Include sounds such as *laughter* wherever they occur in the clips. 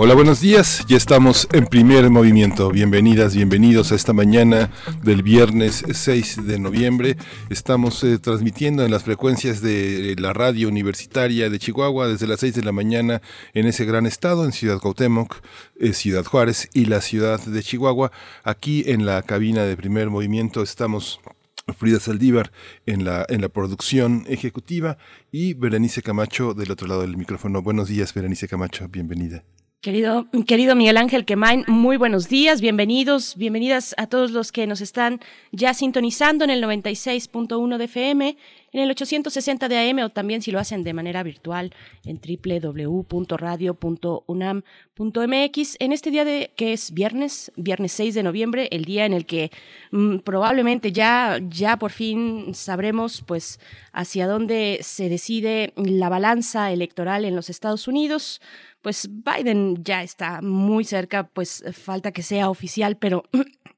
Hola, buenos días. Ya estamos en primer movimiento. Bienvenidas, bienvenidos a esta mañana del viernes 6 de noviembre. Estamos eh, transmitiendo en las frecuencias de la radio universitaria de Chihuahua desde las 6 de la mañana en ese gran estado, en Ciudad Cuauhtémoc, eh, Ciudad Juárez y la ciudad de Chihuahua. Aquí en la cabina de primer movimiento estamos Frida Saldívar en la, en la producción ejecutiva y Berenice Camacho del otro lado del micrófono. Buenos días, Berenice Camacho, bienvenida. Querido, querido Miguel Ángel Quemain, muy buenos días, bienvenidos, bienvenidas a todos los que nos están ya sintonizando en el 96.1 de FM, en el 860 de AM o también si lo hacen de manera virtual en www.radio.unam.mx. En este día de que es viernes, viernes 6 de noviembre, el día en el que mm, probablemente ya ya por fin sabremos pues hacia dónde se decide la balanza electoral en los Estados Unidos pues Biden ya está muy cerca, pues falta que sea oficial, pero *clears throat*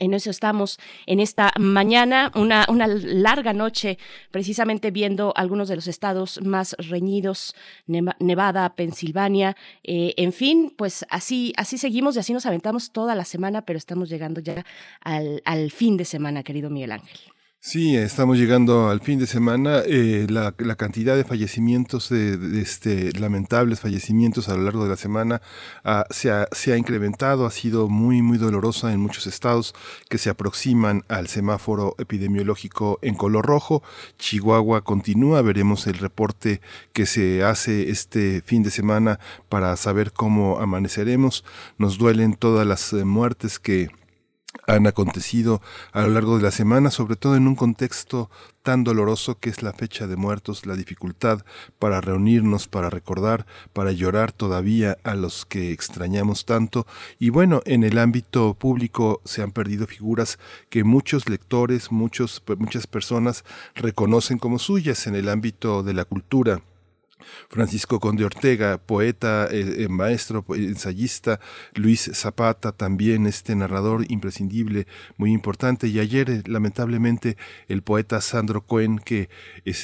En eso estamos en esta mañana, una, una, larga noche, precisamente viendo algunos de los estados más reñidos, Nevada, Pensilvania, eh, en fin, pues así, así seguimos y así nos aventamos toda la semana, pero estamos llegando ya al, al fin de semana, querido Miguel Ángel. Sí, estamos llegando al fin de semana. Eh, la, cantidad de fallecimientos, de, este, lamentables fallecimientos a lo largo de la semana ah, se, ha, incrementado, ha sido muy, muy dolorosa en muchos estados que se aproximan al semáforo epidemiológico en color rojo. Chihuahua continúa, veremos el reporte que se hace este fin de semana para saber cómo amaneceremos. Nos duelen todas las eh, muertes que han acontecido a lo largo de la semana, sobre todo en un contexto tan doloroso que es la fecha de muertos, la dificultad para reunirnos, para recordar, para llorar todavía a los que extrañamos tanto. Y bueno, en el ámbito público se han perdido figuras que muchos lectores, muchos, muchas personas reconocen como suyas en el ámbito de la cultura Francisco Conde Ortega, poeta, eh, eh, maestro, ensayista, Luis Zapata, también este narrador imprescindible, muy importante, y ayer eh, lamentablemente el poeta Sandro Cohen, que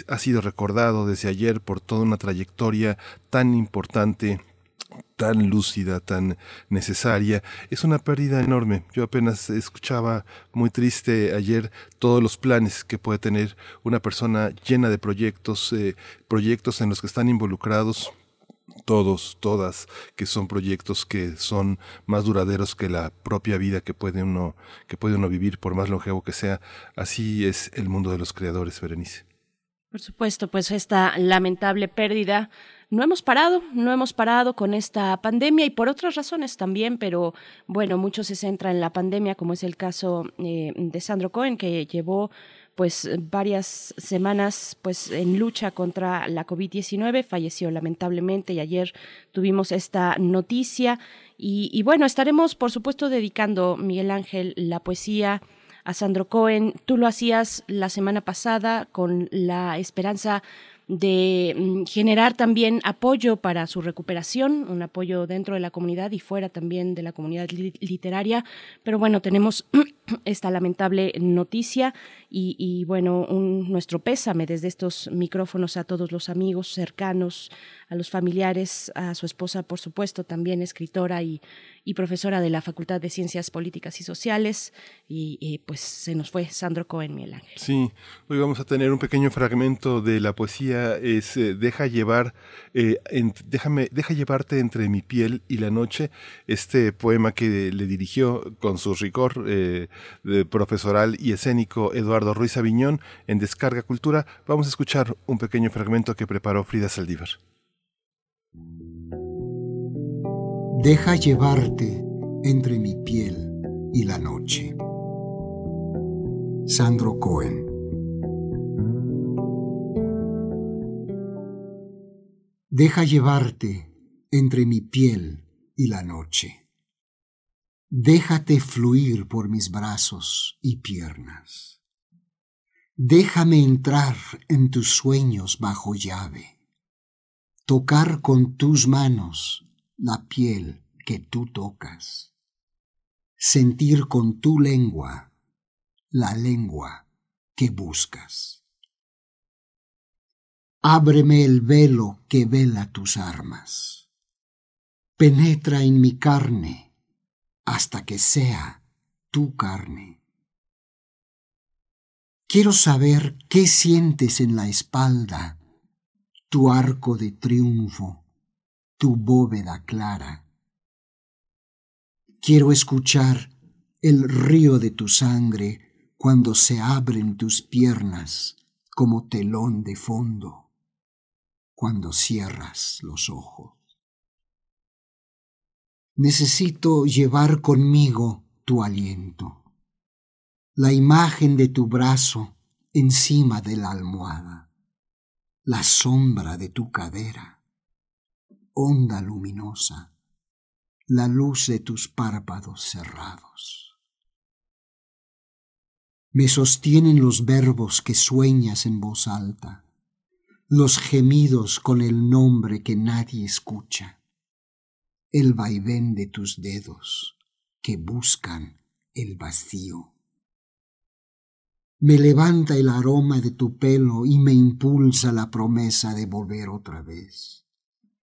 ha sido recordado desde ayer por toda una trayectoria tan importante tan lúcida, tan necesaria, es una pérdida enorme. Yo apenas escuchaba muy triste ayer todos los planes que puede tener una persona llena de proyectos, eh, proyectos en los que están involucrados todos, todas, que son proyectos que son más duraderos que la propia vida que puede uno, que puede uno vivir, por más longevo que sea. Así es el mundo de los creadores, Berenice. Por supuesto, pues esta lamentable pérdida no hemos parado, no hemos parado con esta pandemia y por otras razones también, pero bueno, mucho se centra en la pandemia, como es el caso eh, de Sandro Cohen, que llevó pues varias semanas pues en lucha contra la COVID-19, falleció lamentablemente y ayer tuvimos esta noticia y, y bueno, estaremos por supuesto dedicando, Miguel Ángel, la poesía a Sandro Cohen. Tú lo hacías la semana pasada con la esperanza de mm, generar también apoyo para su recuperación, un apoyo dentro de la comunidad y fuera también de la comunidad literaria. Pero bueno, tenemos *clears throat* esta lamentable noticia y, bueno, nuestro pésame desde estos micrófonos a todos los amigos cercanos, a los familiares, a su esposa, por supuesto, también escritora y, profesora de la Facultad de Ciencias Políticas y Sociales. Y, pues se nos fue Sandro Cohen, Miguel Ángel. Sí, hoy vamos a tener un pequeño fragmento de la poesía, es eh, Deja llevar, eh, déjame, deja llevarte entre mi piel y la noche, este poema que le dirigió con su rigor eh, de profesoral y escénico Eduardo Ruiz Aviñón en Descarga Cultura. Vamos a escuchar un pequeño fragmento que preparó Frida Saldívar. Deja llevarte entre mi piel y la noche. Sandro Cohen. Deja llevarte entre mi piel y la noche. Déjate fluir por mis brazos y piernas. Déjame entrar en tus sueños bajo llave, tocar con tus manos la piel que tú tocas, sentir con tu lengua la lengua que buscas. Ábreme el velo que vela tus armas. Penetra en mi carne hasta que sea tu carne. Quiero saber qué sientes en la espalda, tu arco de triunfo, tu bóveda clara. Quiero escuchar el río de tu sangre cuando se abren tus piernas como telón de fondo, cuando cierras los ojos. Necesito llevar conmigo tu aliento, la imagen de tu brazo encima de la almohada, la sombra de tu cadera, onda luminosa, la luz de tus párpados cerrados. Me sostienen los verbos que sueñas en voz alta, los gemidos con el nombre que nadie escucha el vaivén de tus dedos que buscan el vacío. Me levanta el aroma de tu pelo y me impulsa la promesa de volver otra vez,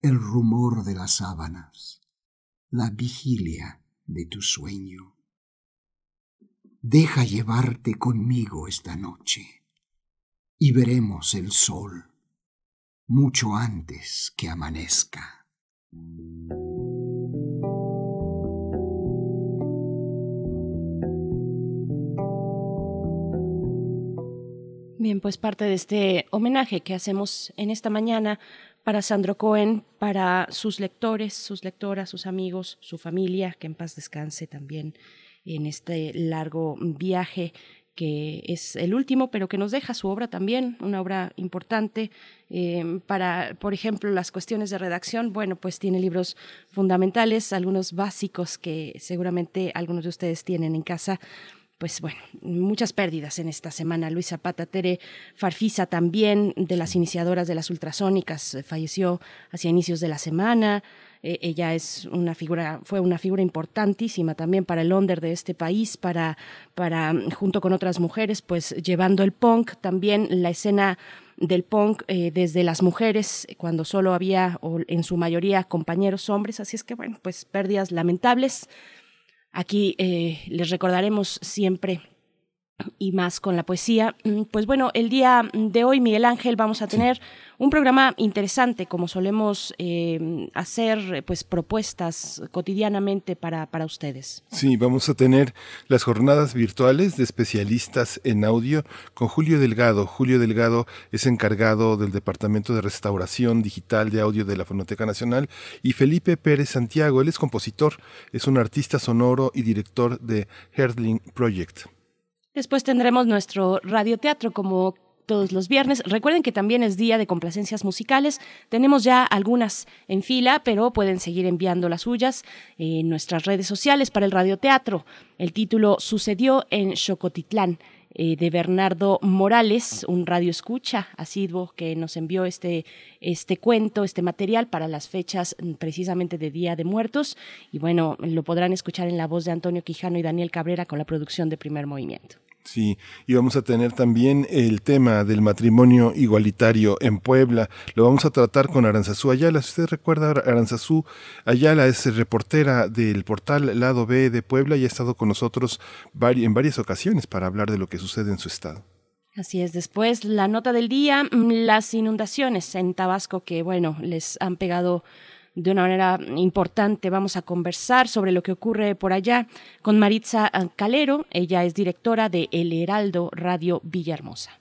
el rumor de las sábanas, la vigilia de tu sueño. Deja llevarte conmigo esta noche y veremos el sol mucho antes que amanezca. Bien, pues parte de este homenaje que hacemos en esta mañana para Sandro Cohen, para sus lectores, sus lectoras, sus amigos, su familia, que en paz descanse también en este largo viaje que es el último, pero que nos deja su obra también, una obra importante eh, para, por ejemplo, las cuestiones de redacción. Bueno, pues tiene libros fundamentales, algunos básicos que seguramente algunos de ustedes tienen en casa pues bueno, muchas pérdidas en esta semana. Luisa Pata, Tere Farfisa también, de las iniciadoras de las ultrasónicas, eh, falleció hacia inicios de la semana. Eh, ella es una figura, fue una figura importantísima también para el under de este país, para, para junto con otras mujeres, pues llevando el punk, también la escena del punk eh, desde las mujeres, cuando solo había, o en su mayoría, compañeros hombres. Así es que, bueno, pues pérdidas lamentables. Aquí eh, les recordaremos siempre y más con la poesía. Mm, pues bueno, el día de hoy, Miguel Ángel, vamos a tener un programa interesante, como solemos eh, hacer pues propuestas cotidianamente para, para ustedes. Sí, vamos a tener las jornadas virtuales de especialistas en audio con Julio Delgado. Julio Delgado es encargado del Departamento de Restauración Digital de Audio de la Fonoteca Nacional y Felipe Pérez Santiago, él es compositor, es un artista sonoro y director de Herdling Project. Después tendremos nuestro radioteatro como todos los viernes. Recuerden que también es día de complacencias musicales. Tenemos ya algunas en fila, pero pueden seguir enviando las suyas en nuestras redes sociales para el radioteatro. El título Sucedió en Xocotitlán. Eh, de Bernardo Morales, un radio escucha asiduo que nos envió este, este cuento, este material para las fechas mm, precisamente de Día de Muertos. Y bueno, lo podrán escuchar en la voz de Antonio Quijano y Daniel Cabrera con la producción de Primer Movimiento. Sí, y vamos a tener también el tema del matrimonio igualitario en Puebla. Lo vamos a tratar con Aranzazú Ayala. Si usted recuerda, Aranzazú Ayala es reportera del portal Lado B de Puebla y ha estado con nosotros en varias ocasiones para hablar de lo que sucede en su estado. Así es, después la nota del día, mm, las inundaciones en Tabasco que, bueno, les han pegado de una manera importante. Vamos a conversar sobre lo que ocurre por allá con Maritza Calero. Ella es directora de El Heraldo Radio Villahermosa.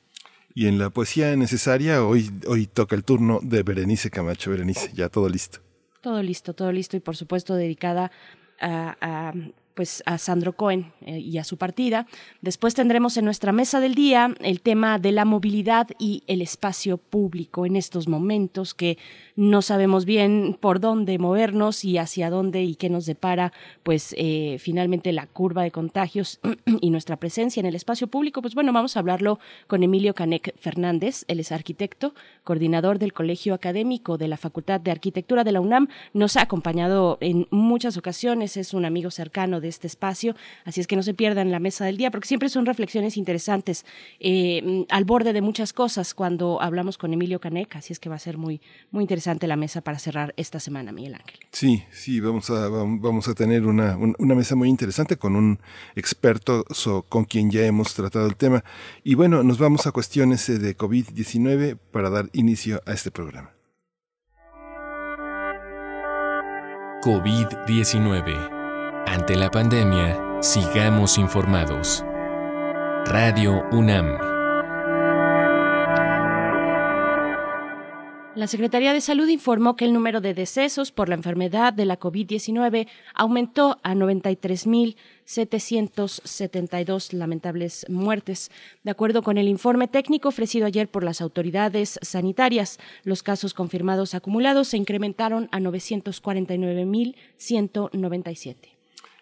Y en la poesía necesaria, hoy, hoy toca el turno de Berenice Camacho. Berenice, ya todo listo. Todo listo, todo listo y por supuesto dedicada a, pues a Sandro Cohen eh, y a su partida. Después tendremos en nuestra mesa del día el tema de la movilidad y el espacio público en estos momentos que no sabemos bien por dónde movernos y hacia dónde y qué nos depara, pues eh, finalmente la curva de contagios *clears throat* y nuestra presencia en el espacio público. Pues bueno, vamos a hablarlo con Emilio Canec Fernández. Él es arquitecto, coordinador del Colegio Académico de la Facultad de Arquitectura de la UNAM. Nos ha acompañado en muchas ocasiones, es un amigo cercano de este espacio, así es que no se pierdan la mesa del día, porque siempre son reflexiones interesantes eh, al borde de muchas cosas cuando hablamos con Emilio Canec, así es que va a ser muy, muy interesante la mesa para cerrar esta semana, Miguel Ángel. Sí, sí, vamos a, vamos a tener una, una mesa muy interesante con un experto con quien ya hemos tratado el tema. Y bueno, nos vamos a cuestiones eh, de COVID-19 para dar inicio a este programa. COVID-19 ante la pandemia, sigamos informados. Radio UNAM. La Secretaría de Salud informó que el número de decesos por la enfermedad de la COVID-19 aumentó a 93.772 lamentables muertes. De acuerdo con el informe técnico ofrecido ayer por las autoridades sanitarias, los casos confirmados acumulados se incrementaron a 949.197.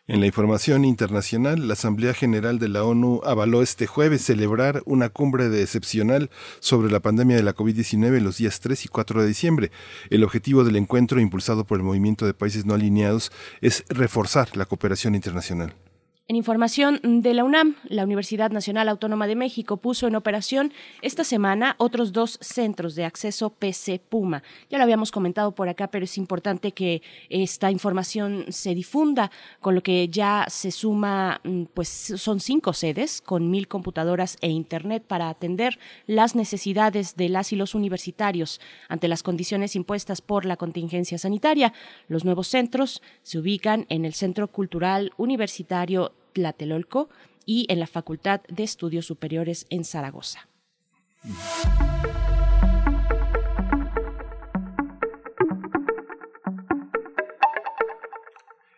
En la información internacional, la Asamblea General de la ONU avaló este jueves celebrar una cumbre de excepcional sobre la pandemia de la COVID-19 los días 3 y 4 de diciembre. El objetivo del encuentro, impulsado por el Movimiento de Países No Alineados, es reforzar la cooperación internacional. En información de la UNAM, la Universidad Nacional Autónoma de México puso en operación esta semana otros dos centros de acceso PC Puma. Ya lo habíamos comentado por acá, pero es importante que esta información se difunda, con lo que ya se suma, mm, pues son cinco sedes con mil computadoras e Internet para atender las necesidades de las y los universitarios ante las condiciones impuestas por la contingencia sanitaria. Los nuevos centros se ubican en el Centro Cultural Universitario Tlatelolco y en la Facultad de Estudios Superiores en Zaragoza.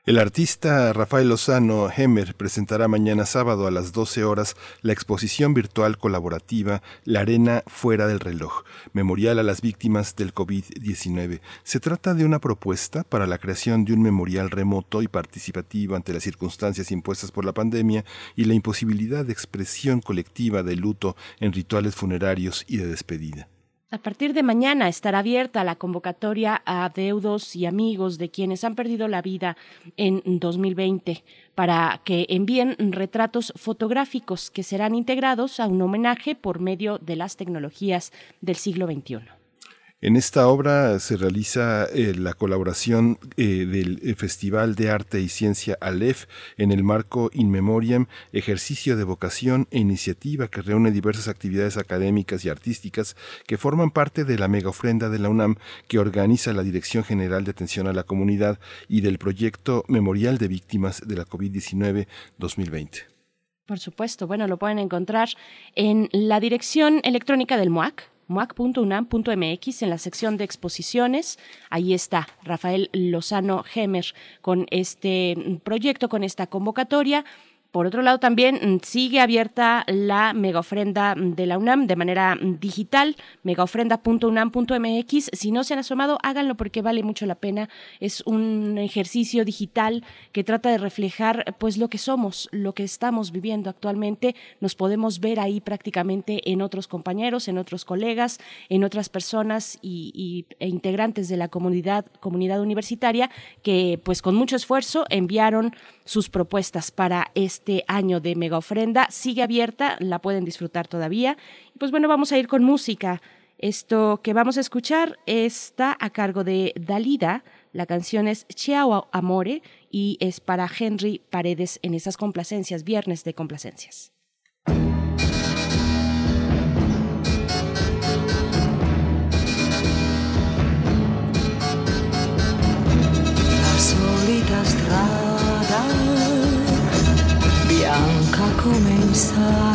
El artista Rafael Lozano Hemer presentará mañana sábado a las 12 horas la exposición virtual colaborativa La Arena Fuera del Reloj, memorial a las víctimas del COVID-19. Se trata de una propuesta para la creación de un memorial remoto y participativo ante las circunstancias impuestas por la pandemia y la imposibilidad de expresión colectiva de luto en rituales funerarios y de despedida. A partir de mañana estará abierta la convocatoria a deudos y amigos de quienes han perdido la vida en 2020 para que envíen retratos fotográficos que serán integrados a un homenaje por medio de las tecnologías del siglo XXI. En esta obra se realiza eh, la colaboración eh, del eh, Festival de Arte y Ciencia Aleph en el marco In Memoriam, ejercicio de vocación e iniciativa que reúne diversas actividades académicas y artísticas que forman parte de la mega ofrenda de la UNAM que organiza la Dirección General de Atención a la Comunidad y del proyecto Memorial de Víctimas de la COVID-19 2020. Por supuesto, bueno, lo pueden encontrar en la dirección electrónica del MOAC, muac.unam.mx en la sección de exposiciones. Ahí está Rafael Lozano Gemer con este proyecto, con esta convocatoria. Por otro lado, también mm, sigue abierta la mega ofrenda de la UNAM de manera mm, digital, megaofrenda.unam.mx. Si no se han asomado, háganlo porque vale mucho la pena. Es un ejercicio digital que trata de reflejar pues lo que somos, lo que estamos viviendo actualmente. Nos podemos ver ahí prácticamente en otros compañeros, en otros colegas, en otras personas y, e integrantes de la comunidad, comunidad universitaria que pues con mucho esfuerzo enviaron sus propuestas para este año de mega ofrenda. Sigue abierta, la pueden disfrutar todavía. Y pues bueno, vamos a ir con música. Esto que vamos a escuchar está a cargo de Dalida. La canción es Ciao Amore y es para Henry Paredes en esas complacencias, viernes de complacencias. bianca 拉萨。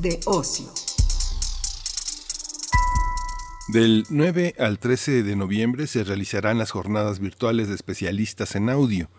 De ocio. Del 9 al 13 de noviembre se realizarán las jornadas virtuales de especialistas en audio.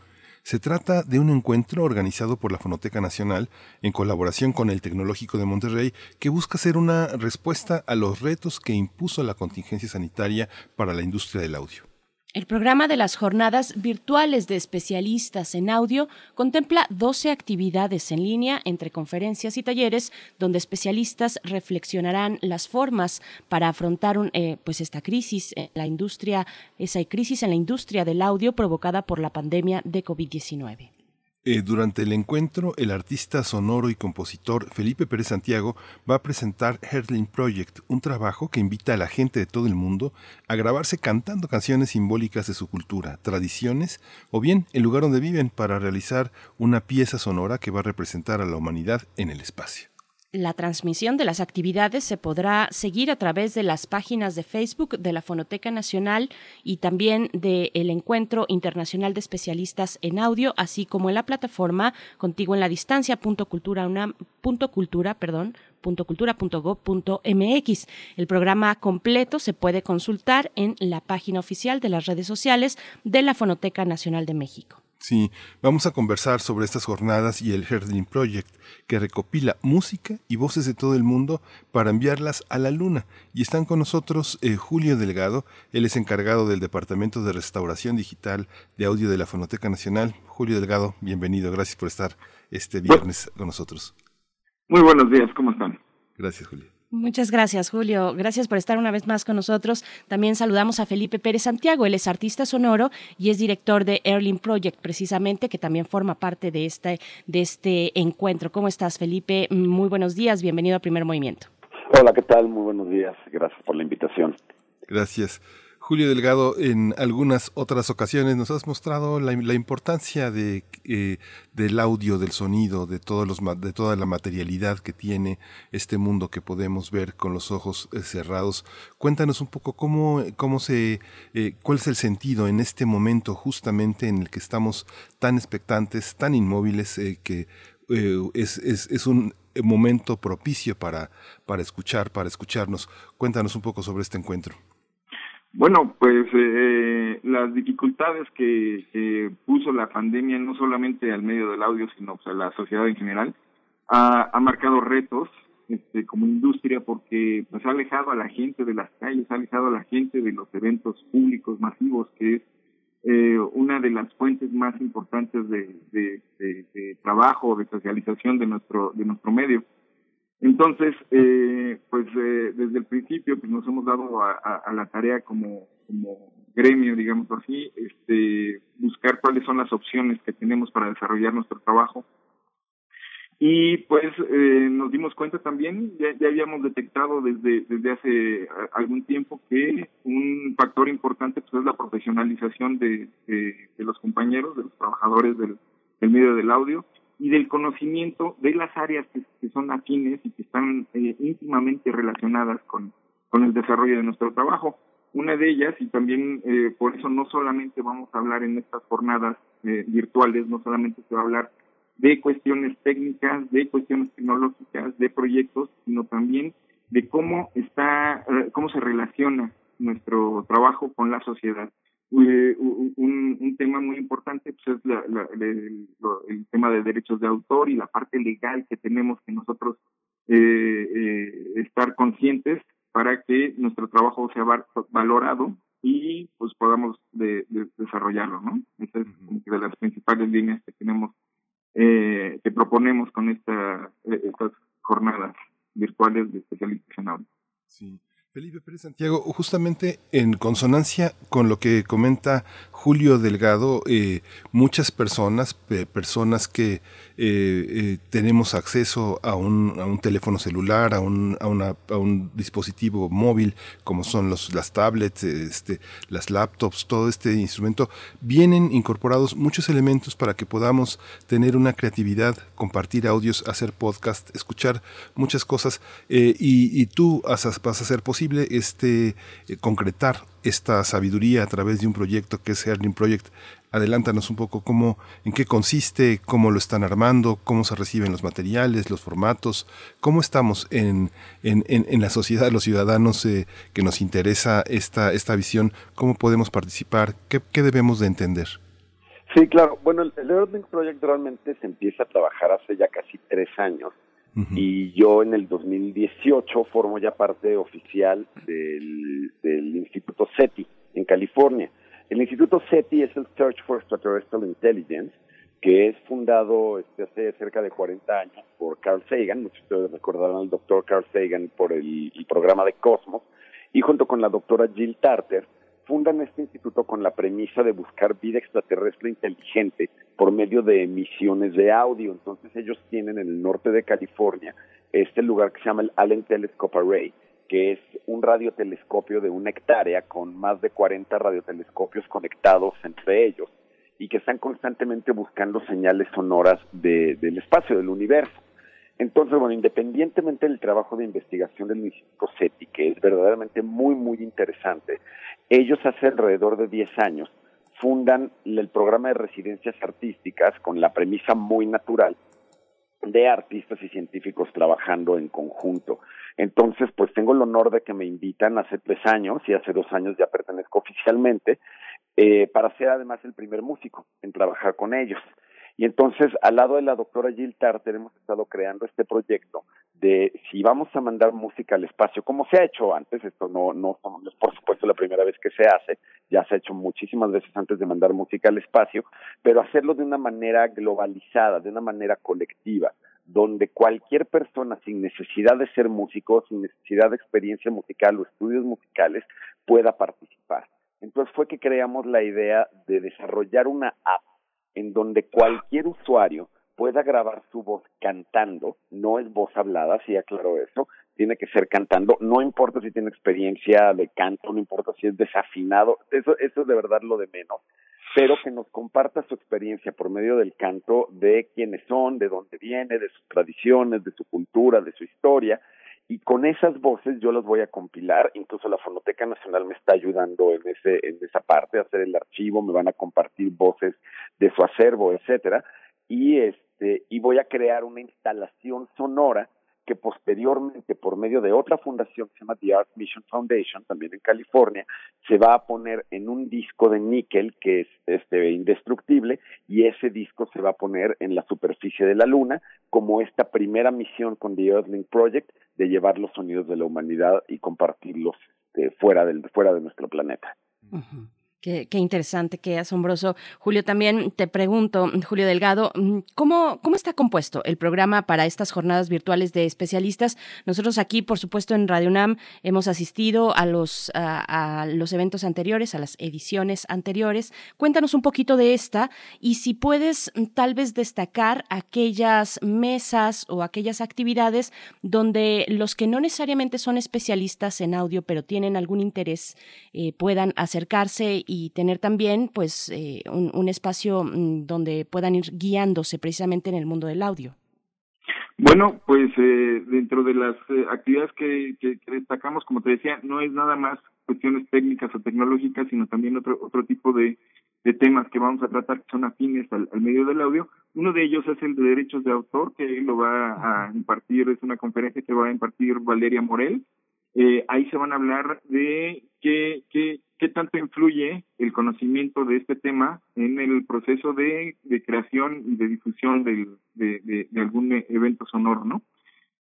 Se trata de un encuentro organizado por la Fonoteca Nacional en colaboración con el Tecnológico de Monterrey que busca ser una respuesta a los retos que impuso la contingencia sanitaria para la industria del audio. El programa de las jornadas virtuales de especialistas en audio contempla 12 actividades en línea entre conferencias y talleres donde especialistas reflexionarán las formas para afrontar un, eh, pues esta crisis en la industria, esa crisis en la industria del audio provocada por la pandemia de COVID-19. Eh, durante el encuentro, el artista sonoro y compositor Felipe Pérez Santiago va a presentar Herling Project, un trabajo que invita a la gente de todo el mundo a grabarse cantando canciones simbólicas de su cultura, tradiciones o bien el lugar donde viven para realizar una pieza sonora que va a representar a la humanidad en el espacio. La transmisión de las actividades se podrá seguir a través de las páginas de Facebook de la Fonoteca Nacional y también del Encuentro Internacional de Especialistas en Audio, así como en la plataforma Contigo en la Distancia punto cultura, unam, punto cultura, perdón, cultura.gov.mx. El programa completo se puede consultar en la página oficial de las redes sociales de la Fonoteca Nacional de México. Sí, vamos a conversar sobre estas jornadas y el Herdling Project, que recopila música y voces de todo el mundo para enviarlas a la luna. Y están con nosotros eh, Julio Delgado, él es encargado del Departamento de Restauración Digital de Audio de la Fonoteca Nacional. Julio Delgado, bienvenido, gracias por estar este viernes con nosotros. Muy buenos días, ¿cómo están? Gracias, Julio. Muchas gracias, Julio. Gracias por estar una vez más con nosotros. También saludamos a Felipe Pérez Santiago. Él es artista sonoro y es director de Erling Project, precisamente, que también forma parte de este, de este encuentro. ¿Cómo estás, Felipe? Muy buenos días. Bienvenido a Primer Movimiento. Hola, ¿qué tal? Muy buenos días. Gracias por la invitación. Gracias. Julio Delgado, en algunas otras ocasiones nos has mostrado la, importancia de, eh, del audio, del sonido, de, todos los, de toda la materialidad que tiene este mundo que podemos ver con los ojos eh, cerrados. Cuéntanos un poco cómo, cómo se, eh, cuál es el sentido en este momento justamente en el que estamos tan expectantes, tan inmóviles, que es, es, es un momento propicio para, para escuchar, para escucharnos. Cuéntanos un poco sobre este encuentro. Bueno, pues eh, las dificultades que, puso la pandemia no solamente al medio del audio, sino pues, a la sociedad en general, ha, ha marcado retos este, como industria porque pues, ha alejado a la gente de las calles, ha alejado a la gente de los eventos públicos masivos, que es eh, una de las fuentes más importantes de, de, de, de trabajo, de socialización de nuestro, de nuestro medio. Entonces, eh, pues eh, desde el principio pues nos hemos dado a, la tarea como, como gremio, digamos así, este, buscar cuáles son las opciones que tenemos para desarrollar nuestro trabajo. Y pues eh, nos dimos cuenta también, ya, ya habíamos detectado desde, desde hace algún tiempo que un factor importante pues, es la profesionalización de, de, de los compañeros, de los trabajadores del, del medio del audio y del conocimiento de las áreas que, son afines y que están eh, íntimamente relacionadas con, con el desarrollo de nuestro trabajo. Una de ellas, y también eh, por eso no solamente vamos a hablar en estas jornadas eh, virtuales, no solamente se va a hablar de cuestiones técnicas, de cuestiones tecnológicas, de proyectos, sino también de cómo está, eh, cómo se relaciona nuestro trabajo con la sociedad. Eh, un, un tema muy importante pues es la, la, el, el tema de derechos de autor y la parte legal que tenemos que nosotros eh, eh, estar conscientes para que nuestro trabajo sea va- valorado y pues podamos de, de- desarrollarlo, ¿no? Esa es que de las principales líneas que tenemos, eh, que proponemos con esta, eh, estas jornadas virtuales de especialización audio. Sí. Felipe Pérez Santiago, justamente en consonancia con lo que comenta Julio Delgado, eh, muchas personas, pe- personas que eh, eh, tenemos acceso a un, a teléfono celular, a un, a, a dispositivo móvil, como son los, las tablets, este, las laptops, todo este instrumento, vienen incorporados muchos elementos para que podamos tener una creatividad, compartir audios, hacer podcast, escuchar muchas cosas y, tú has- vas a hacer posible este eh, concretar esta sabiduría a través de un proyecto que es Herling Project. Adelántanos un poco cómo, en qué consiste, cómo lo están armando, cómo se reciben los materiales, los formatos, cómo estamos en, en, en, la sociedad, los ciudadanos eh, que nos interesa esta, esta visión, cómo podemos participar, qué, qué debemos de entender. Sí, claro. Bueno, el, Learning Project realmente se empieza a trabajar hace ya casi tres años y yo en el 2018 formo ya parte oficial del, del Instituto SETI en California. El Instituto SETI es el Search for Extraterrestrial Intelligence, que es fundado este, hace cerca de 40 años por Carl Sagan, muchos de ustedes recordarán al doctor Carl Sagan por el, el programa de Cosmos, y junto con la doctora Jill Tarter, fundan este instituto con la premisa de buscar vida extraterrestre inteligente por medio de emisiones de audio. Entonces ellos tienen en el norte de California este lugar que se llama el Allen Telescope Array, que es un radiotelescopio de una hectárea con más de 40 radiotelescopios conectados entre ellos y que están constantemente buscando señales sonoras de, del espacio, del universo. Entonces, bueno, independientemente del trabajo de investigación del Instituto SETI, que es verdaderamente muy, muy interesante, ellos hace alrededor de 10 años fundan el programa de residencias artísticas con la premisa muy natural de artistas y científicos trabajando en conjunto. Entonces, pues tengo el honor de que me invitan hace tres años y hace dos años ya pertenezco oficialmente eh, para ser además el primer músico en trabajar con ellos. Y entonces, al lado de la doctora Jill Tarter, hemos estado creando este proyecto de si vamos a mandar música al espacio, como se ha hecho antes, esto no, no, no es por supuesto la primera vez que se hace, ya se ha hecho muchísimas veces antes de mandar música al espacio, pero hacerlo de una manera globalizada, de una manera colectiva, donde cualquier persona sin necesidad de ser músico, sin necesidad de experiencia musical o estudios musicales, pueda participar. Entonces fue que creamos la idea de desarrollar una app en donde cualquier usuario pueda grabar su voz cantando, no es voz hablada, sí aclaro eso, tiene que ser cantando, no importa si tiene experiencia de canto, no importa si es desafinado, eso, eso es de verdad lo de menos, pero que nos comparta su experiencia por medio del canto de quiénes son, de dónde viene, de sus tradiciones, de su cultura, de su historia, y con esas voces yo las voy a compilar, incluso la Fonoteca Nacional me está ayudando en ese en esa parte, a hacer el archivo, me van a compartir voces de su acervo, etcétera, y este y voy a crear una instalación sonora que posteriormente por medio de otra fundación que se llama The Art Mission Foundation, también en California, se va a poner en un disco de níquel que es este indestructible y ese disco se va a poner en la superficie de la luna como esta primera misión con The Earthling Project de llevar los sonidos de la humanidad y compartirlos este, fuera del fuera de nuestro planeta. Qué, interesante, qué asombroso. Julio, también te pregunto, Julio Delgado, mm, ¿cómo, ¿cómo está compuesto el programa para estas jornadas virtuales de especialistas? Nosotros aquí, por supuesto, en Radio UNAM hemos asistido a los, a, los eventos anteriores, a las ediciones anteriores. Cuéntanos un poquito de esta y si puedes mm, tal vez destacar aquellas mesas o aquellas actividades donde los que no necesariamente son especialistas en audio, pero tienen algún interés, eh, puedan acercarse y tener también pues eh, un, espacio mm, donde puedan ir guiándose precisamente en el mundo del audio. Bueno, pues eh, dentro de las eh, actividades que, destacamos, como te decía, no es nada más cuestiones técnicas o tecnológicas, sino también otro otro tipo de, temas que vamos a tratar que son afines al, medio del audio. Uno de ellos es el de derechos de autor, que lo va a impartir, es una conferencia que va a impartir Valeria Morel. ahí se van a hablar de qué, qué, qué tanto influye el conocimiento de este tema en el proceso de, creación y de difusión de, de, algún evento sonoro, ¿no?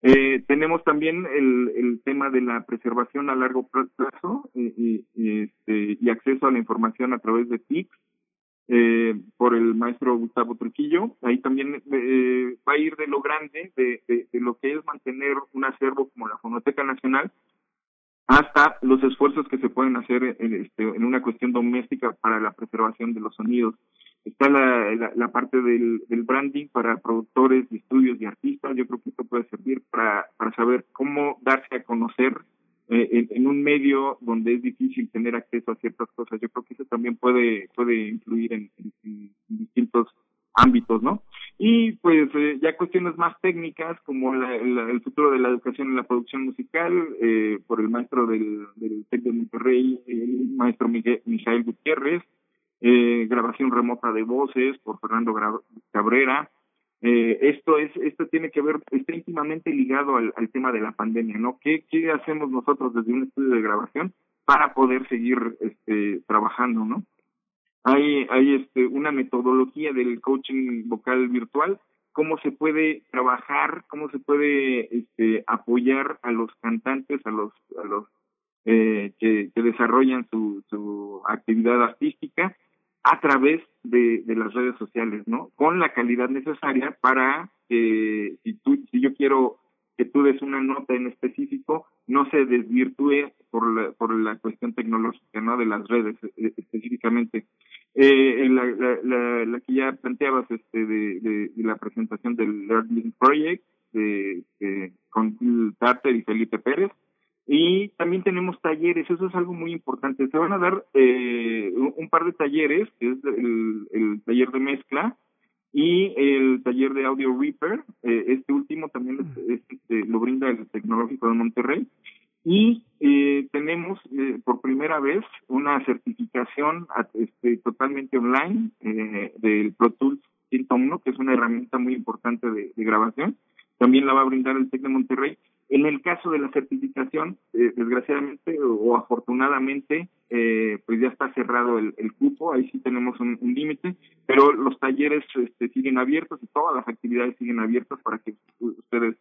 Eh, tenemos también el, tema de la preservación a largo plazo y, este, y acceso a la información a través de TICs eh, por el maestro Gustavo Trujillo. Ahí también eh, va a ir de lo grande, de, de, lo que es mantener un acervo como la Fonoteca Nacional, hasta los esfuerzos que se pueden hacer en, este, en una cuestión doméstica para la preservación de los sonidos. Está la, parte del, branding para productores estudios y artistas. Yo creo que esto puede servir para, para saber cómo darse a conocer eh, en, un medio donde es difícil tener acceso a ciertas cosas. Yo creo que eso también puede, puede influir en distintos ámbitos, ¿no? Y pues eh, ya cuestiones más técnicas como el futuro de la educación en la producción musical eh, por el maestro del, del TEC de Monterrey, el maestro Miguel, Mijael Gutiérrez, eh, grabación remota de voces por Fernando Cabrera. Eh, esto es esto tiene que ver está íntimamente ligado al, al tema de la pandemia, ¿no? ¿Qué, ¿Qué hacemos nosotros desde un estudio de grabación para poder seguir este, trabajando, ¿no? Hay, hay este, una metodología del coaching vocal virtual, cómo se puede trabajar, cómo se puede este, apoyar a los cantantes, a los, a los eh, que, desarrollan su, su actividad artística a través de, de las redes sociales, ¿no? Con la calidad necesaria para que si tú, si yo quiero que tú des una nota en específico, no se desvirtúe por la, por la cuestión tecnológica, ¿no? De las redes eh, específicamente. Eh, la, la, la, que ya planteabas este, de, de, la presentación del Learning Project de, con Tarter y Felipe Pérez. Y también tenemos talleres, eso es algo muy importante. Se van a dar eh, un, par de talleres, que es el, el taller de mezcla y el taller de Audio Reaper. Eh, este último también este, lo brinda el Tecnológico de Monterrey. Y eh, tenemos eh, por primera vez una certificación este, totalmente online eh, del Pro Tools 101, que es una herramienta muy importante de, grabación. También la va a brindar el TEC de Monterrey. En el caso de la certificación, eh, desgraciadamente o, afortunadamente, eh, pues ya está cerrado el, cupo, ahí sí tenemos un, un límite, pero los talleres este, siguen abiertos y todas las actividades siguen abiertas para que ustedes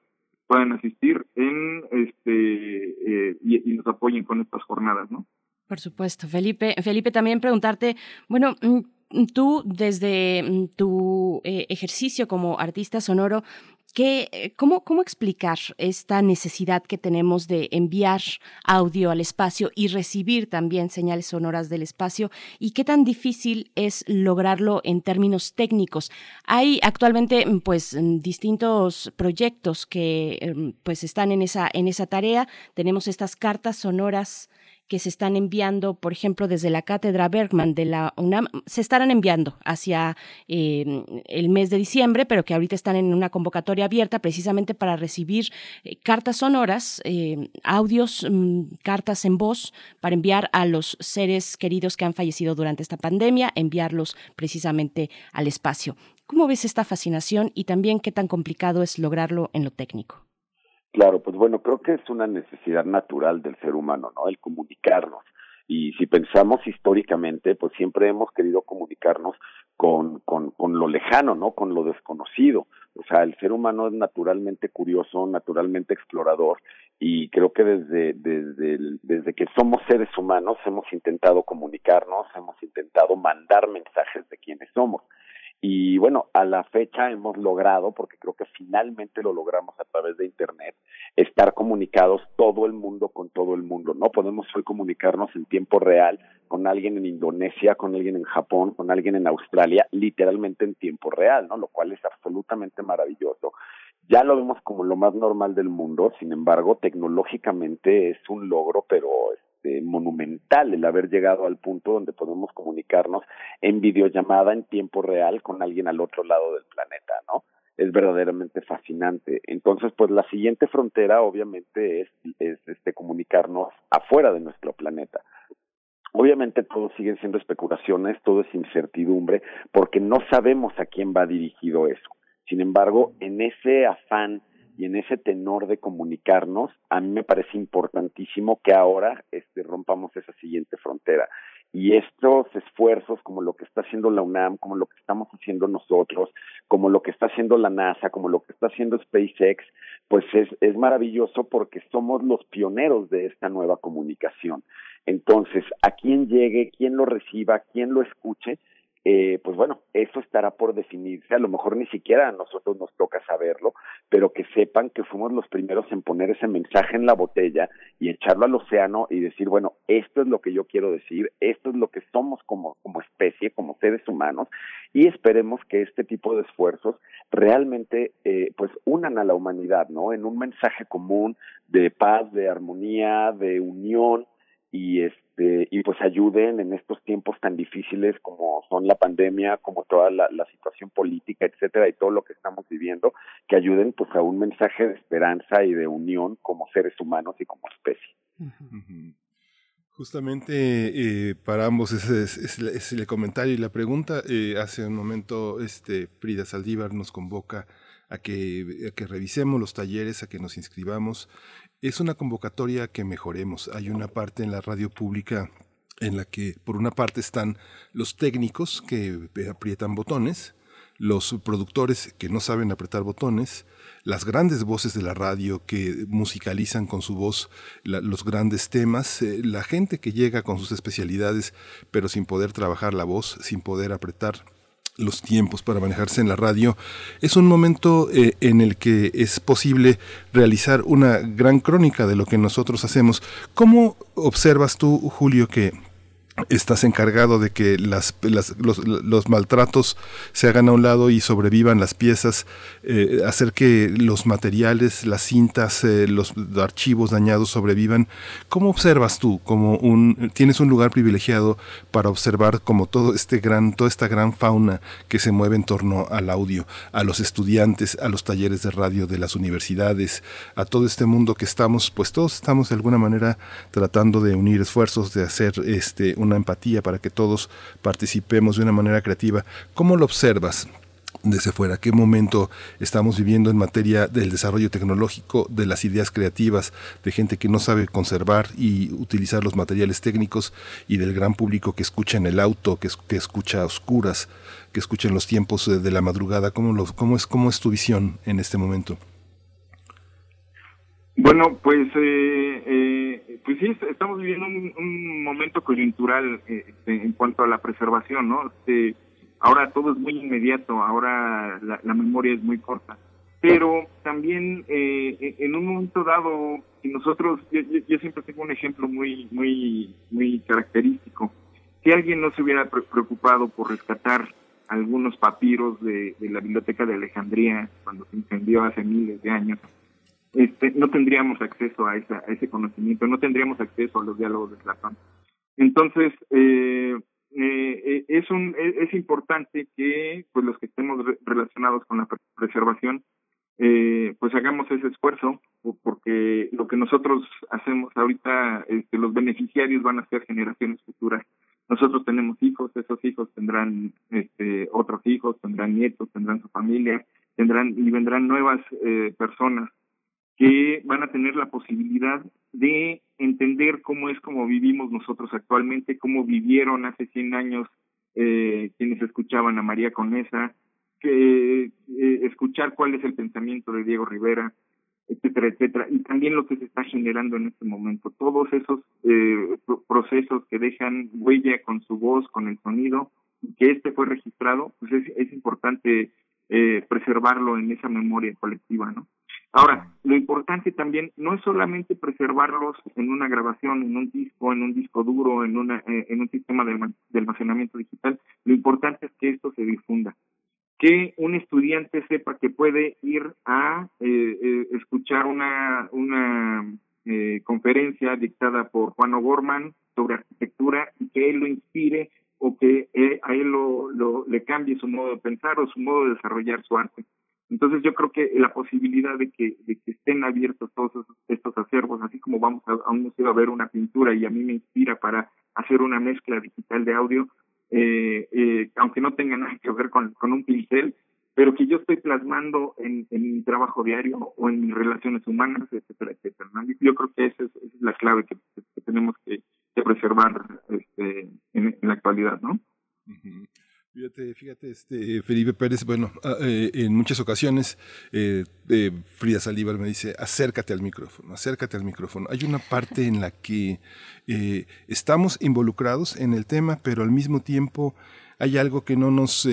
puedan asistir en este eh, y, nos apoyen con estas jornadas, ¿no? Por supuesto, Felipe. Felipe, también preguntarte, bueno, mm, tú desde mm, tu eh, ejercicio como artista sonoro, ¿qué, eh, cómo, ¿Cómo explicar esta necesidad que tenemos de enviar audio al espacio y recibir también señales sonoras del espacio? ¿Y qué tan difícil es lograrlo en términos técnicos? Hay actualmente mm, pues mm, distintos proyectos que em, pues están en esa, en esa tarea. Tenemos estas cartas sonoras que se están enviando, por ejemplo, desde la cátedra Bergman de la UNAM, se estarán enviando hacia eh, el mes de diciembre, pero que ahorita están en una convocatoria abierta precisamente para recibir eh, cartas sonoras, eh, audios, mm, cartas en voz, para enviar a los seres queridos que han fallecido durante esta pandemia, enviarlos precisamente al espacio. ¿Cómo ves esta fascinación y también qué tan complicado es lograrlo en lo técnico? Claro, pues bueno, creo que es una necesidad natural del ser humano, ¿no? El comunicarnos. Y si pensamos históricamente, pues siempre hemos querido comunicarnos con, con, con lo lejano, ¿no? Con lo desconocido. O sea, el ser humano es naturalmente curioso, naturalmente explorador, y creo que desde, desde, desde que somos seres humanos hemos intentado comunicarnos, hemos intentado mandar mensajes de quienes somos. Y bueno, a la fecha hemos logrado, porque creo que finalmente lo logramos a través de Internet, estar comunicados todo el mundo con todo el mundo, ¿no? Podemos hoy comunicarnos en tiempo real con alguien en Indonesia, con alguien en Japón, con alguien en Australia, literalmente en tiempo real, ¿no? Lo cual es absolutamente maravilloso. Ya lo vemos como lo más normal del mundo, sin embargo, tecnológicamente es un logro, pero este, monumental el haber llegado al punto donde podemos comunicarnos en videollamada en tiempo real con alguien al otro lado del planeta, ¿no? Es verdaderamente fascinante. Entonces, pues la siguiente frontera obviamente es, es este comunicarnos afuera de nuestro planeta. Obviamente todo siguen siendo especulaciones, todo es incertidumbre, porque no sabemos a quién va dirigido eso. Sin embargo, en ese afán y en ese tenor de comunicarnos, a mí me parece importantísimo que ahora este, rompamos esa siguiente frontera. Y estos esfuerzos, como lo que está haciendo la UNAM, como lo que estamos haciendo nosotros, como lo que está haciendo la NASA, como lo que está haciendo SpaceX, pues es, es maravilloso porque somos los pioneros de esta nueva comunicación. Entonces, a quien llegue, quien lo reciba, quien lo escuche, eh, pues bueno, eso estará por definirse. A lo mejor ni siquiera a nosotros nos toca saberlo, pero que sepan que fuimos los primeros en poner ese mensaje en la botella y echarlo al océano y decir, bueno, esto es lo que yo quiero decir, esto es lo que somos como, como especie, como seres humanos, y esperemos que este tipo de esfuerzos realmente eh, pues unan a la humanidad, ¿no? En un mensaje común de paz, de armonía, de unión, y este y pues ayuden en estos tiempos tan difíciles como son la pandemia como toda la, la, situación política etcétera y todo lo que estamos viviendo que ayuden pues a un mensaje de esperanza y de unión como seres humanos y como especie Justamente eh, para ambos ese es, es, es, el comentario y la pregunta. Eh, hace un momento este Frida Saldívar nos convoca a que, a que revisemos los talleres, a que nos inscribamos es una convocatoria que mejoremos. Hay una parte en la radio pública en la que por una parte están los técnicos que aprietan botones, los productores que no saben apretar botones, las grandes voces de la radio que musicalizan con su voz los grandes temas, eh, la gente que llega con sus especialidades pero sin poder trabajar la voz, sin poder apretar los tiempos para manejarse en la radio, es un momento eh, en el que es posible realizar una gran crónica de lo que nosotros hacemos. ¿Cómo observas tú, Julio, que estás encargado de que las, las, los, maltratos se hagan a un lado y sobrevivan las piezas, eh, hacer que los materiales, las cintas, eh, los archivos dañados sobrevivan. ¿Cómo observas tú? Como un, tienes un lugar privilegiado para observar como todo este gran, toda esta gran fauna que se mueve en torno al audio, a los estudiantes, a los talleres de radio de las universidades, a todo este mundo que estamos, pues todos estamos de alguna manera tratando de unir esfuerzos, de hacer este una empatía para que todos participemos de una manera creativa. ¿Cómo lo observas? desde fuera, qué momento estamos viviendo en materia del desarrollo tecnológico, de las ideas creativas, de gente que no sabe conservar y utilizar los materiales técnicos y del gran público que escucha en el auto, que, que escucha a oscuras, que escucha en los tiempos de la madrugada. ¿Cómo, lo, cómo, es, ¿Cómo es tu visión en este momento? Bueno, pues, eh, eh, pues sí, estamos viviendo un, momento coyuntural eh, en cuanto a la preservación, ¿no? Este, ahora todo es muy inmediato, ahora la, memoria es muy corta. pero también eh, en un momento dado, si nosotros, yo, yo- siempre tengo un ejemplo muy, muy, muy característico. Si alguien no se hubiera pre- preocupado por rescatar algunos papiros de la biblioteca de Alejandría cuando se incendió hace miles de años, este, no tendríamos acceso a, esa, a ese conocimiento, no tendríamos acceso a los diálogos de Platón. Entonces, eh, eh, eh, es, un, es, es importante que pues los que estemos re- relacionados con la pre- preservación, eh, pues hagamos ese esfuerzo, po- porque lo que nosotros hacemos ahorita, este, los beneficiarios van a ser generaciones futuras. Nosotros tenemos hijos, esos hijos tendrán este, otros hijos, tendrán nietos, tendrán su familia, tendrán y vendrán nuevas eh, personas que van a tener la posibilidad de entender cómo es como vivimos nosotros actualmente, cómo vivieron hace 100 años eh, quienes escuchaban a María Conesa, que eh, escuchar cuál es el pensamiento de Diego Rivera, etcétera, etcétera, y también lo que se está generando en este momento, todos esos eh, pro- procesos que dejan huella con su voz, con el sonido, que este fue registrado, pues es, es importante eh, preservarlo en esa memoria colectiva, ¿no? Ahora, lo importante también no es solamente preservarlos en una grabación, en un disco, en un disco duro, en, una, eh, en un sistema de, alma- de almacenamiento digital, lo importante es que esto se difunda, que un estudiante sepa que puede ir a eh, eh, escuchar una, una eh, conferencia dictada por Juan O'Gorman sobre arquitectura y que él lo inspire o que eh, a él lo, lo, le cambie su modo de pensar o su modo de desarrollar su arte. Entonces yo creo que la posibilidad de que, de que estén abiertos todos esos- estos acervos, así como vamos a, a un museo a ver una pintura y a mí me inspira para hacer una mezcla digital de audio, eh, eh, aunque no tenga nada que ver con, con un pincel, pero que yo estoy plasmando en, en mi trabajo diario o en mis relaciones humanas, etcétera, etcétera. Yo creo que esa es, esa es la clave que, tenemos que, preservar este, en, en la actualidad, ¿no? Fíjate, fíjate, este Felipe Pérez, bueno, ah, eh, en muchas ocasiones eh, eh, Frida Saldívar me dice, acércate al micrófono, acércate al micrófono. Hay una parte en la que estamos involucrados en el tema, pero al mismo tiempo hay algo que no nos...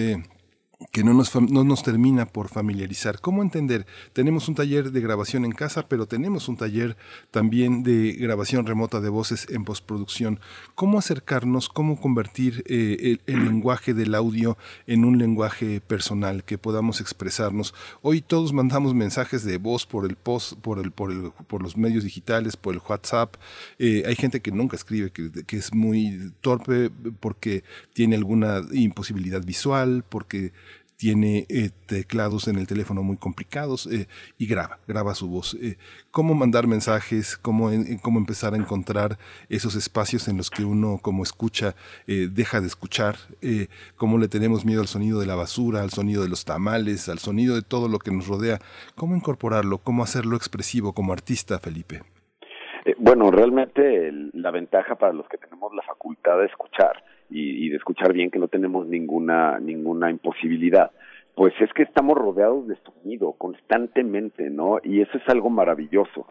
que no nos, no nos termina por familiarizar. ¿Cómo entender? Tenemos un taller de grabación en casa, pero tenemos un taller también de grabación remota de voces en postproducción. ¿Cómo acercarnos, cómo convertir eh, el, el lenguaje del audio en un lenguaje personal que podamos expresarnos? Hoy todos mandamos mensajes de voz por el post, por el, por el, por los medios digitales, por el WhatsApp. Eh, hay gente que nunca escribe, que, que es muy torpe porque tiene alguna imposibilidad visual, porque tiene eh, teclados en el teléfono muy complicados eh, y graba, graba su voz. Eh, ¿Cómo mandar mensajes? Cómo, en- cómo empezar a encontrar esos espacios en los que uno como escucha eh, deja de escuchar? Eh, ¿Cómo le tenemos miedo al sonido de la basura, al sonido de los tamales, al sonido de todo lo que nos rodea? ¿Cómo incorporarlo? ¿Cómo hacerlo expresivo como artista, Felipe? Eh, bueno, realmente la ventaja para los que tenemos la facultad de escuchar y, y de escuchar bien, que no tenemos ninguna ninguna imposibilidad, pues es que estamos rodeados de sonido constantemente, ¿no? Y eso es algo maravilloso.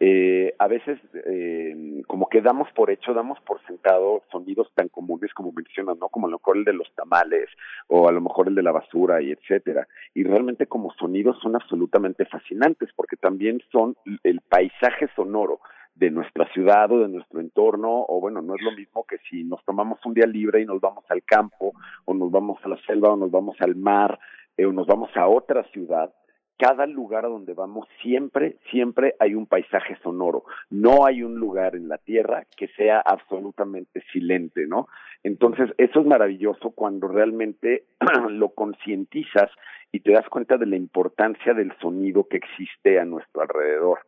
Eh, a veces, eh, como que damos por hecho, damos por sentado sonidos tan comunes como mencionas, ¿no? Como a lo mejor el de los tamales o a lo mejor el de la basura y etcétera. Y realmente como sonidos son absolutamente fascinantes porque también son el paisaje sonoro de nuestra ciudad o de nuestro entorno, o bueno, no es lo mismo que si nos tomamos un día libre y nos vamos al campo, o nos vamos a la selva, o nos vamos al mar, eh, o nos vamos a otra ciudad, cada lugar a donde vamos siempre, siempre hay un paisaje sonoro. No hay un lugar en la tierra que sea absolutamente silente, ¿no? Entonces, eso es maravilloso cuando realmente *clears throat* lo concientizas y te das cuenta de la importancia del sonido que existe a nuestro alrededor.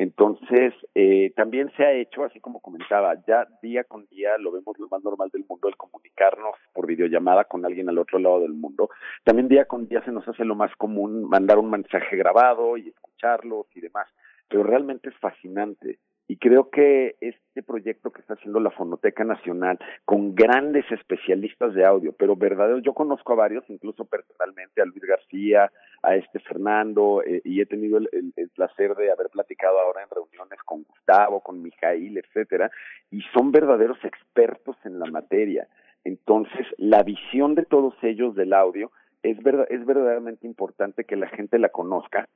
Entonces, eh, también se ha hecho, así como comentaba, ya día con día lo vemos lo más normal del mundo, el comunicarnos por videollamada con alguien al otro lado del mundo. También día con día se nos hace lo más común mandar un mensaje grabado y escucharlos y demás. Pero realmente es fascinante. Y creo que este proyecto que está haciendo la Fonoteca Nacional, con grandes especialistas de audio, pero verdaderos, yo conozco a varios, incluso personalmente, a Luis García, a este Fernando, eh, y he tenido el, placer de haber platicado ahora en reuniones con Gustavo, con Mijail, etcétera, y son verdaderos expertos en la materia. Entonces, la visión de todos ellos del audio es, verdad, es verdaderamente importante que la gente la conozca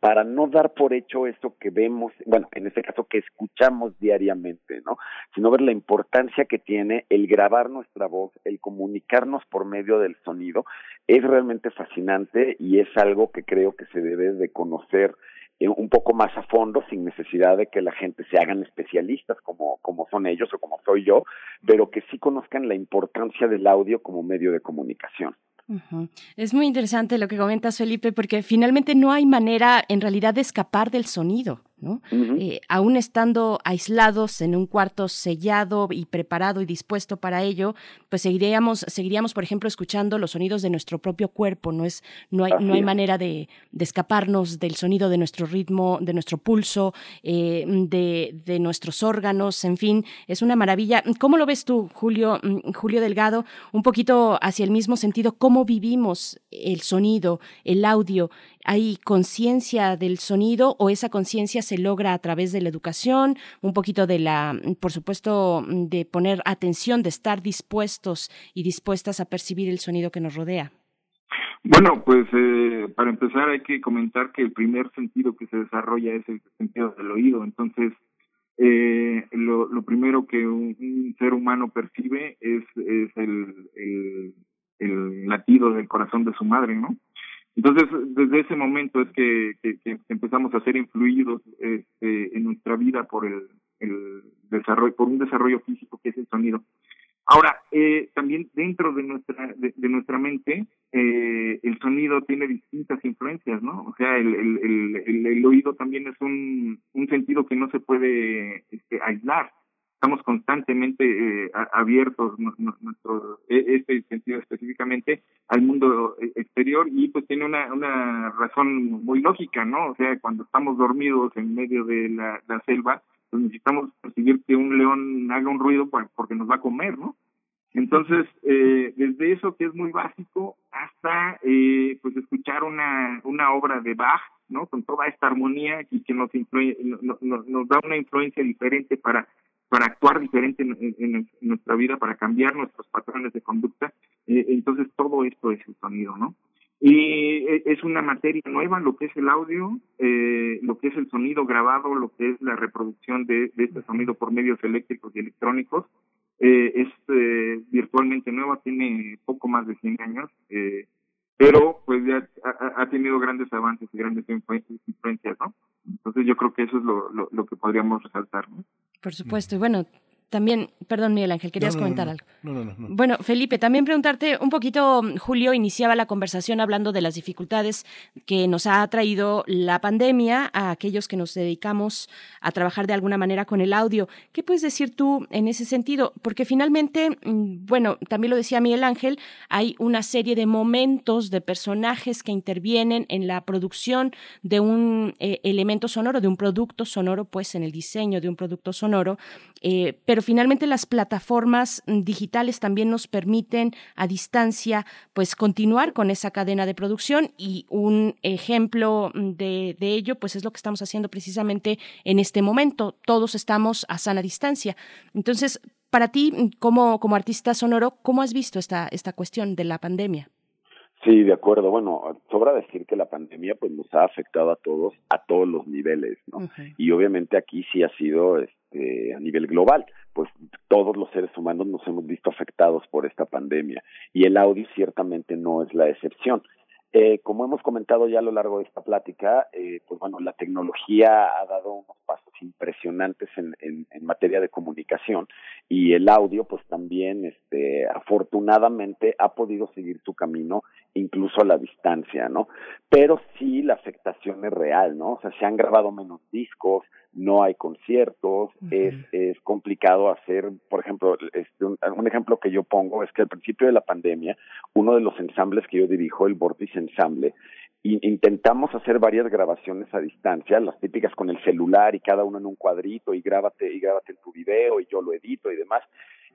para no dar por hecho eso que vemos, bueno, en este caso que escuchamos diariamente, ¿no? Sino ver la importancia que tiene el grabar nuestra voz, el comunicarnos por medio del sonido, es realmente fascinante y es algo que creo que se debe de conocer eh, un poco más a fondo sin necesidad de que la gente se hagan especialistas como, como son ellos o como soy yo, pero que sí conozcan la importancia del audio como medio de comunicación. Es muy interesante lo que comentas, Felipe, porque finalmente no hay manera en realidad de escapar del sonido. ¿No? Eh, aún estando aislados en un cuarto sellado y preparado y dispuesto para ello, pues seguiríamos, seguiríamos, por ejemplo, escuchando los sonidos de nuestro propio cuerpo. No es, no hay, no hay manera de, escaparnos del sonido de nuestro ritmo, de nuestro pulso, eh, de, de, nuestros órganos, en fin, es una maravilla. ¿Cómo lo ves tú, Julio, mm, Julio Delgado? Un poquito hacia el mismo sentido, ¿cómo vivimos el sonido, el audio? ¿Hay conciencia del sonido o esa conciencia se logra a través de la educación, un poquito de la, por supuesto, de poner atención, de estar dispuestos y dispuestas a percibir el sonido que nos rodea? Bueno, pues eh, para empezar hay que comentar que el primer sentido que se desarrolla es el sentido del oído. Entonces, eh, lo, primero que un, ser humano percibe es, es el, el, latido del corazón de su madre, ¿no? Entonces, desde ese momento es que, empezamos a ser influidos este, en nuestra vida por el, desarrollo, por un desarrollo físico que es el sonido. Ahora, eh, también dentro de nuestra de, nuestra mente, eh, el sonido tiene distintas influencias, ¿no? O sea, el, el, el, oído también es un, un sentido que no se puede este, aislar estamos constantemente eh, abiertos nuestro e, este sentido específicamente al mundo eh, exterior y pues tiene una una razón muy lógica no o sea cuando estamos dormidos en medio de la, selva pues necesitamos percibir que un león haga un ruido porque nos va a comer no entonces eh, desde eso que es muy básico hasta eh, pues escuchar una una obra de Bach no con toda esta armonía y que nos nos da una influencia diferente para para actuar diferente en, nuestra vida, para cambiar nuestros patrones de conducta. Eh, entonces, todo esto es el sonido, ¿no? Y eh, es una materia nueva lo que es el audio, eh, lo que es el sonido grabado, lo que es la reproducción de, este sonido por medios eléctricos y electrónicos. es virtualmente nueva, tiene poco más de 100 años, pero pues ya ha, tenido grandes avances y grandes influencias, ¿no? Entonces yo creo que eso es lo, lo, lo que podríamos resaltar, ¿no? Por supuesto. Y bueno, también, perdón Miguel Ángel, querías comentar algo. Bueno, Felipe, también preguntarte un poquito, Julio iniciaba la conversación hablando de las dificultades que nos ha traído la pandemia a aquellos que nos dedicamos a trabajar de alguna manera con el audio. ¿Qué puedes decir tú en ese sentido? Porque finalmente, mm, bueno, también lo decía Miguel Ángel, hay una serie de momentos, de personajes que intervienen en la producción de un eh, elemento sonoro, de un producto sonoro, pues en el diseño de un producto sonoro, eh, pero finalmente las plataformas mm, digitales también nos permiten a distancia pues continuar con esa cadena de producción y un ejemplo mm, de, ello pues es lo que estamos haciendo precisamente en este momento. Todos estamos a sana distancia. Entonces, para ti, mm, como, como artista sonoro, ¿cómo has visto esta, esta cuestión de la pandemia? Sí, de acuerdo. Bueno, sobra decir que la pandemia pues nos ha afectado a todos a todos los niveles, ¿no? Y obviamente aquí sí ha sido este a nivel global pues todos los seres humanos nos hemos visto afectados por esta pandemia y el audio ciertamente no es la excepción. Eh, como hemos comentado ya a lo largo de esta plática, eh, pues bueno, la tecnología ha dado unos pasos impresionantes en, en, en, materia de comunicación y el audio, pues también, este, afortunadamente ha podido seguir su camino incluso a la distancia, ¿no? Pero sí la afectación es real, ¿no? O sea, se han grabado menos discos, no hay conciertos, es, es complicado hacer, por ejemplo, este, un, ejemplo que yo pongo es que al principio de la pandemia, uno de los ensambles que yo dirijo, el Vortice Ensamble, intentamos hacer varias grabaciones a distancia, las típicas con el celular y cada uno en un cuadrito y grábate y grábate en tu video y yo lo edito y demás.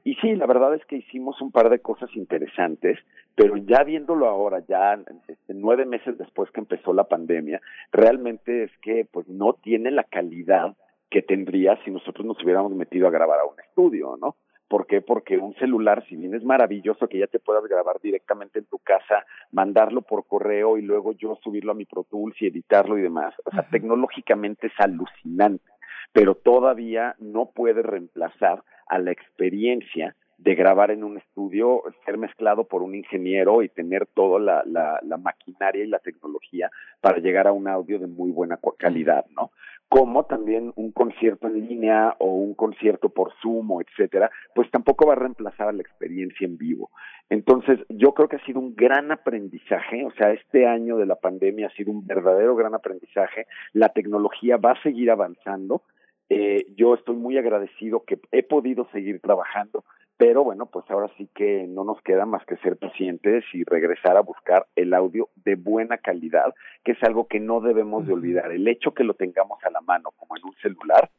Y sí, la verdad es que hicimos un par de cosas interesantes, pero ya viéndolo ahora, ya este, nueve meses después que empezó la pandemia, realmente es que pues no tiene la calidad que tendría si nosotros nos hubiéramos metido a grabar a un estudio, ¿no? ¿Por qué? Porque un celular, si bien es maravilloso que ya te puedas grabar directamente en tu casa, mandarlo por correo y luego yo subirlo a mi Pro Tools y editarlo y demás, o sea, tecnológicamente es alucinante, pero todavía no puede reemplazar a la experiencia de grabar en un estudio, ser mezclado por un ingeniero y tener toda la, la, la maquinaria y la tecnología para llegar a un audio de muy buena calidad, ¿no? Como también un concierto en línea o un concierto por Zoom o etcétera, pues tampoco va a reemplazar a la experiencia en vivo. Entonces, yo creo que ha sido un gran aprendizaje, o sea, este año de la pandemia ha sido un verdadero gran aprendizaje. La tecnología va a seguir avanzando. Eh, yo estoy muy agradecido que he podido seguir trabajando, pero bueno, pues ahora sí que no nos queda más que ser pacientes y regresar a buscar el audio de buena calidad, que es algo que no debemos de olvidar. El hecho que lo tengamos a la mano, como en un celular,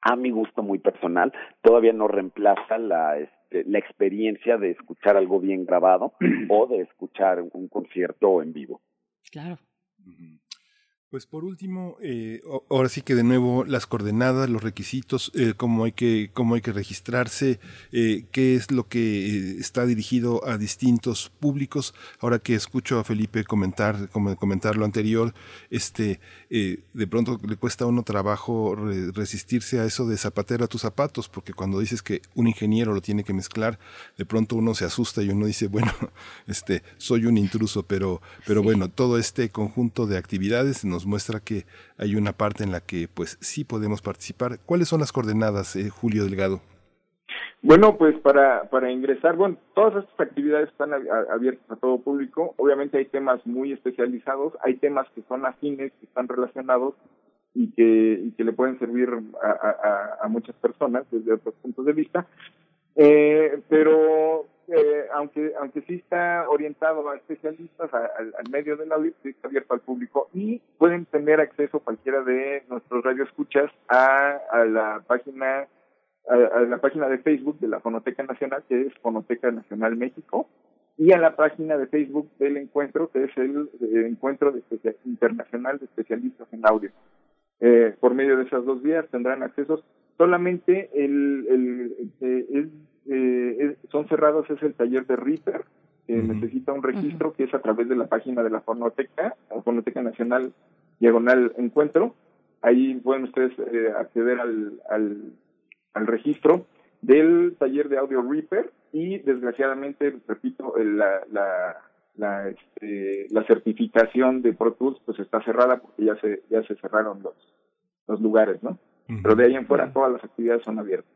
a mi gusto muy personal, todavía no reemplaza la, este, la experiencia de escuchar algo bien grabado *clears throat* o de escuchar un concierto en vivo. Claro. Pues por último, eh, ahora sí que de nuevo las coordenadas, los requisitos, eh, cómo hay que cómo hay que registrarse, eh, qué es lo que está dirigido a distintos públicos. Ahora que escucho a Felipe comentar como comentar lo anterior, este eh, de pronto le cuesta a uno trabajo re- resistirse a eso de zapatero a tus zapatos, porque cuando dices que un ingeniero lo tiene que mezclar, de pronto uno se asusta y uno dice bueno, *laughs* este soy un intruso, pero pero bueno todo este conjunto de actividades nos muestra que hay una parte en la que pues sí podemos participar. ¿Cuáles son las coordenadas, eh, Julio Delgado? Bueno, pues para, para ingresar, bueno, todas estas actividades están abiertas a todo público. Obviamente hay temas muy especializados, hay temas que son afines, que están relacionados y que, que le pueden servir a- a muchas personas desde otros puntos de vista. Eh, pero eh, aunque aunque sí está orientado a especialistas, a- al, medio del audio, está abierto al público y pueden tener acceso cualquiera de nuestros radioescuchas a, a la página a, la página de Facebook de la Fonoteca Nacional, que es Fonoteca Nacional México, y a la página de Facebook del encuentro, que es el, Encuentro de Internacional de Especialistas en Audio. Eh, por medio de esas dos vías tendrán accesos. Solamente el, el, eh, es, eh, es- son cerrados es el taller de Reaper, que necesita un registro que es a través de la página de la Fonoteca, la Fonoteca Nacional Diagonal Encuentro. Ahí pueden ustedes eh, acceder al, al, al registro del taller de audio Reaper y desgraciadamente, repito, el- la, la, la, este, la certificación de Pro Tools pues está cerrada porque ya se, ya se cerraron los, los lugares, ¿no? Pero de ahí en fuera todas las actividades son abiertas.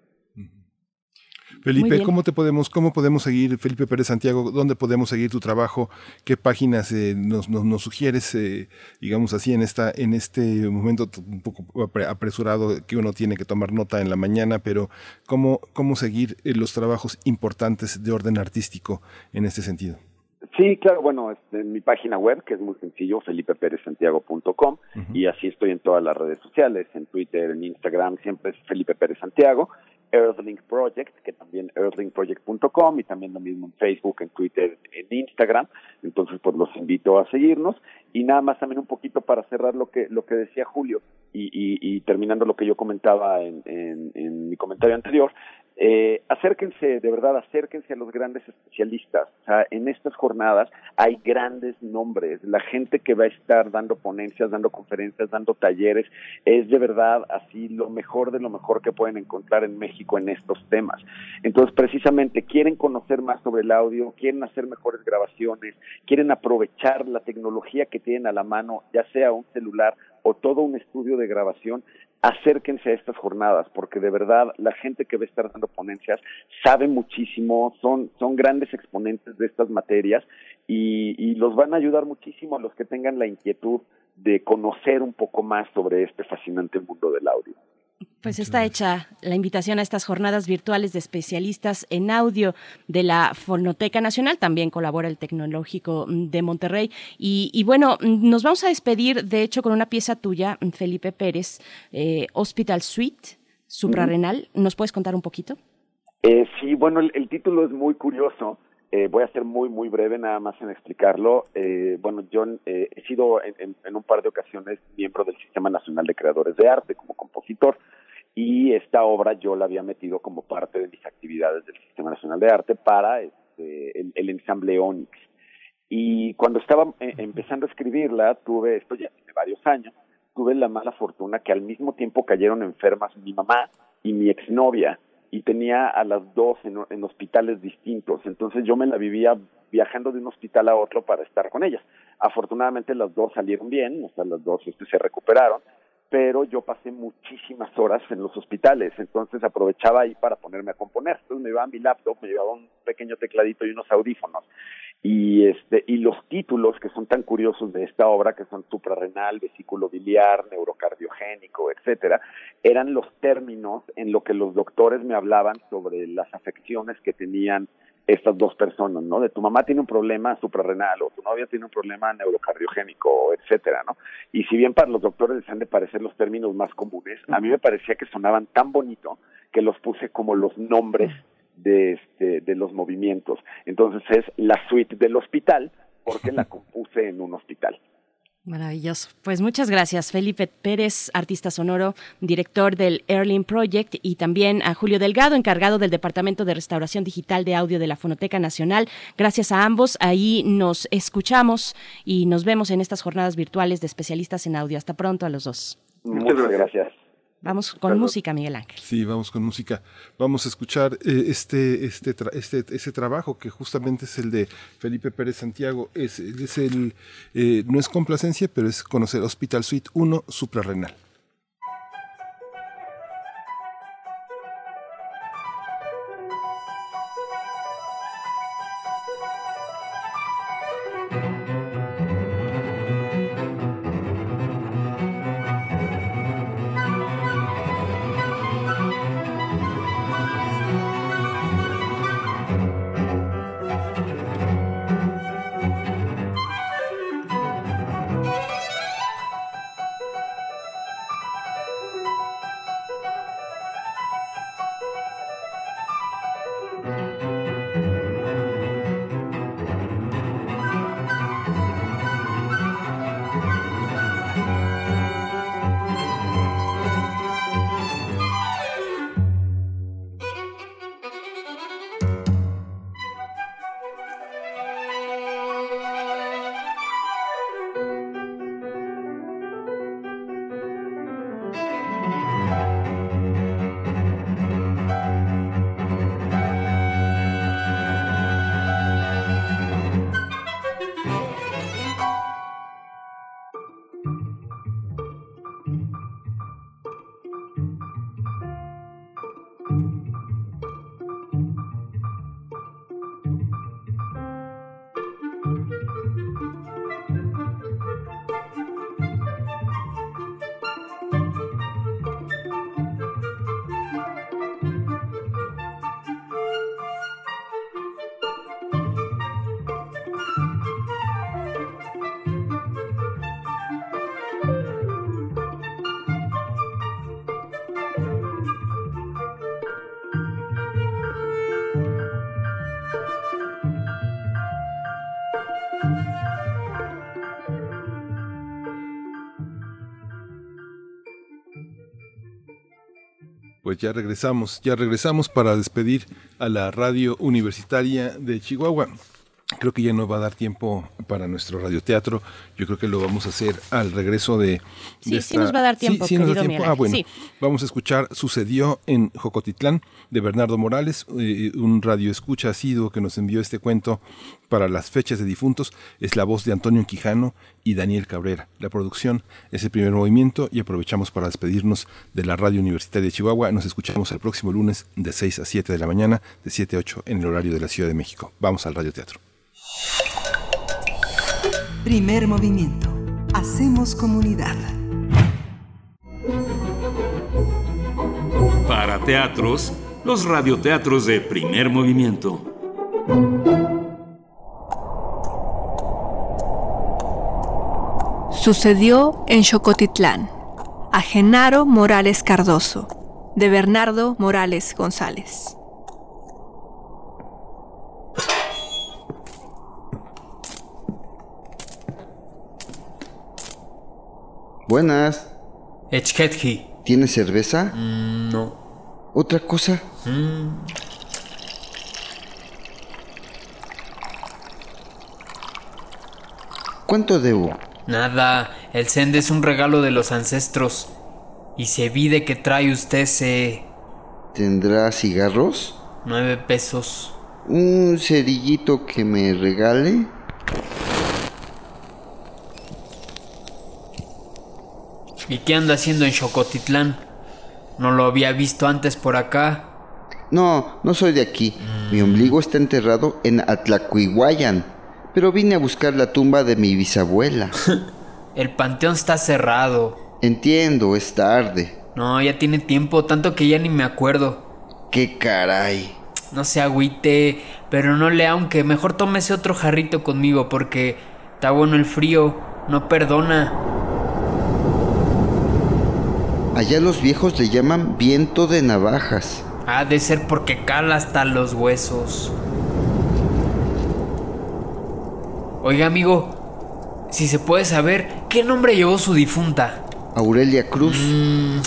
Felipe. ¿cómo te podemos, cómo podemos seguir, Felipe Pérez Santiago, dónde podemos seguir tu trabajo? ¿Qué páginas eh, nos, nos, nos sugieres, eh, digamos así, en esta, en este momento un poco apre- apresurado que uno tiene que tomar nota en la mañana, pero cómo, cómo seguir eh, los trabajos importantes de orden artístico en este sentido? Sí, claro, bueno, este, en mi página web, que es muy sencillo, felipeperezsantiago.com, y así estoy en todas las redes sociales, en Twitter, en Instagram, siempre es Felipe Pérez Santiago, Earthlink Project, que también earthlinkproject.com, y también lo mismo en Facebook, en Twitter, en Instagram, entonces pues los invito a seguirnos, y nada más también un poquito para cerrar lo que, lo que decía Julio, y, y, y terminando lo que yo comentaba en, en, en mi comentario anterior, eh, acérquense, de verdad, acérquense a los grandes especialistas. O sea, en estas jornadas hay grandes nombres. La gente que va a estar dando ponencias, dando conferencias, dando talleres, es de verdad así lo mejor de lo mejor que pueden encontrar en México en estos temas. Entonces, precisamente, quieren conocer más sobre el audio, quieren hacer mejores grabaciones, quieren aprovechar la tecnología que tienen a la mano, ya sea un celular o todo un estudio de grabación, acérquense a estas jornadas, porque de verdad la gente que va a estar dando ponencias sabe muchísimo, son, son grandes exponentes de estas materias y, y los van a ayudar muchísimo a los que tengan la inquietud de conocer un poco más sobre este fascinante mundo del audio. Pues está hecha la invitación a estas jornadas virtuales de especialistas en audio de la Fonoteca Nacional. También colabora el Tecnológico de Monterrey. Y, y bueno, nos vamos a despedir, de hecho, con una pieza tuya, Felipe Pérez, eh, Hospital Suite, suprarrenal. ¿Nos puedes contar un poquito? Eh, sí, bueno, el, el título es muy curioso. Eh, voy a ser muy, muy breve nada más en explicarlo. Eh, bueno, yo eh, he sido en, en- en un par de ocasiones miembro del Sistema Nacional de Creadores de Arte como compositor y esta obra yo la había metido como parte de mis actividades del Sistema Nacional de Arte para este, el, el ensamble Onix. Y cuando estaba eh, empezando a escribirla, tuve, esto ya tiene varios años, tuve la mala fortuna que al mismo tiempo cayeron enfermas mi mamá y mi exnovia, y tenía a las dos en, hospitales distintos. Entonces yo me la vivía viajando de un hospital a otro para estar con ellas. Afortunadamente las dos salieron bien, o sea, las dos este, se recuperaron, pero yo pasé muchísimas horas en los hospitales, entonces aprovechaba ahí para ponerme a componer. Entonces me llevaba mi laptop, me llevaba un pequeño tecladito y unos audífonos. Y este y los títulos que son tan curiosos de esta obra, que son suprarrenal, vesículo biliar, neurocardiogénico, etcétera, eran los términos en lo que los doctores me hablaban sobre las afecciones que tenían estas dos personas, ¿no? De tu mamá tiene un problema suprarrenal o tu novia tiene un problema neurocardiogénico, etcétera, ¿no? Y si bien para los doctores les han de parecer los términos más comunes, a mí me parecía que sonaban tan bonito que los puse como los nombres de este de los movimientos. Entonces es la suite del hospital porque la *laughs* compuse en un hospital. Maravilloso. Pues muchas gracias, Felipe Pérez, artista sonoro, director del Erling Project, y también a Julio Delgado, encargado del Departamento de Restauración Digital de Audio de la Fonoteca Nacional. Gracias a ambos. Ahí nos escuchamos y nos vemos en estas jornadas virtuales de especialistas en audio. Hasta pronto a los dos. Muchas gracias. Vamos con música, Miguel Ángel. Sí, vamos con música. Vamos a escuchar eh, este, este, tra- este, ese trabajo que justamente es el de Felipe Pérez Santiago. Es, es el, eh, no es complacencia, pero es conocer Hospital Suite 1 suprarrenal. Pues ya regresamos, ya regresamos para despedir a la radio universitaria de Chihuahua. Creo que ya no va a dar tiempo para nuestro radioteatro. Yo creo que lo vamos a hacer al regreso de. Sí, de sí nos va a dar tiempo, Sí, sí nos da tiempo. Ah, bueno. Vamos a escuchar Sucedió en Jocotitlán de Bernardo Morales, eh, un radio escucha asiduo que nos envió este cuento para las fechas de difuntos. Es la voz de Antonio Quijano y Daniel Cabrera. La producción es el primer movimiento y aprovechamos para despedirnos de la radio universitaria de Chihuahua. Nos escuchamos el próximo lunes de 6 a 7 de la mañana, de 7 a 8 en el horario de la Ciudad de México. Vamos al radioteatro. Primer movimiento. Hacemos comunidad. Para teatros, los radioteatros de primer movimiento. Sucedió en Xocotitlán. A Genaro Morales Cardoso, de Bernardo Morales González. Buenas. Echketji, ¿Tienes cerveza? Mm, no. ¿Otra cosa? Mm. ¿Cuánto debo? Nada, el sende es un regalo de los ancestros. Y se vide que trae usted se... ¿Tendrá cigarros? nueve pesos. ¿Un cerillito que me regale? ¿Y qué anda haciendo en Xocotitlán? No lo había visto antes por acá. No, no soy de aquí. Mi ombligo está enterrado en Atlacuiguayan, pero vine a buscar la tumba de mi bisabuela. *laughs* El panteón está cerrado. Entiendo, es tarde. No, ya tiene tiempo, tanto que ya ni me acuerdo. ¡Qué caray! No se agüite, pero no le aunque mejor tómese otro jarrito conmigo porque está bueno el frío, no perdona. Allá los viejos le llaman viento de navajas. Ha de ser porque cala hasta los huesos. Oiga, amigo, si se puede saber, ¿qué nombre llevó su difunta? Aurelia Cruz.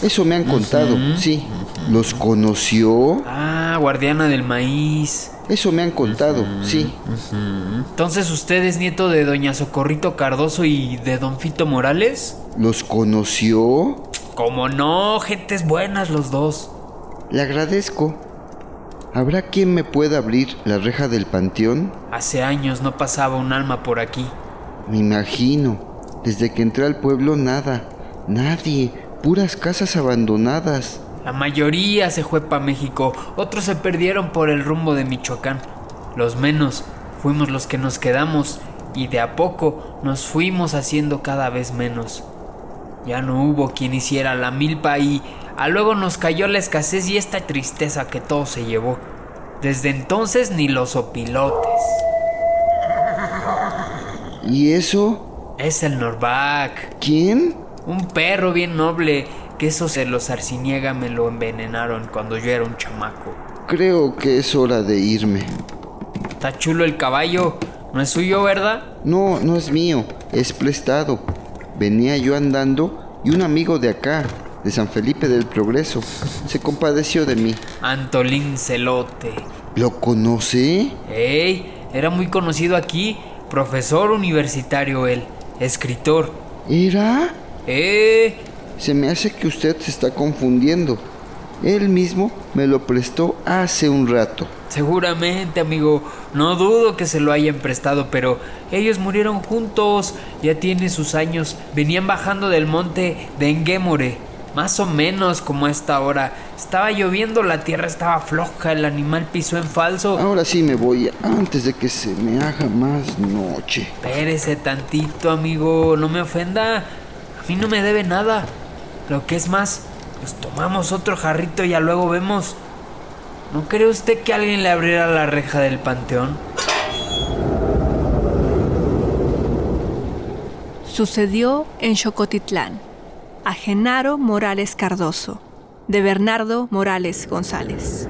Eso me han contado, sí. ¿Los conoció? Ah, guardiana del maíz. Eso me han contado, sí. Entonces usted es nieto de doña Socorrito Cardoso y de don Fito Morales? ¿Los conoció? Como no, gentes buenas los dos. Le agradezco. ¿Habrá quien me pueda abrir la reja del panteón? Hace años no pasaba un alma por aquí. Me imagino. Desde que entré al pueblo nada. Nadie. Puras casas abandonadas. La mayoría se fue para México, otros se perdieron por el rumbo de Michoacán. Los menos fuimos los que nos quedamos y de a poco nos fuimos haciendo cada vez menos. Ya no hubo quien hiciera la milpa y a luego nos cayó la escasez y esta tristeza que todo se llevó. Desde entonces ni los opilotes. ¿Y eso? Es el Norvac. ¿Quién? Un perro bien noble, que eso se los arciniega me lo envenenaron cuando yo era un chamaco. Creo que es hora de irme. Está chulo el caballo. No es suyo, ¿verdad? No, no es mío. Es prestado. Venía yo andando y un amigo de acá, de San Felipe del Progreso, se compadeció de mí. Antolín Celote. ¿Lo conoce? ¡Ey! Era muy conocido aquí. Profesor universitario él. Escritor. ¿Era? ¡Eh! Se me hace que usted se está confundiendo. Él mismo me lo prestó hace un rato. Seguramente, amigo. No dudo que se lo hayan prestado, pero ellos murieron juntos. Ya tiene sus años. Venían bajando del monte de Enguémore. Más o menos como a esta hora. Estaba lloviendo, la tierra estaba floja, el animal pisó en falso. Ahora sí me voy antes de que se me haga más noche. Espérese tantito, amigo. No me ofenda. A mí no me debe nada. Lo que es más, pues tomamos otro jarrito y ya luego vemos. ¿No cree usted que alguien le abriera la reja del panteón? Sucedió en Xocotitlán, a Genaro Morales Cardoso, de Bernardo Morales González.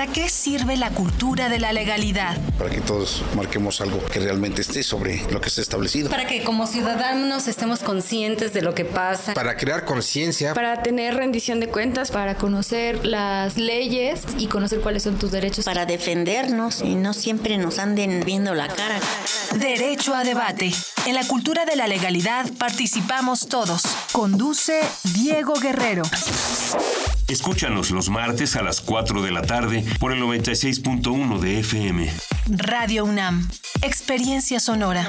¿Para qué sirve la cultura de la legalidad? Para que todos marquemos algo que realmente esté sobre lo que está establecido. Para que como ciudadanos estemos conscientes de lo que pasa. Para crear conciencia. Para tener rendición de cuentas. Para conocer las leyes y conocer cuáles son tus derechos. Para defendernos y no siempre nos anden viendo la cara. Derecho a debate. En la cultura de la legalidad participamos todos. Conduce Diego Guerrero. Escúchanos los martes a las 4 de la tarde por el 96.1 de FM. Radio UNAM. Experiencia sonora.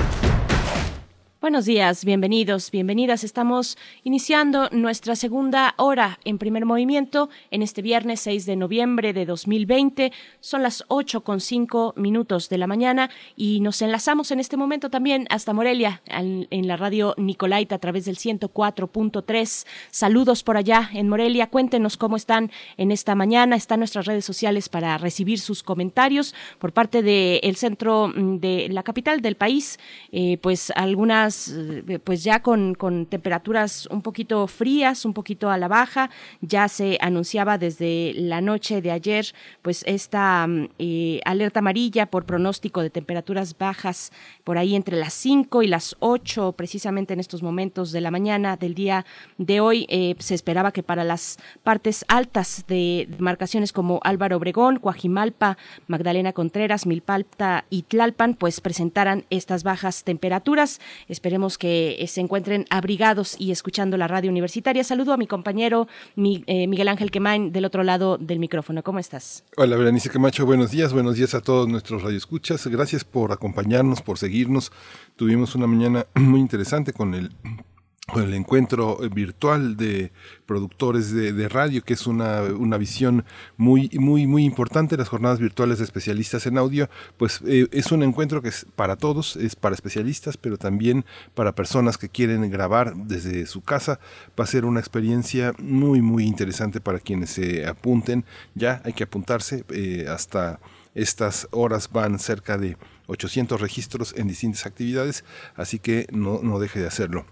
Buenos días, bienvenidos, bienvenidas. Estamos iniciando nuestra segunda hora en primer movimiento en este viernes 6 de noviembre de 2020. Son las 8 con 5 minutos de la mañana y nos enlazamos en este momento también hasta Morelia en, la radio Nicolaita a través del 104.3. Saludos por allá en Morelia. Cuéntenos cómo están en esta mañana. Están nuestras redes sociales para recibir sus comentarios por parte del centro de la capital del país. Eh, pues algunas pues ya con, con, temperaturas un poquito frías, un poquito a la baja. Ya se anunciaba desde la noche de ayer, pues esta eh, alerta amarilla por pronóstico de temperaturas bajas por ahí entre las 5 y las 8, precisamente en estos momentos de la mañana del día de hoy. Eh, se esperaba que para las partes altas de marcaciones como Álvaro Obregón, Coajimalpa, Magdalena Contreras, Milpalta y Tlalpan, pues presentaran estas bajas temperaturas. Esperemos que se encuentren abrigados y escuchando la radio universitaria. Saludo a mi compañero eh, Miguel Ángel Quemain del otro lado del micrófono. ¿Cómo estás? Hola, Berenice Camacho. Buenos días. Buenos días a todos nuestros radioescuchas. Gracias por acompañarnos, por seguirnos. Tuvimos una mañana *clears throat* muy interesante con el el encuentro virtual de productores de, de, radio, que es una, una visión muy, muy, muy importante. Las jornadas virtuales de especialistas en audio, pues eh, es un encuentro que es para todos, es para especialistas, pero también para personas que quieren grabar desde su casa. Va a ser una experiencia muy, muy interesante para quienes se apunten. Ya hay que apuntarse eh, hasta estas horas van cerca de 800 registros en distintas actividades, así que no, no deje de hacerlo.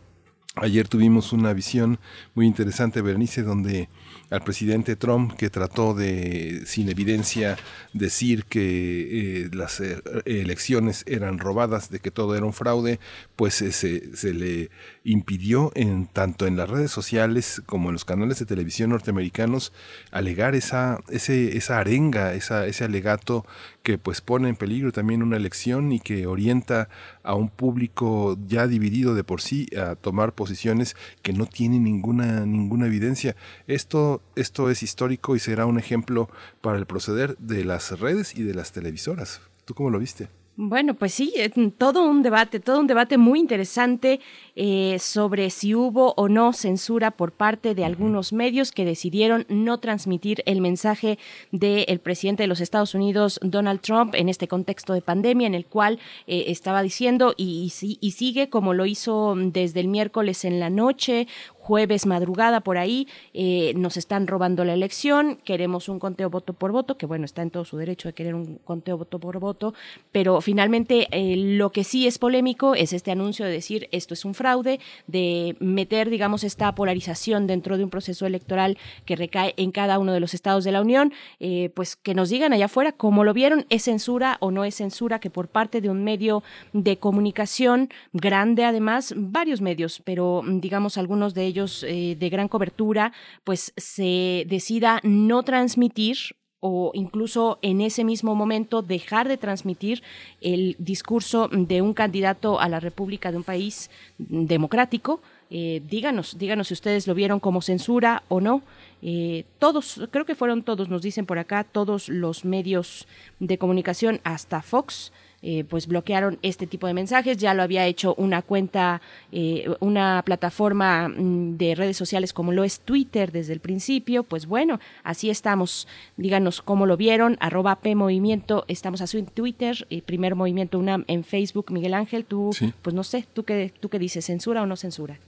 Ayer tuvimos una visión muy interesante, Bernice, donde al presidente Trump, que trató de, sin evidencia, decir que eh, las eh, elecciones eran robadas, de que todo era un fraude, pues eh, se, se, le impidió, en, tanto en las redes sociales como en los canales de televisión norteamericanos, alegar esa, ese, esa arenga, esa, ese alegato que pues pone en peligro también una elección y que orienta a un público ya dividido de por sí a tomar posiciones que no tienen ninguna, ninguna evidencia. Esto, esto es histórico y será un ejemplo para el proceder de las redes y de las televisoras. ¿Tú cómo lo viste? Bueno, pues sí, eh, todo un debate, todo un debate muy interesante eh, sobre si hubo o no censura por parte de algunos medios que decidieron no transmitir el mensaje del presidente de los Estados Unidos, Donald Trump, en este contexto de pandemia, en el cual eh, estaba diciendo y, y sigue como lo hizo desde el miércoles en la noche, jueves madrugada por ahí, eh, nos están robando la elección, queremos un conteo voto por voto, que bueno, está en todo su derecho de querer un conteo voto por voto, pero finalmente eh, lo que sí es polémico es este anuncio de decir esto es un fraude, de meter, digamos, esta polarización dentro de un proceso electoral que recae en cada uno de los estados de la Unión, eh, pues que nos digan allá afuera cómo lo vieron, es censura o no es censura, que por parte de un medio de comunicación grande además, varios medios, pero digamos algunos de ellos eh, de gran cobertura, pues se decida no transmitir o incluso en ese mismo momento dejar de transmitir el discurso de un candidato a la República de un país democrático. Eh, díganos, díganos si ustedes lo vieron como censura o no. Eh, todos, creo que fueron todos, nos dicen por acá, todos los medios de comunicación, hasta Fox, eh, pues bloquearon este tipo de mensajes. Ya lo había hecho una cuenta, eh, una plataforma mm, de redes sociales como lo es Twitter desde el principio. Pues bueno, así estamos. Díganos cómo lo vieron. Arroba P Movimiento, estamos así en Twitter, y Primer Movimiento UNAM en Facebook. Miguel Ángel, tú, pues no sé, ¿tú qué, ¿tú qué dices? ¿Censura o no censura?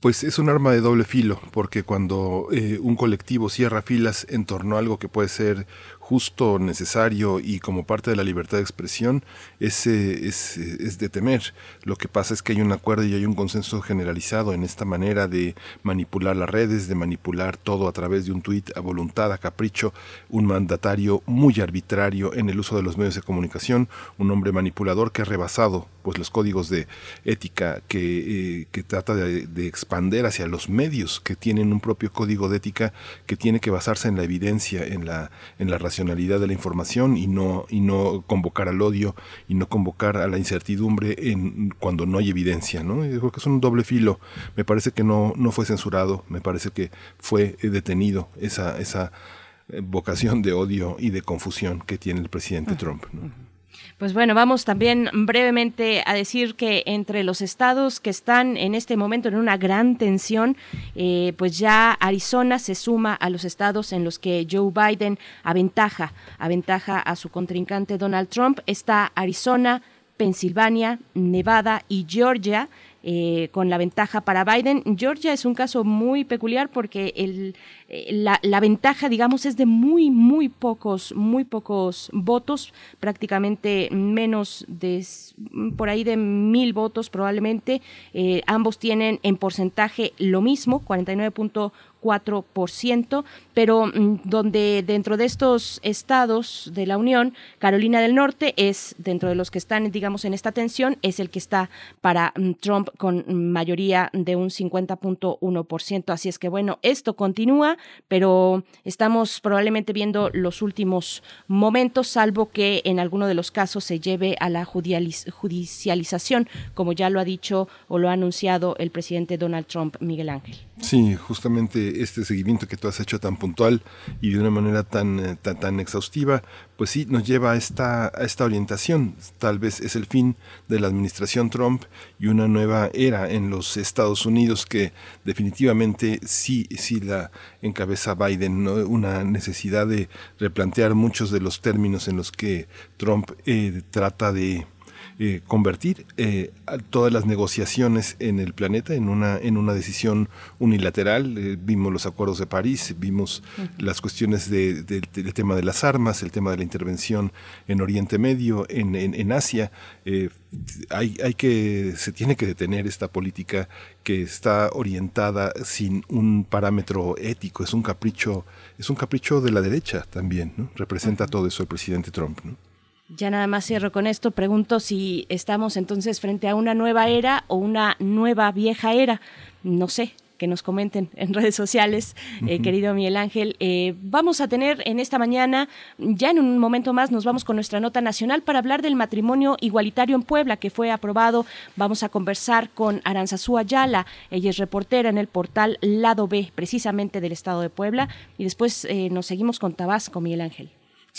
Pues es un arma de doble filo, porque cuando eh, un colectivo cierra filas en torno a algo que puede ser justo, necesario y como parte de la libertad de expresión es, es, de temer. Lo que pasa es que hay un acuerdo y hay un consenso generalizado en esta manera de manipular las redes, de manipular todo a través de un tuit a voluntad, a capricho, un mandatario muy arbitrario en el uso de los medios de comunicación, un hombre manipulador que ha rebasado pues los códigos de ética que, eh, que trata de, de expander hacia los medios que tienen un propio código de ética que tiene que basarse en la evidencia, en la, en la de la información y no, y no convocar al odio y no convocar a la incertidumbre en, cuando no hay evidencia. ¿no? Creo que es un doble filo. Me parece que no, no fue censurado, me parece que fue eh, detenido esa, esa eh, vocación de odio y de confusión que tiene el presidente Trump. Pues bueno, vamos también brevemente a decir que entre los estados que están en este momento en una gran tensión, eh, pues ya Arizona se suma a los estados en los que Joe Biden aventaja, aventaja a su contrincante Donald Trump. Está Arizona, Pensilvania, Nevada y Georgia. Eh, con la ventaja para Biden. Georgia es un caso muy peculiar porque el, eh, la, la, ventaja, digamos, es de muy, muy pocos, muy pocos votos, prácticamente menos de por ahí de mil votos probablemente. Eh, ambos tienen en porcentaje lo mismo, 49.1 4%, pero mm, donde dentro de estos estados de la Unión, Carolina del Norte es, dentro de los que están, digamos, en esta tensión, es el que está para mm, Trump con mayoría de un 50.1%. Así es que, bueno, esto continúa, pero estamos probablemente viendo los últimos momentos, salvo que en alguno de los casos se lleve a la judicialización, como ya lo ha dicho o lo ha anunciado el presidente Donald Trump, Miguel Ángel. Sí, justamente este seguimiento que tú has hecho tan puntual y de una manera tan, eh, tan, tan, exhaustiva, pues sí, nos lleva a esta, a esta orientación. Tal vez es el fin de la administración Trump y una nueva era en los Estados Unidos que definitivamente sí, sí la encabeza Biden, ¿no? una necesidad de replantear muchos de los términos en los que Trump eh, trata de eh, convertir eh, todas las negociaciones en el planeta en una, en una decisión unilateral. Eh, vimos los acuerdos de París, vimos las cuestiones del tema de las armas, el tema de la intervención en Oriente Medio, en, en, Asia. hay, hay que, se tiene que detener esta política que está orientada sin un parámetro ético, es un capricho, es un capricho de la derecha también, ¿no? Representa todo eso el presidente Trump, ¿no? Ya nada más cierro con esto. Pregunto si estamos entonces frente a una nueva era o una nueva vieja era. No sé, que nos comenten en *laughs* redes sociales, eh, querido Miguel Ángel. Eh, vamos a tener en esta mañana, ya en un momento más, nos vamos con nuestra nota nacional para hablar del matrimonio igualitario en Puebla que fue aprobado. Vamos a conversar con Aranzazú Ayala. Ella es reportera en el portal Lado B, precisamente del estado de Puebla. Y después eh, nos seguimos con Tabasco, Miguel Ángel.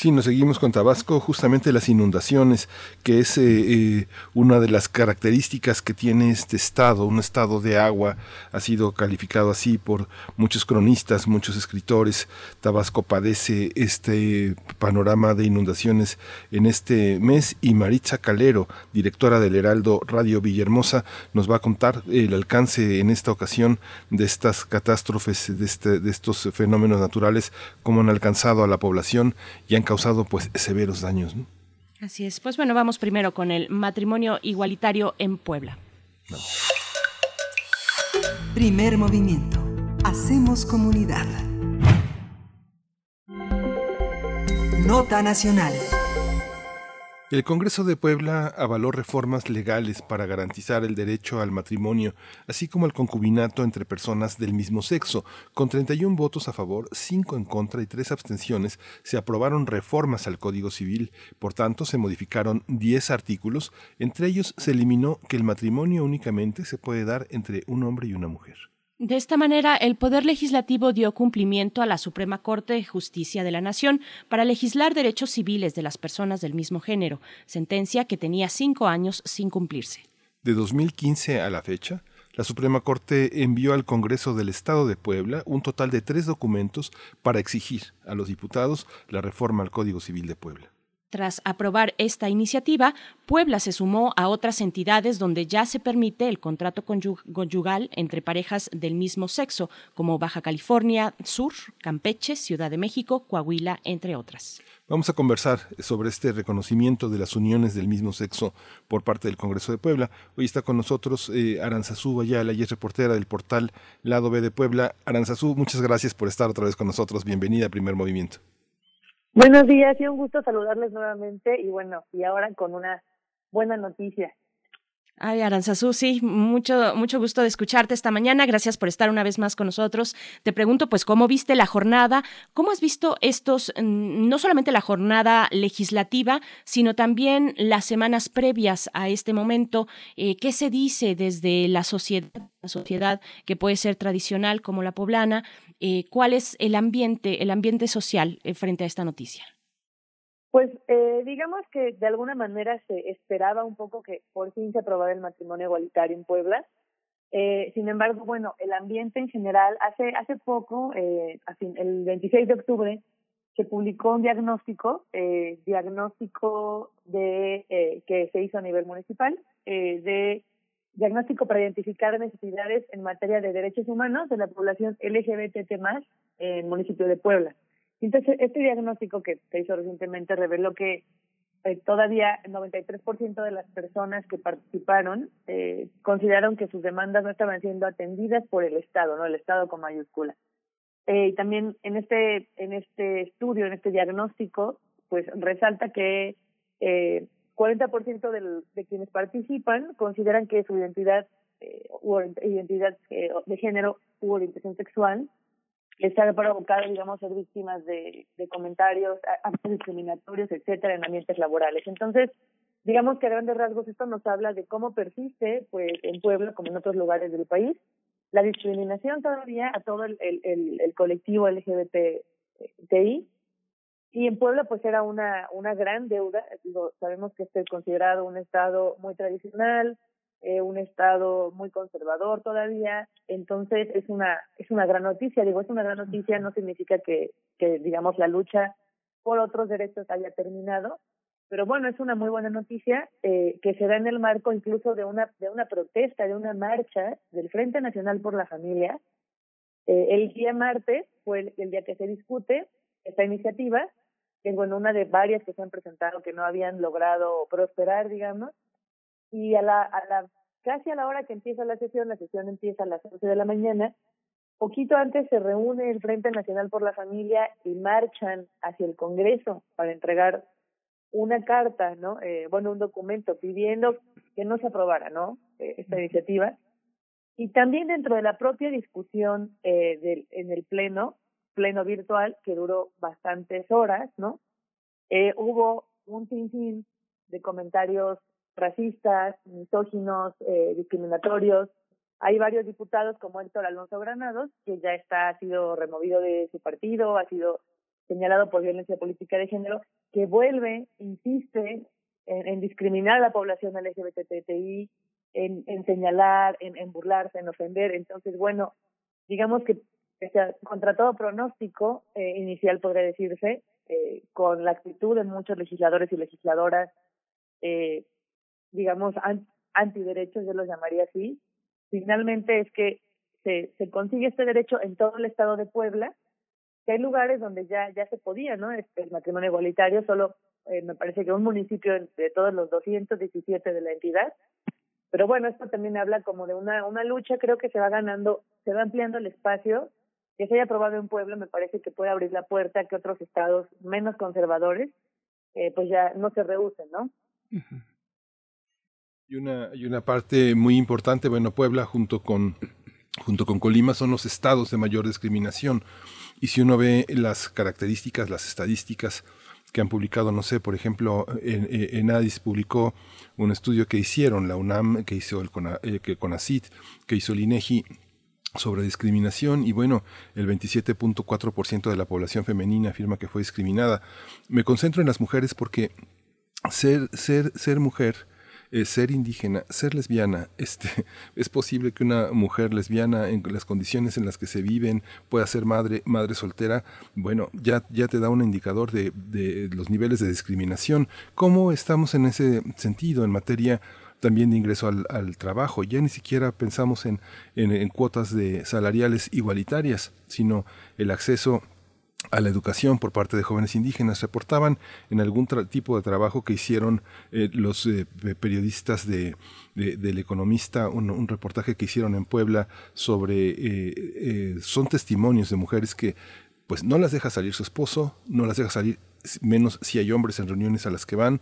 Sí, nos seguimos con Tabasco, justamente las inundaciones, que es eh, eh, una de las características que tiene este estado, un estado de agua, ha sido calificado así por muchos cronistas, muchos escritores. Tabasco padece este panorama de inundaciones en este mes y Maritza Calero, directora del Heraldo Radio Villahermosa, nos va a contar el alcance en esta ocasión de estas catástrofes, de, este, de estos fenómenos naturales, cómo han alcanzado a la población y han causado pues severos daños. Así es. Pues bueno, vamos primero con el matrimonio igualitario en Puebla. Primer movimiento. Hacemos comunidad. Nota nacional. El Congreso de Puebla avaló reformas legales para garantizar el derecho al matrimonio, así como el concubinato entre personas del mismo sexo. Con 31 votos a favor, 5 en contra y 3 abstenciones, se aprobaron reformas al Código Civil. Por tanto, se modificaron 10 artículos. Entre ellos, se eliminó que el matrimonio únicamente se puede dar entre un hombre y una mujer. De esta manera, el Poder Legislativo dio cumplimiento a la Suprema Corte de Justicia de la Nación para legislar derechos civiles de las personas del mismo género, sentencia que tenía cinco años sin cumplirse. De 2015 a la fecha, la Suprema Corte envió al Congreso del Estado de Puebla un total de tres documentos para exigir a los diputados la reforma al Código Civil de Puebla. Tras aprobar esta iniciativa, Puebla se sumó a otras entidades donde ya se permite el contrato conyugal entre parejas del mismo sexo, como Baja California Sur, Campeche, Ciudad de México, Coahuila, entre otras. Vamos a conversar sobre este reconocimiento de las uniones del mismo sexo por parte del Congreso de Puebla. Hoy está con nosotros eh, Aranzazú Ayala, y es reportera del portal Lado B de Puebla. Aranzazú, muchas gracias por estar otra vez con nosotros. Bienvenida a Primer Movimiento. Buenos días y un gusto saludarles nuevamente y bueno, y ahora con una buena noticia. Ay, Aranzazú, sí, mucho, mucho gusto de escucharte esta mañana. Gracias por estar una vez más con nosotros. Te pregunto, pues, ¿cómo viste la jornada? ¿Cómo has visto estos, mm, no solamente la jornada legislativa, sino también las semanas previas a este momento? Eh, ¿Qué se dice desde la sociedad, la sociedad que puede ser tradicional como la poblana? Eh, ¿Cuál es el ambiente, el ambiente social eh, frente a esta noticia? Pues eh, digamos que de alguna manera se esperaba un poco que por fin se aprobara el matrimonio igualitario en Puebla. Eh, sin embargo, bueno, el ambiente en general, hace hace poco, eh, el 26 de octubre, se publicó un diagnóstico, eh, diagnóstico de eh, que se hizo a nivel municipal, eh, de diagnóstico para identificar necesidades en materia de derechos humanos de la población LGBT en el municipio de Puebla. Entonces, este diagnóstico que se hizo recientemente reveló que eh, todavía el 93% de las personas que participaron eh, consideraron que sus demandas no estaban siendo atendidas por el Estado, no el Estado con mayúscula. Eh, y también en este en este estudio, en este diagnóstico, pues resalta que eh, 40% del, de quienes participan consideran que su identidad eh, u identidad eh, de género u orientación sexual les ha provocado, digamos, ser víctimas de, comentarios actos discriminatorios, etcétera, en ambientes laborales. Entonces, digamos que a grandes rasgos esto nos habla de cómo persiste, pues, en Puebla, como en otros lugares del país, la discriminación todavía a todo el, el, el, colectivo LGBTI. Y en Puebla, pues, era una, una gran deuda. Digo, sabemos que este es considerado un estado muy tradicional, eh, un estado muy conservador todavía. Entonces es una es una gran noticia. Digo es una gran noticia no significa que que digamos la lucha por otros derechos haya terminado pero bueno es una muy buena noticia eh, que se da en el marco incluso de una de una protesta de una marcha del Frente Nacional por la Familia. Eh, el día martes fue el, el día que se discute esta iniciativa. Que bueno una de varias que se han presentado que no habían logrado prosperar digamos y a la, a la casi a la hora que empieza la sesión, la sesión empieza a las 11 de la mañana, poquito antes se reúne el Frente Nacional por la Familia y marchan hacia el Congreso para entregar una carta, ¿no? Eh, bueno, un documento pidiendo que no se aprobara, ¿no? Eh, esta iniciativa. Y también dentro de la propia discusión eh, del, en el Pleno, Pleno virtual, que duró bastantes horas, ¿no? Eh, hubo un sinfín de comentarios racistas, misóginos, eh, discriminatorios. Hay varios diputados como Héctor Alonso Granados, que ya está, ha sido removido de su partido, ha sido señalado por violencia política de género, que vuelve, insiste en, discriminar a la población LGBTI, en, señalar, en, burlarse, en ofender. Entonces, bueno, digamos que contra todo pronóstico eh, inicial podría decirse, eh, con la actitud de muchos legisladores y legisladoras, eh, digamos, an antiderechos, yo los llamaría así, finalmente es que se, consigue este derecho en todo el estado de Puebla, que hay lugares donde ya, ya se podía, ¿no? Este, el matrimonio igualitario, solo eh, me parece que un municipio de todos los 217 de la entidad, pero bueno, esto también habla como de una, una lucha, creo que se va ganando, se va ampliando el espacio, que se haya aprobado en Puebla me parece que puede abrir la puerta a que otros estados menos conservadores eh, pues ya no se rehúsen, ¿no? Y una, y una parte muy importante, bueno, Puebla junto con junto con Colima son los estados de mayor discriminación. Y si uno ve las características, las estadísticas que han publicado, no sé, por ejemplo, en, en Addis publicó un estudio que hicieron la UNAM, que hizo el CONA, eh, que CONACIT, que hizo el INEGI sobre discriminación y bueno, el 27.4% de la población femenina afirma que fue discriminada. Me concentro en las mujeres porque ser ser ser mujer eh, ser indígena, ser lesbiana, *laughs* este, es posible que una mujer lesbiana en las condiciones en las que se viven pueda ser madre, madre soltera, bueno, ya, ya te da un indicador de, los niveles de discriminación. ¿Cómo estamos en ese sentido en materia también de ingreso al, al trabajo. Ya ni siquiera pensamos en, en, en, cuotas de salariales igualitarias, sino el acceso a la educación por parte de jóvenes indígenas. Reportaban en algún tipo de trabajo que hicieron eh, los eh, periodistas de, de, del economista, un, reportaje que hicieron en Puebla sobre, eh, son testimonios de mujeres que pues no las deja salir su esposo, no las deja salir menos si hay hombres en reuniones a las que van,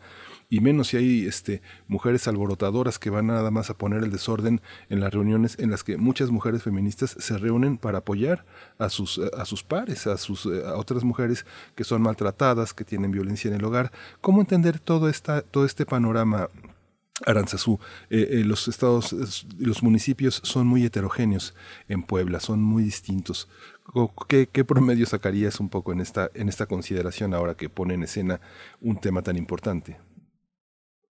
y menos si hay este, mujeres alborotadoras que van nada más a poner el desorden en las reuniones en las que muchas mujeres feministas se reúnen para apoyar a sus, a sus pares, a, sus, a otras mujeres que son maltratadas, que tienen violencia en el hogar. ¿Cómo entender todo, esta, todo este panorama Aranzazú, eh, eh, los estados, los municipios son muy heterogéneos en Puebla, son muy distintos. ¿Qué, ¿Qué, promedio sacarías un poco en esta, en esta consideración ahora que pone en escena un tema tan importante?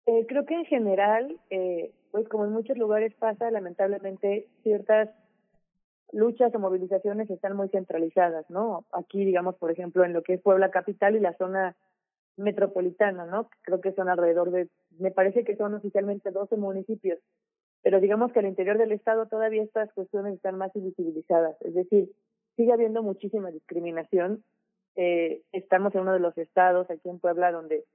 Eh, creo que en general, eh, pues como en muchos lugares pasa, lamentablemente ciertas luchas o movilizaciones están muy centralizadas, ¿no? Aquí, digamos, por ejemplo, en lo que es Puebla Capital y la zona metropolitana, ¿no? Creo que son alrededor de, me parece que son oficialmente 12 municipios, pero digamos que al interior del Estado todavía estas cuestiones están más invisibilizadas, es decir, sigue habiendo muchísima discriminación. Eh, estamos en uno de los estados aquí en Puebla donde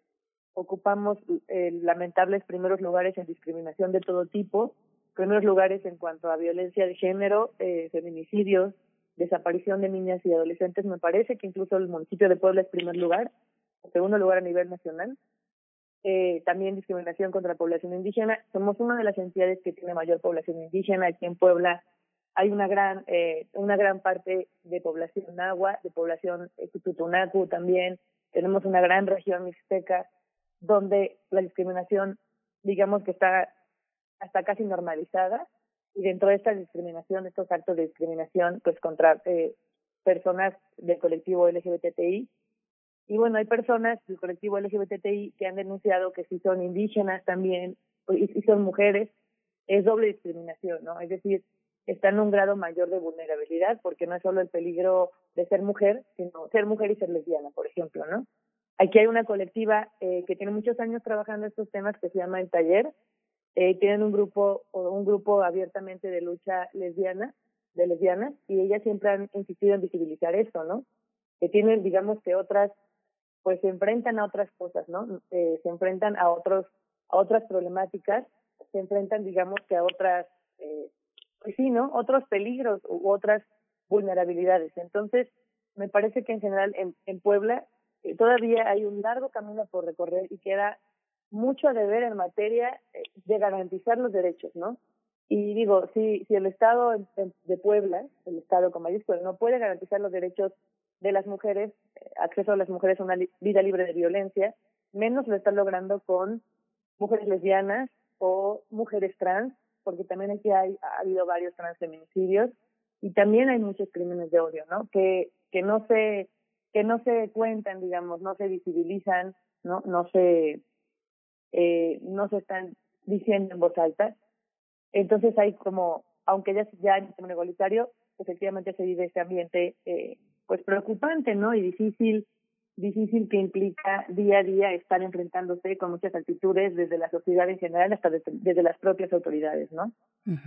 ocupamos eh, lamentables primeros lugares en discriminación de todo tipo, primeros lugares en cuanto a violencia de género, eh, feminicidios, desaparición de niñas y adolescentes. Me parece que incluso el municipio de Puebla es primer lugar, segundo lugar a nivel nacional. Eh, también discriminación contra la población indígena. Somos una de las entidades que tiene mayor población indígena. Aquí en Puebla hay una gran eh, una gran parte de población nahua, de población eh, tutunacu también. Tenemos una gran región mixteca donde la discriminación, digamos que está hasta casi normalizada, y dentro de esta discriminación, estos actos de discriminación, pues contra eh, personas del colectivo LGBTI, y bueno, hay personas del colectivo LGBTI que han denunciado que si son indígenas también, y si son mujeres, es doble discriminación, ¿no? Es decir, están en un grado mayor de vulnerabilidad, porque no es solo el peligro de ser mujer, sino ser mujer y ser lesbiana, por ejemplo, ¿no? Aquí hay una colectiva eh, que tiene muchos años trabajando estos temas que se llama El Taller. Eh, tienen un grupo un grupo abiertamente de lucha lesbiana, de lesbianas, y ellas siempre han insistido en visibilizar esto, ¿no? Que tienen, digamos que otras, pues se enfrentan a otras cosas, ¿no? Eh, se enfrentan a otros, a otras problemáticas, se enfrentan, digamos que a otras, eh, pues sí, ¿no? Otros peligros u otras vulnerabilidades. Entonces, me parece que en general en, en Puebla todavía hay un largo camino por recorrer y queda mucho a deber en materia eh, de garantizar los derechos, ¿no? Y digo, si, si el Estado de Puebla, el Estado con mayúsculas, no puede garantizar los derechos de las mujeres, eh, acceso a las mujeres a una vida libre de violencia, menos lo está logrando con mujeres lesbianas o mujeres trans, porque también aquí hay, ha habido varios transfeminicidios y también hay muchos crímenes de odio, ¿no? Que, que no se que no se cuentan, digamos, no se visibilizan ¿no? No se, eh, no se están diciendo en voz alta. Entonces hay como, aunque ya, ya en el igualitario, efectivamente se vive ese ambiente eh, pues preocupante, ¿no? Y difícil difícil que implica día a día estar enfrentándose con muchas actitudes desde la sociedad en general hasta desde, las propias autoridades, ¿no? Uh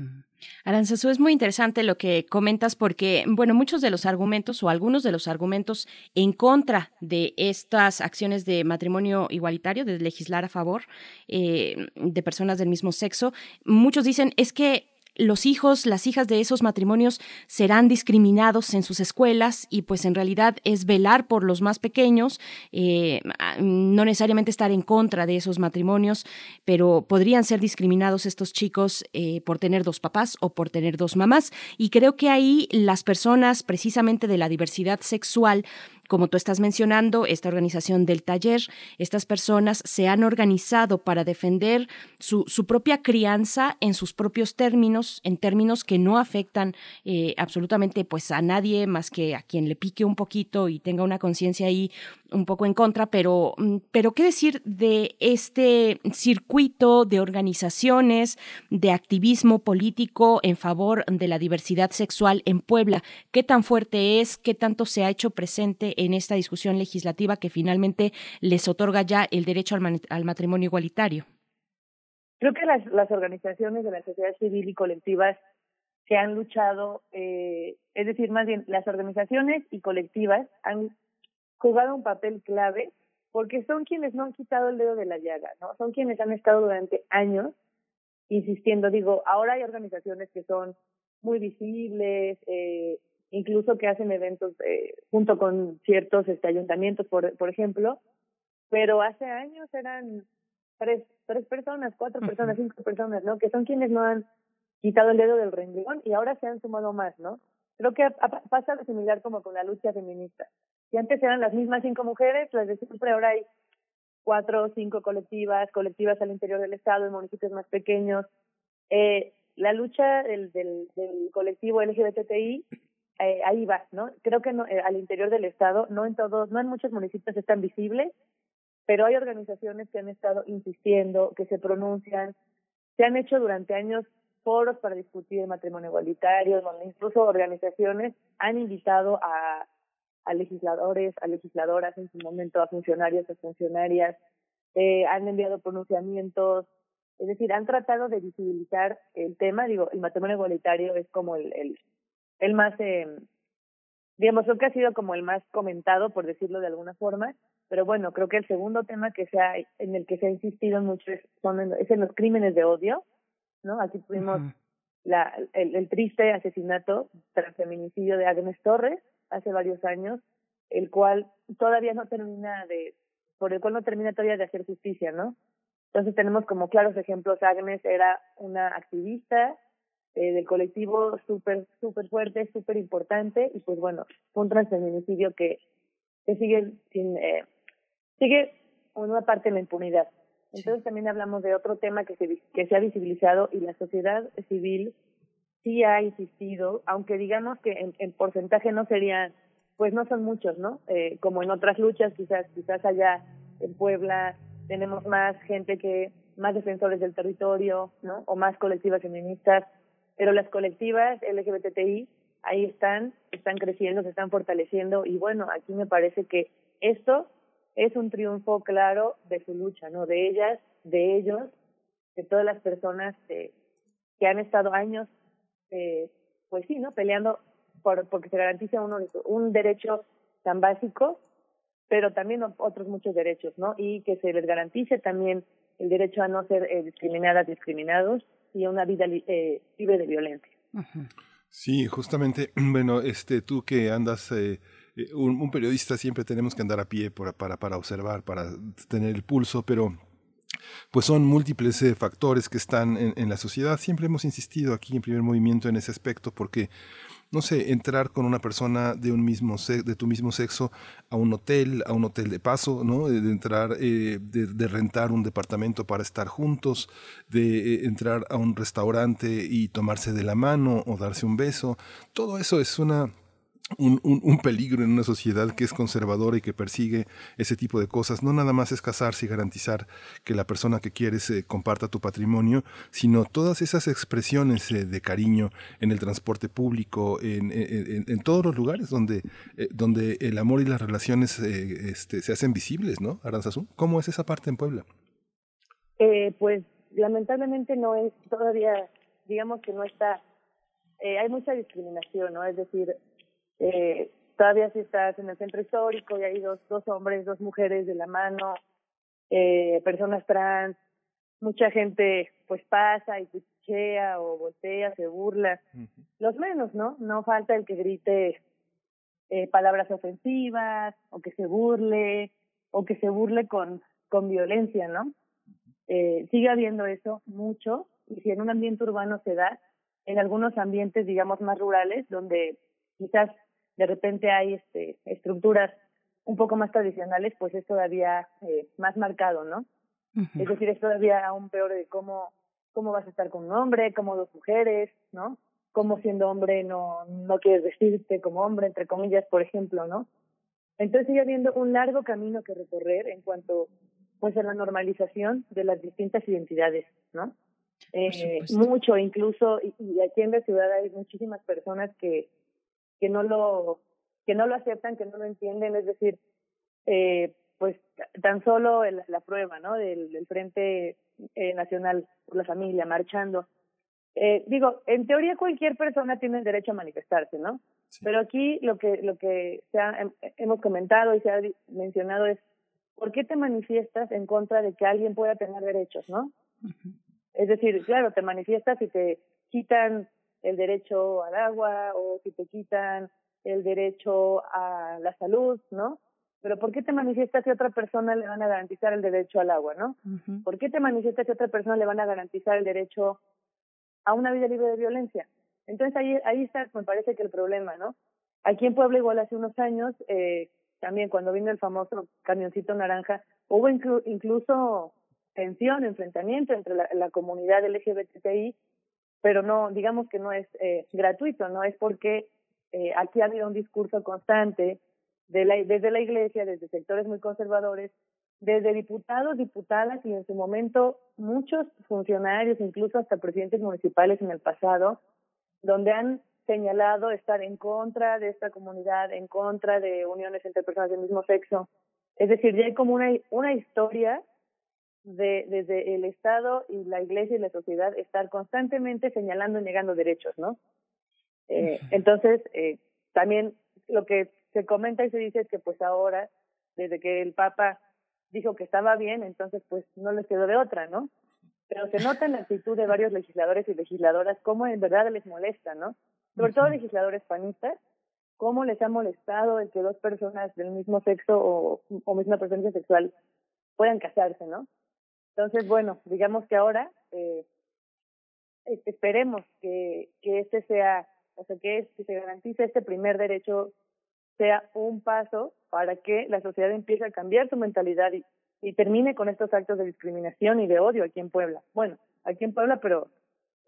es muy interesante lo que comentas porque, bueno, muchos de los argumentos o algunos de los argumentos en contra de estas acciones de matrimonio igualitario, de legislar a favor eh, de personas del mismo sexo, muchos dicen es que los hijos, las hijas de esos matrimonios serán discriminados en sus escuelas y pues en realidad es velar por los más pequeños, eh, no necesariamente estar en contra de esos matrimonios, pero podrían ser discriminados estos chicos eh, por tener dos papás o por tener dos mamás. Y creo que ahí las personas precisamente de la diversidad sexual como tú estás mencionando, esta organización del taller, estas personas se han organizado para defender su, su propia crianza en sus propios términos, en términos que no afectan eh, absolutamente pues a nadie más que a quien le pique un poquito y tenga una conciencia ahí un poco en contra, pero, mm, pero ¿qué decir de este circuito de organizaciones, de activismo político en favor de la diversidad sexual en Puebla? ¿Qué tan fuerte es? ¿Qué tanto se ha hecho presente en esta discusión legislativa que finalmente les otorga ya el derecho al, matrimonio igualitario? Creo que las, las organizaciones de la sociedad civil y colectivas que han luchado, eh, es decir, más bien las organizaciones y colectivas han jugado un papel clave porque son quienes no han quitado el dedo de la llaga, ¿no? Son quienes han estado durante años insistiendo. Digo, ahora hay organizaciones que son muy visibles, eh, incluso que hacen eventos eh, junto con ciertos este, ayuntamientos, por, por ejemplo, pero hace años eran tres, tres personas, cuatro personas, cinco personas, ¿no? Que son quienes no han quitado el dedo del renglón y ahora se han sumado más, ¿no? Creo que pasa a similar como con la lucha feminista. Antes eran las mismas cinco mujeres, las de siempre ahora hay cuatro o cinco colectivas, colectivas al interior del Estado, en municipios más pequeños. Eh, la lucha del, del, del colectivo LGBTI, eh, ahí va, ¿no? Creo que no, eh, al interior del Estado, no en todos, no en muchos municipios es tan visible, pero hay organizaciones que han estado insistiendo, que se pronuncian, se han hecho durante años foros para discutir el matrimonio igualitario, donde incluso organizaciones han invitado a a legisladores, a legisladoras en su momento, a funcionarios, a funcionarias, eh, han enviado pronunciamientos, es decir, han tratado de visibilizar el tema, digo, el matrimonio igualitario es como el, el, el más, eh, digamos, creo que ha sido como el más comentado, por decirlo de alguna forma, pero bueno, creo que el segundo tema que se ha, en el que se ha insistido mucho es, son en, es en los crímenes de odio, ¿no? Aquí tuvimos la, el, el triste asesinato tras feminicidio de Agnes Torres, hace varios años, el cual todavía no termina de, por el cual no termina todavía de hacer justicia, ¿no? Entonces tenemos como claros ejemplos, Agnes era una activista eh, del colectivo súper, súper fuerte, súper importante, y pues bueno, fue un transfeminicidio que, que sigue sin, eh, sigue en una parte de la impunidad. Entonces también hablamos de otro tema que se, que se ha visibilizado y la sociedad civil sí ha insistido, aunque digamos que en, en porcentaje no serían, pues no son muchos, ¿no? Eh, como en otras luchas, quizás, quizás allá en Puebla tenemos más gente que, más defensores del territorio, ¿no? O más colectivas feministas, pero las colectivas LGBTI ahí están, están creciendo, se están fortaleciendo y bueno, aquí me parece que esto es un triunfo claro de su lucha, ¿no? De ellas, de ellos, de todas las personas eh, que han estado años eh, pues sí, ¿no? Peleando por porque se garantice uno un derecho tan básico, pero también otros muchos derechos, ¿no? Y que se les garantice también el derecho a no ser eh, discriminadas, discriminados y a una vida eh, libre de violencia. Sí, justamente, *clears throat* bueno, este, tú que andas, eh, eh, un, un, periodista siempre tenemos que andar a pie para, para, para observar, para tener el pulso, pero pues son múltiples eh, factores que están en, la sociedad. Siempre hemos insistido aquí en primer movimiento en ese aspecto porque no sé, entrar con una persona de un mismo de tu mismo sexo a un hotel, a un hotel de paso, ¿no? De, entrar, eh, de, rentar un departamento para estar juntos, de eh, entrar a un restaurante y tomarse de la mano o darse un beso. Todo eso es una un, un, peligro en una sociedad que es conservadora y que persigue ese tipo de cosas. No nada más es casarse y garantizar que la persona que quieres eh, comparta tu patrimonio, sino todas esas expresiones eh, de cariño en el transporte público, en, en, todos los lugares donde, eh, donde el amor y las relaciones este, se hacen visibles, ¿no? Aranzazú, ¿cómo es esa parte en Puebla? pues lamentablemente no es todavía, digamos que no está, hay mucha discriminación, ¿no? Es decir, eh, todavía si estás en el centro histórico y hay dos, dos hombres, dos mujeres de la mano, eh, personas trans, mucha gente pues pasa y cuchea o voltea, se burla. Los menos, ¿no? No falta el que grite eh, palabras ofensivas o que se burle o que se burle con, con violencia, ¿no? Eh, sigue habiendo eso mucho y si en un ambiente urbano se da, en algunos ambientes, digamos, más rurales, donde quizás de repente hay este, estructuras un poco más tradicionales, pues es todavía eh, más marcado, ¿no? Es decir, es todavía aún peor de cómo, cómo vas a estar con un hombre, como dos mujeres, ¿no? Cómo siendo hombre no, no quieres vestirte como hombre, entre comillas, por ejemplo, ¿no? Entonces sigue habiendo un largo camino que recorrer en cuanto pues a la normalización de las distintas identidades, ¿no? Eh, mucho, incluso, y aquí en la ciudad hay muchísimas personas que que no lo que no lo aceptan, que no lo entienden, es decir, eh, pues tan solo la prueba, ¿no? Del, del Frente eh, Nacional por la Familia marchando. Eh, digo, en teoría cualquier persona tiene el derecho a manifestarse, ¿no? Pero aquí lo que lo que se ha, hemos comentado y se ha mencionado es ¿por qué te manifiestas en contra de que alguien pueda tener derechos, no? Es decir, claro, te manifiestas y te quitan el derecho al agua o si te quitan el derecho a la salud, ¿no? Pero ¿por qué te manifiestas si a otra persona le van a garantizar el derecho al agua, ¿no? ¿Por qué te manifiestas si a otra persona le van a garantizar el derecho a una vida libre de violencia? Entonces ahí, ahí está, me parece que el problema, ¿no? Aquí en Puebla, igual hace unos años, eh, también cuando vino el famoso camioncito naranja, hubo incluso tensión, enfrentamiento entre la, la comunidad LGBTI pero no, digamos que no es eh, gratuito, no es porque eh, aquí ha habido un discurso constante de la, desde la iglesia, desde sectores muy conservadores, desde diputados, diputadas y en su momento muchos funcionarios, incluso hasta presidentes municipales en el pasado, donde han señalado estar en contra de esta comunidad, en contra de uniones entre personas del mismo sexo. Es decir, ya hay como una, una historia de, desde el Estado y la Iglesia y la sociedad estar constantemente señalando y negando derechos, ¿no? Eh, entonces, eh, también lo que se comenta y se dice es que pues ahora, desde que el Papa dijo que estaba bien, entonces pues no les quedó de otra, ¿no? Pero se nota en la actitud de varios legisladores y legisladoras cómo en verdad les molesta, ¿no? Sobre todo legisladores panistas, cómo les ha molestado el que dos personas del mismo sexo o, o misma presencia sexual puedan casarse, ¿no? Entonces, bueno, digamos que ahora eh, esperemos que, que este sea, o sea, que, que se garantice este primer derecho sea un paso para que la sociedad empiece a cambiar su mentalidad y, y termine con estos actos de discriminación y de odio aquí en Puebla. Bueno, aquí en Puebla, pero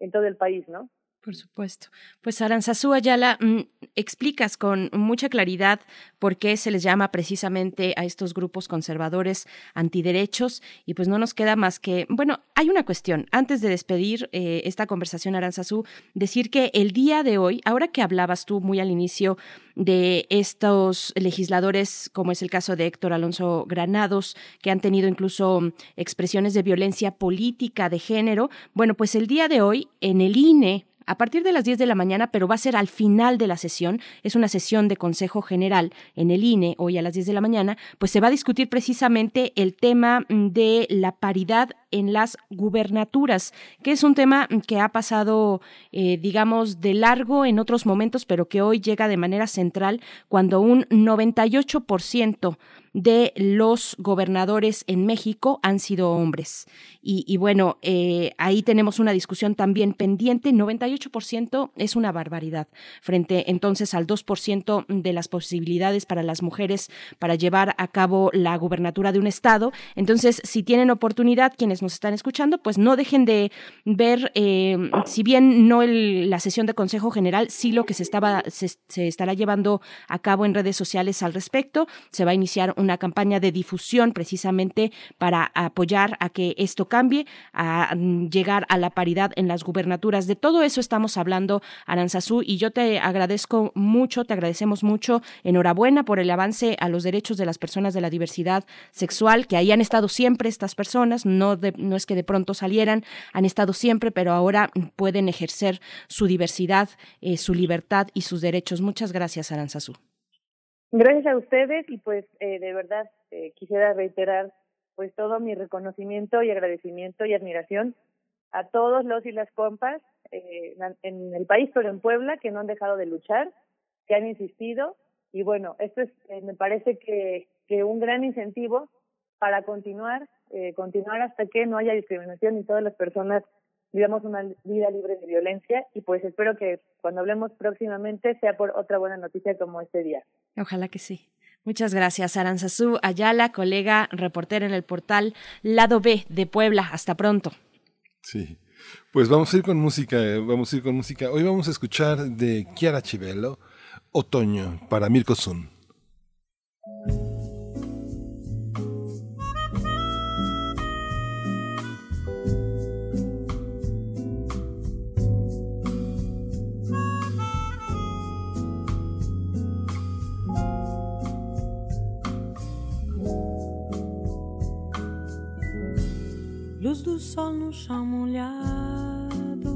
en todo el país, ¿no? Por supuesto. Pues Aranzazú Ayala, mm, explicas con mucha claridad por qué se les llama precisamente a estos grupos conservadores antiderechos y pues no nos queda más que, bueno, hay una cuestión. Antes de despedir eh, esta conversación, Aranzazú, decir que el día de hoy, ahora que hablabas tú muy al inicio de estos legisladores, como es el caso de Héctor Alonso Granados, que han tenido incluso expresiones de violencia política de género, bueno, pues el día de hoy en el INE a partir de las 10 de la mañana, pero va a ser al final de la sesión, es una sesión de Consejo General en el INE, hoy a las 10 de la mañana, pues se va a discutir precisamente el tema mm, de la paridad en las gubernaturas, que es un tema mm, que ha pasado, eh, digamos, de largo en otros momentos, pero que hoy llega de manera central cuando un 98% de los gobernadores en México han sido hombres. Y, bueno, eh, ahí tenemos una discusión también pendiente. 98% es una barbaridad frente entonces al 2% de las posibilidades para las mujeres para llevar a cabo la gubernatura de un estado. Entonces, si tienen oportunidad, quienes nos están escuchando, pues no dejen de ver, eh, si bien no la sesión de Consejo General, sí lo que se, estaba, se estará llevando a cabo en redes sociales al respecto. Se va a iniciar una campaña de difusión precisamente para apoyar a que esto cambie, a mm, llegar a la paridad en las gubernaturas. De todo eso estamos hablando, Aranzazú, y yo te agradezco mucho, te agradecemos mucho. Enhorabuena por el avance a los derechos de las personas de la diversidad sexual, que ahí han estado siempre estas personas, no, no es que de pronto salieran, han estado siempre, pero ahora pueden ejercer su diversidad, eh, su libertad y sus derechos. Muchas gracias, Aranzazú. Gracias a ustedes y pues eh, de verdad eh, quisiera reiterar pues todo mi reconocimiento y agradecimiento y admiración a todos los y las compas eh, en el país, pero en Puebla, que no han dejado de luchar, que han insistido. Y bueno, esto es, eh, me parece que, que un gran incentivo para continuar, eh, continuar hasta que no haya discriminación y todas las personas vivamos una vida libre de violencia y pues espero que cuando hablemos próximamente sea por otra buena noticia como este día. Ojalá que sí. Muchas gracias, Aranzazú Ayala, colega reportera en el portal Lado B de Puebla. Hasta pronto. Sí. Pues vamos a ir con música, vamos a ir con música. Hoy vamos a escuchar de Chiara Chivelo, Otoño, para Mirko Sun. Luz do sol no chão molhado,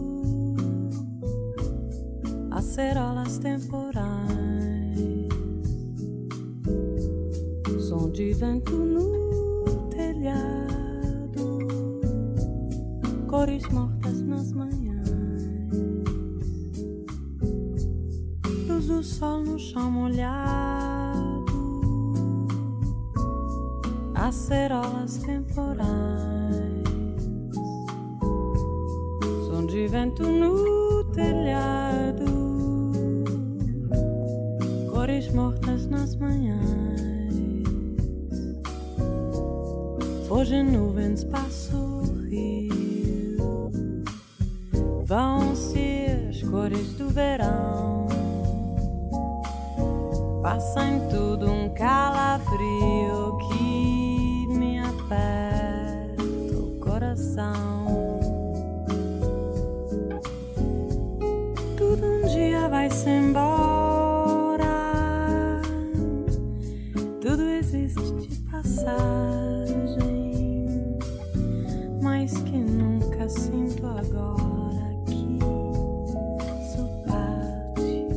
acerolas temporais, som de vento no telhado, cores mortas nas manhãs. Luz do sol no chão molhado, acerolas temporais. De vento no telhado, cores mortas nas manhãs. Hoje nuvens passam o rio, vão-se as cores do verão. Passa em tudo um calafrio que me aperta o coração. Vai-se embora. Tudo existe de passagem, mas que nunca sinto agora que sou parte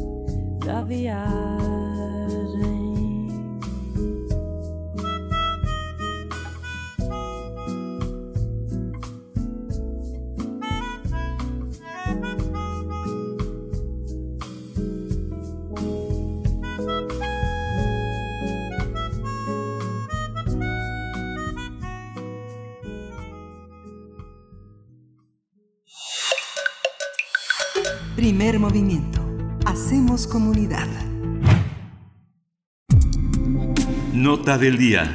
da viagem. Primer movimiento. Hacemos comunidad. Nota del día.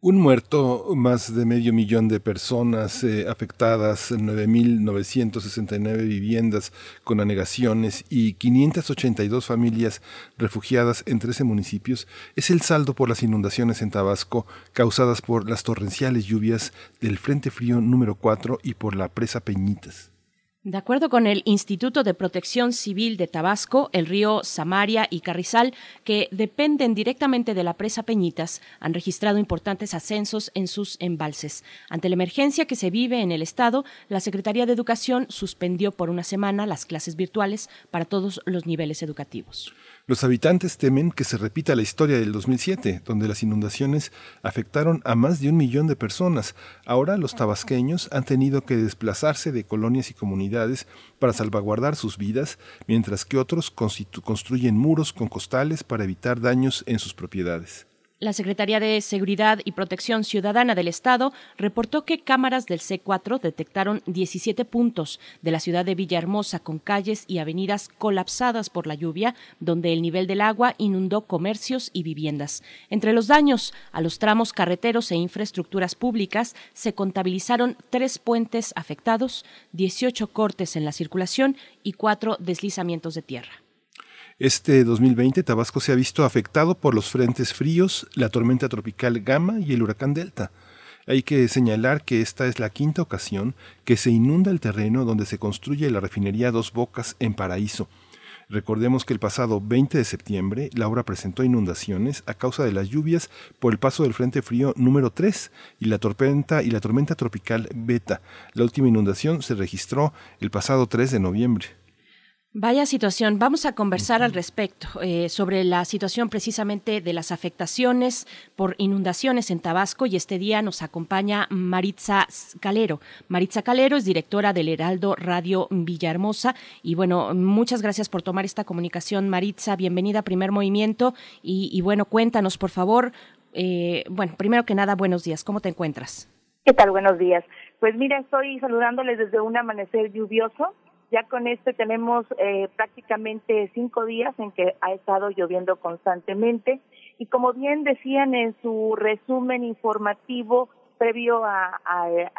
Un muerto, más de medio millón de personas eh, afectadas, 9.969 viviendas con anegaciones y 582 familias refugiadas en 13 municipios es el saldo por las inundaciones en Tabasco causadas por las torrenciales lluvias del Frente Frío número 4 y por la presa Peñitas. De acuerdo con el Instituto de Protección Civil de Tabasco, el río Samaria y Carrizal, que dependen directamente de la presa Peñitas, han registrado importantes ascensos en sus embalses. Ante la emergencia que se vive en el estado, la Secretaría de Educación suspendió por una semana las clases virtuales para todos los niveles educativos. Los habitantes temen que se repita la historia del 2007, donde las inundaciones afectaron a más de un millón de personas. Ahora los tabasqueños han tenido que desplazarse de colonias y comunidades para salvaguardar sus vidas, mientras que otros construyen muros con costales para evitar daños en sus propiedades. La Secretaría de Seguridad y Protección Ciudadana del Estado reportó que cámaras del C4 detectaron 17 puntos de la ciudad de Villahermosa con calles y avenidas colapsadas por la lluvia, donde el nivel del agua inundó comercios y viviendas. Entre los daños a los tramos carreteros e infraestructuras públicas se contabilizaron tres puentes afectados, 18 cortes en la circulación y cuatro deslizamientos de tierra. Este 2020 Tabasco se ha visto afectado por los frentes fríos, la tormenta tropical Gama y el huracán Delta. Hay que señalar que esta es la quinta ocasión que se inunda el terreno donde se construye la refinería Dos Bocas en Paraíso. Recordemos que el pasado 20 de septiembre la obra presentó inundaciones a causa de las lluvias por el paso del Frente Frío número 3 y la tormenta y la tormenta tropical Beta. La última inundación se registró el pasado 3 de noviembre. Vaya situación. Vamos a conversar al respecto eh, sobre la situación precisamente de las afectaciones por inundaciones en Tabasco y este día nos acompaña Maritza Calero. Maritza Calero es directora del Heraldo Radio Villahermosa y bueno, muchas gracias por tomar esta comunicación Maritza. Bienvenida a Primer Movimiento y, bueno, cuéntanos por favor. Eh, bueno, primero que nada, buenos días. ¿Cómo te encuentras? ¿Qué tal? Buenos días. Pues mira, estoy saludándoles desde un amanecer lluvioso ya con este tenemos eh, prácticamente cinco días en que ha estado lloviendo constantemente. Y como bien decían en su resumen informativo previo a,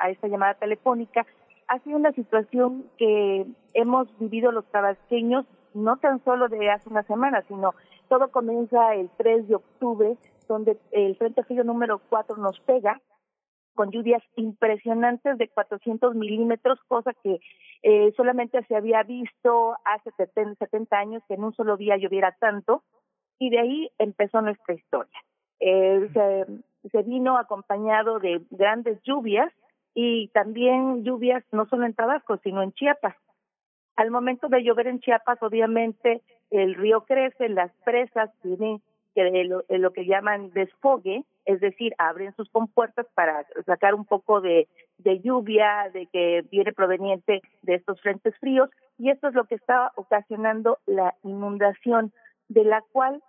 esta llamada telefónica, ha sido una situación que hemos vivido los tabasqueños no tan solo de hace una semana, sino todo comienza el 3 de octubre, donde el Frente Frío número 4 nos pega con lluvias impresionantes de 400 milímetros, cosa que eh, solamente se había visto hace 70 años que en un solo día lloviera tanto, y de ahí empezó nuestra historia. Eh, se, se vino acompañado de grandes lluvias y también lluvias no solo en Tabasco, sino en Chiapas. Al momento de llover en Chiapas, obviamente el río crece, las presas tienen que lo, lo que llaman desfogue, es decir, abren sus compuertas para sacar un poco de, de lluvia, de que viene proveniente de estos frentes fríos, y esto es lo que está ocasionando la inundación, de la cual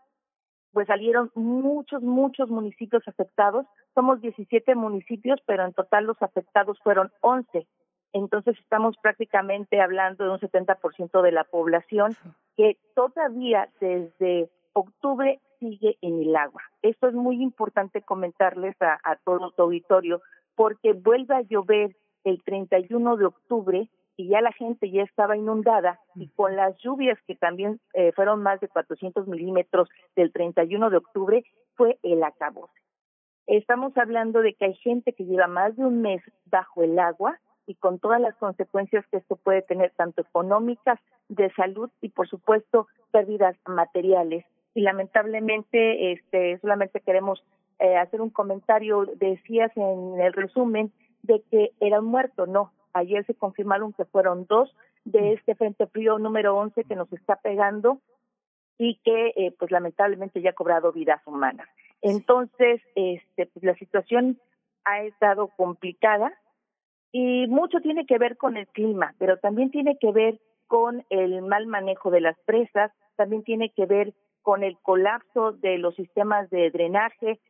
pues salieron muchos, muchos municipios afectados. Somos 17 municipios, pero en total los afectados fueron 11. Entonces estamos prácticamente hablando de un 70% de la población que todavía desde octubre sigue en el agua. Esto es muy importante comentarles a, todo tu auditorio porque vuelve a llover el 31 de octubre y ya la gente ya estaba inundada y con las lluvias que también eh, fueron más de 400 milímetros del 31 de octubre fue el acabose. Estamos hablando de que hay gente que lleva más de un mes bajo el agua y con todas las consecuencias que esto puede tener, tanto económicas, de salud y por supuesto pérdidas materiales y lamentablemente este solamente queremos eh, hacer un comentario decías en el resumen de que era un muerto no ayer se confirmaron que fueron dos de mm. este frente frío número 11 que nos está pegando y que eh, pues lamentablemente ya ha cobrado vidas humanas entonces este pues la situación ha estado complicada y mucho tiene que ver con el clima pero también tiene que ver con el mal manejo de las presas también tiene que ver con el colapso de los sistemas de drenaje.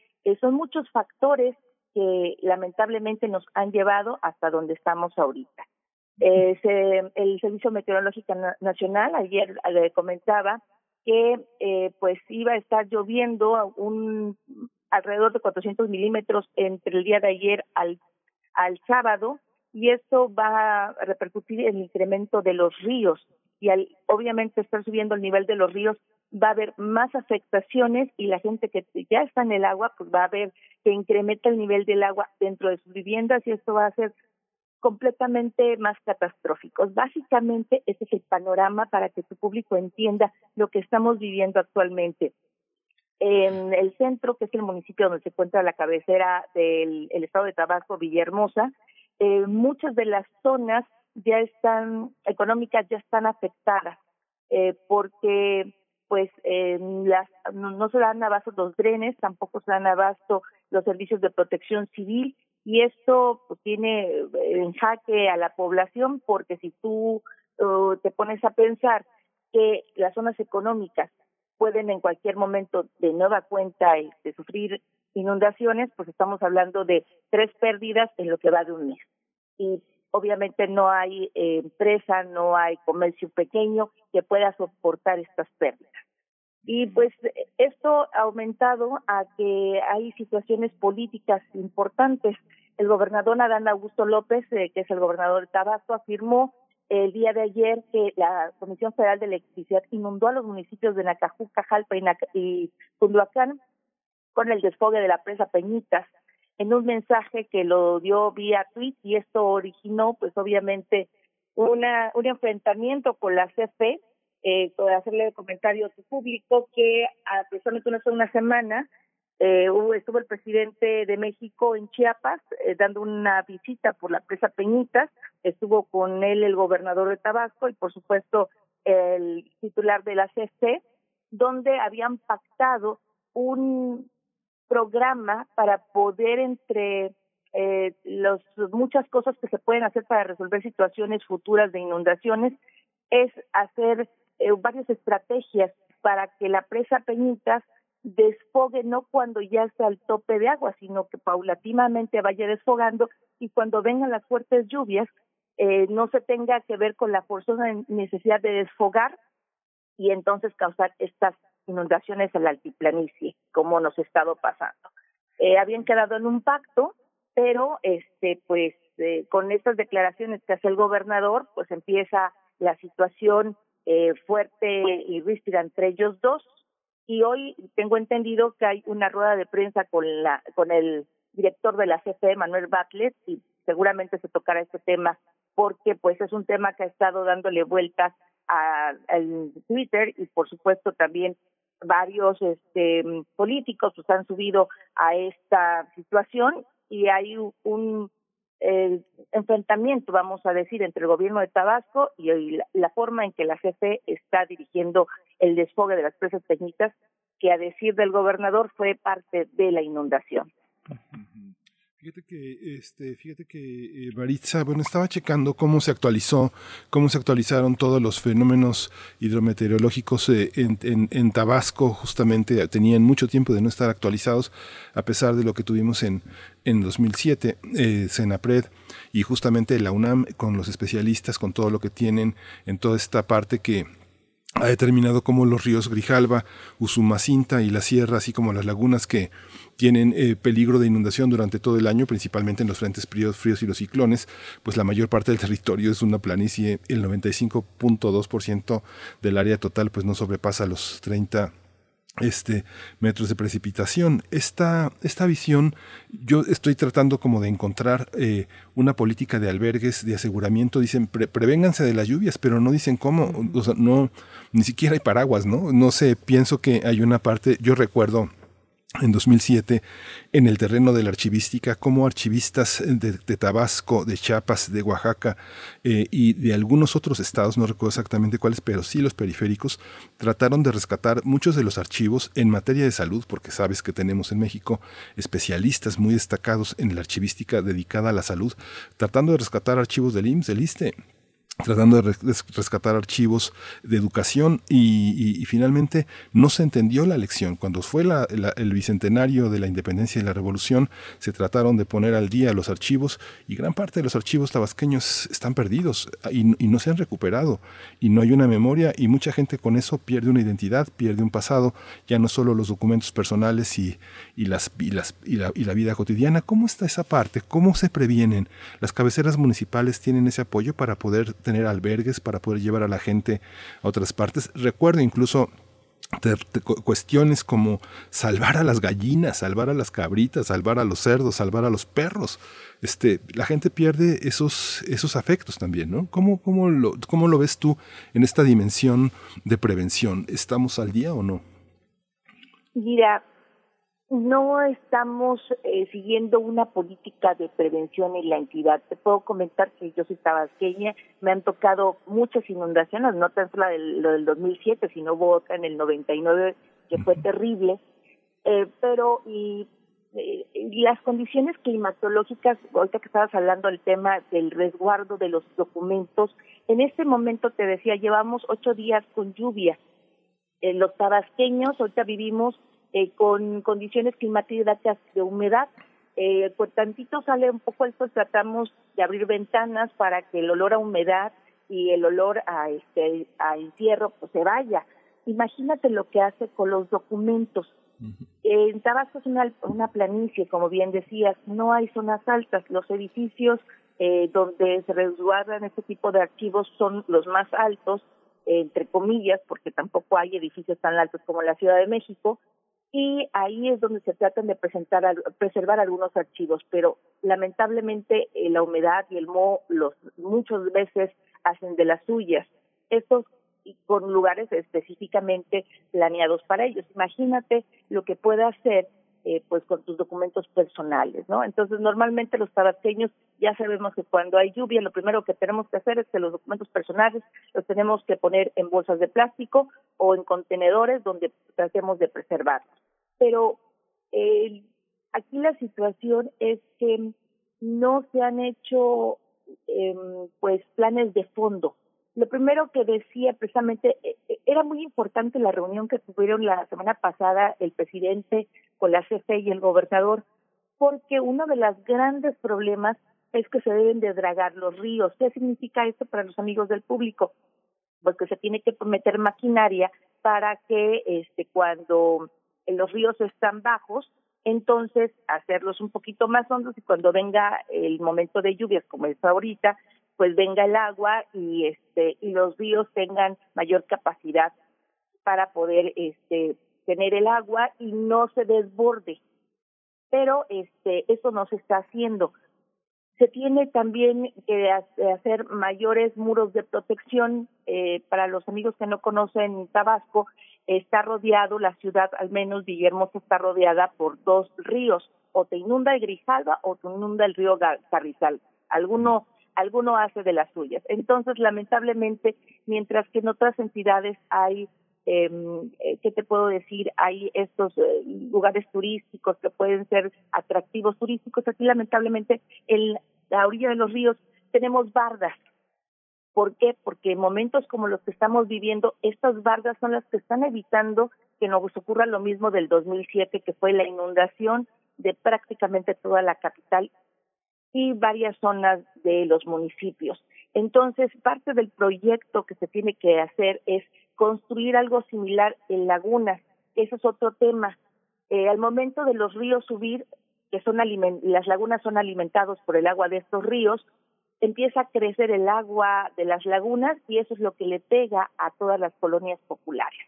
Son muchos factores que lamentablemente nos han llevado hasta donde estamos ahorita. Eh, el Servicio Meteorológico Nacional ayer le comentaba que eh, pues iba a estar lloviendo un alrededor de 400 milímetros entre el día de ayer al, al sábado y esto va a repercutir en el incremento de los ríos y al obviamente estar subiendo el nivel de los ríos va a haber más afectaciones y la gente que ya está en el agua, pues va a ver que incrementa el nivel del agua dentro de sus viviendas y esto va a ser completamente más catastrófico. Básicamente, ese es el panorama para que tu público entienda lo que estamos viviendo actualmente. En el centro, que es el municipio donde se encuentra la cabecera del estado de Tabasco, Villahermosa, eh, muchas de las zonas ya están económicas ya están afectadas eh, porque pues eh, las, no, se dan abasto los drenes, tampoco se dan abasto los servicios de protección civil y esto pues, tiene eh, en jaque a la población porque si tú uh, te pones a pensar que las zonas económicas pueden en cualquier momento de nueva cuenta este, sufrir inundaciones, pues estamos hablando de tres pérdidas en lo que va de un mes. Y obviamente no hay eh, empresa, no hay comercio pequeño que pueda soportar estas pérdidas. Y pues esto ha aumentado a que hay situaciones políticas importantes. El gobernador Adán Augusto López, eh, que es el gobernador de Tabasco, afirmó el día de ayer que la Comisión Federal de Electricidad inundó a los municipios de Nacajuca, Jalpa y, Nac y Cunduacán con el desfogue de la presa Peñitas en un mensaje que lo dio vía tweet y esto originó pues obviamente una un enfrentamiento con la CFE eh, hacerle comentario público que a precisamente hace una semana eh, estuvo el presidente de México en Chiapas eh, dando una visita por la presa Peñitas, estuvo con él el gobernador de Tabasco y por supuesto el titular de la CFE, donde habían pactado un programa para poder entre eh, los muchas cosas que se pueden hacer para resolver situaciones futuras de inundaciones es hacer eh, varias estrategias para que la presa Peñitas desfogue no cuando ya está al tope de agua, sino que paulatinamente vaya desfogando y cuando vengan las fuertes lluvias eh, no se tenga que ver con la forzosa necesidad de desfogar y entonces causar estas inundaciones en la altiplanicie, como nos ha estado pasando. Eh, habían quedado en un pacto, pero este pues eh, con estas declaraciones que hace el gobernador, pues empieza la situación eh, fuerte y ríspida entre ellos dos. Y hoy tengo entendido que hay una rueda de prensa con la con el director de la CFE, Manuel Batlet, y seguramente se tocará este tema porque pues es un tema que ha estado dándole vueltas al Twitter y por supuesto también varios este, políticos pues, han subido a esta situación y hay un enfrentamiento, vamos a decir, entre el gobierno de Tabasco y la, forma en que la CFE está dirigiendo el desfogue de las presas técnicas, que a decir del gobernador fue parte de la inundación. Fíjate que, este, fíjate que eh, Baritza, bueno, estaba checando cómo se actualizó, cómo se actualizaron todos los fenómenos hidrometeorológicos eh, en, en, Tabasco, justamente tenían mucho tiempo de no estar actualizados, a pesar de lo que tuvimos en, en 2007, eh, Senapred y justamente la UNAM con los especialistas, con todo lo que tienen en toda esta parte que ha determinado cómo los ríos Grijalba, Usumacinta y la sierra, así como las lagunas que tienen eh, peligro de inundación durante todo el año, principalmente en los frentes fríos, fríos y los ciclones, pues la mayor parte del territorio es una planicie, el 95.2% del área total pues no sobrepasa los 30 este, metros de precipitación. Esta, esta visión, yo estoy tratando como de encontrar eh, una política de albergues, de aseguramiento. Dicen, prevénganse de las lluvias, pero no dicen cómo. O sea, no, ni siquiera hay paraguas, ¿no? No sé, pienso que hay una parte, yo recuerdo en 2007 en el terreno de la archivística como archivistas de, Tabasco, de Chiapas, de Oaxaca eh, y de algunos otros estados, no recuerdo exactamente cuáles, pero sí los periféricos, trataron de rescatar muchos de los archivos en materia de salud, porque sabes que tenemos en México especialistas muy destacados en la archivística dedicada a la salud, tratando de rescatar archivos del IMSS, del ISTE, tratando de rescatar archivos de educación y, finalmente no se entendió la lección. Cuando fue el bicentenario de la independencia y la revolución, se trataron de poner al día los archivos y gran parte de los archivos tabasqueños están perdidos y, no se han recuperado y no hay una memoria y mucha gente con eso pierde una identidad, pierde un pasado, ya no solo los documentos personales y, las, las, y, la, y la vida cotidiana. ¿Cómo está esa parte? ¿Cómo se previenen? Las cabeceras municipales tienen ese apoyo para poder tener albergues para poder llevar a la gente a otras partes. Recuerdo incluso cuestiones como salvar a las gallinas, salvar a las cabritas, salvar a los cerdos, salvar a los perros. Este, la gente pierde esos, esos afectos también, ¿no? ¿Cómo, cómo, lo, ¿Cómo lo ves tú en esta dimensión de prevención? ¿Estamos al día o no? Mira, no estamos eh, siguiendo una política de prevención en la entidad. Te puedo comentar que yo soy tabasqueña, me han tocado muchas inundaciones, no tan solo del, lo del 2007, sino hubo otra en el 99 que fue terrible. Eh, pero y, eh, y las condiciones climatológicas, ahorita que estabas hablando del tema del resguardo de los documentos, en este momento te decía, llevamos ocho días con lluvia Eh, los tabasqueños ahorita vivimos eh, con condiciones climáticas de humedad. Eh, pues tantito sale un poco esto, tratamos de abrir ventanas para que el olor a humedad y el olor a este a encierro pues se vaya. Imagínate lo que hace con los documentos. En Tabasco es una, una planicie, como bien decías, no hay zonas altas. Los edificios eh, donde se resguardan este tipo de archivos son los más altos, entre comillas, porque tampoco hay edificios tan altos como la Ciudad de México, y ahí es donde se tratan de presentar preservar algunos archivos, pero lamentablemente eh, la humedad y el moho los muchas veces hacen de las suyas. Estos con lugares específicamente planeados para ellos. Imagínate lo que puede hacer eh, pues con tus documentos personales, ¿no? Entonces, normalmente los tabasqueños ya sabemos que cuando hay lluvia, lo primero que tenemos que hacer es que los documentos personales los tenemos que poner en bolsas de plástico o en contenedores donde tratemos de preservarlos. Pero aquí la situación es que no se han hecho eh, pues planes de fondo lo primero que decía precisamente, eh, eh, era muy importante la reunión que tuvieron la semana pasada el presidente con la CFE y el gobernador, porque uno de los grandes problemas es que se deben de dragar los ríos. ¿Qué significa esto para los amigos del público? Pues que se tiene que meter maquinaria para que este cuando los ríos están bajos, entonces hacerlos un poquito más hondos y cuando venga el momento de lluvias como es ahorita, pues venga el agua y este y los ríos tengan mayor capacidad para poder este tener el agua y no se desborde. Pero este eso no se está haciendo. Se tiene también que hacer mayores muros de protección eh, para los amigos que no conocen Tabasco está rodeado la ciudad al menos Villahermosa está rodeada por dos ríos. O te inunda el Grijalva o te inunda el río Carrizal. Alguno alguno hace de las suyas. Entonces, lamentablemente, mientras que en otras entidades hay, eh, ¿qué te puedo decir? Hay estos eh, lugares turísticos que pueden ser atractivos turísticos. Aquí, lamentablemente, en la orilla de los ríos tenemos bardas. ¿Por qué? Porque en momentos como los que estamos viviendo, estas bardas son las que están evitando que nos ocurra lo mismo del 2007, que fue la inundación de prácticamente toda la capital y varias zonas de los municipios. Entonces, parte del proyecto que se tiene que hacer es construir algo similar en lagunas. Ese es otro tema. Eh, al momento de los ríos subir, que son las lagunas son alimentados por el agua de estos ríos, empieza a crecer el agua de las lagunas y eso es lo que le pega a todas las colonias populares,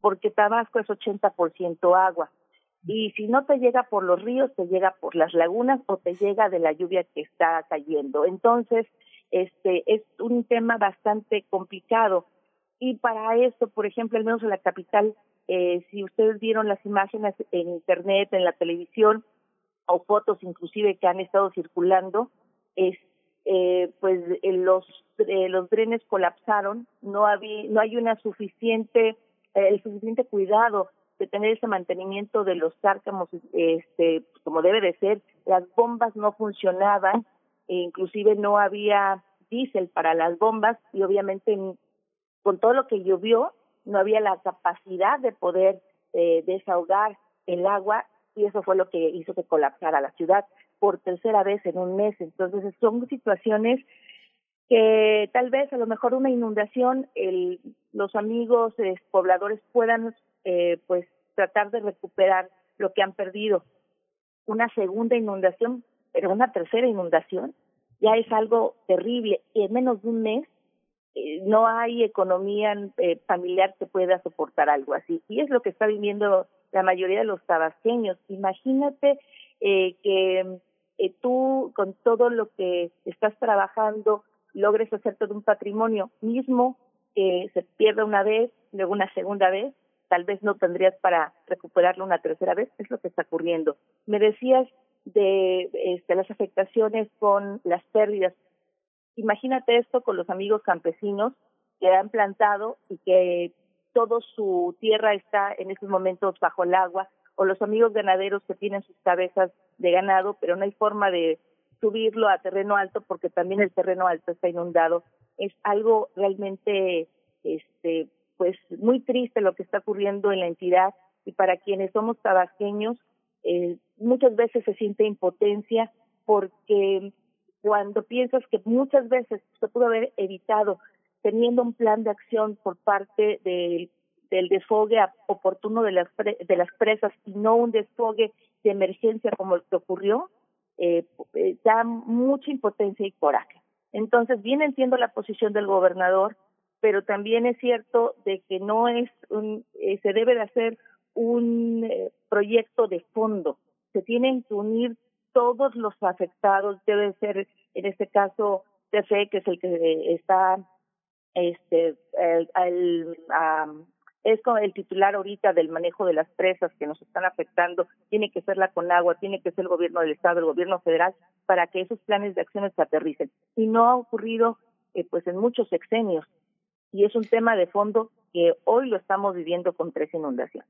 porque Tabasco es 80% agua y si no te llega por los ríos, te llega por las lagunas o te llega de la lluvia que está cayendo. Entonces, este es un tema bastante complicado. Y para esto, por ejemplo, al menos en la capital, eh, si ustedes vieron las imágenes en internet, en la televisión, o fotos inclusive que han estado circulando, es eh, pues eh, los eh, los drenes colapsaron, no había no hay una suficiente el suficiente cuidado de tener ese mantenimiento de los cárcamos este como debe de ser. Las bombas no funcionaban e inclusive no había diésel para las bombas y obviamente con todo lo que llovió no había la capacidad de poder eh, desahogar el agua y eso fue lo que hizo que colapsara la ciudad por tercera vez en un mes entonces son situaciones que tal vez a lo mejor una inundación el, los amigos pobladores puedan eh, pues tratar de recuperar lo que han perdido. Una segunda inundación, pero una tercera inundación ya es algo terrible y en menos de un mes eh, no hay economía eh, familiar que pueda soportar algo así. Y es lo que está viviendo la mayoría de los tabasqueños. Imagínate eh, que eh, tú con todo lo que estás trabajando logres hacer todo un patrimonio mismo que se pierda una vez, luego una segunda vez tal vez no tendrías para recuperarlo una tercera vez, es lo que está ocurriendo. Me decías de este, las afectaciones con las pérdidas. Imagínate esto con los amigos campesinos que han plantado y que toda su tierra está en estos momentos bajo el agua, o los amigos ganaderos que tienen sus cabezas de ganado, pero no hay forma de subirlo a terreno alto porque también el terreno alto está inundado. Es algo realmente este pues muy triste lo que está ocurriendo en la entidad y para quienes somos tabasqueños eh, muchas veces se siente impotencia porque cuando piensas que muchas veces se pudo haber evitado teniendo un plan de acción por parte del, desfogue oportuno de las, de las presas y no un desfogue de emergencia como el que ocurrió, eh, eh, da mucha impotencia y coraje. Entonces, bien entiendo la posición del gobernador, pero también es cierto de que no es un, eh, se debe de hacer un eh, proyecto de fondo. Se tienen que unir todos los afectados, debe ser en este caso TFE, que es el que está este el, es con el titular ahorita del manejo de las presas que nos están afectando, tiene que ser la Conagua, tiene que ser el gobierno del estado, el gobierno federal, para que esos planes de acciones se aterricen. Y no ha ocurrido eh, pues en muchos sexenios. Y es un tema de fondo que hoy lo estamos viviendo con tres inundaciones.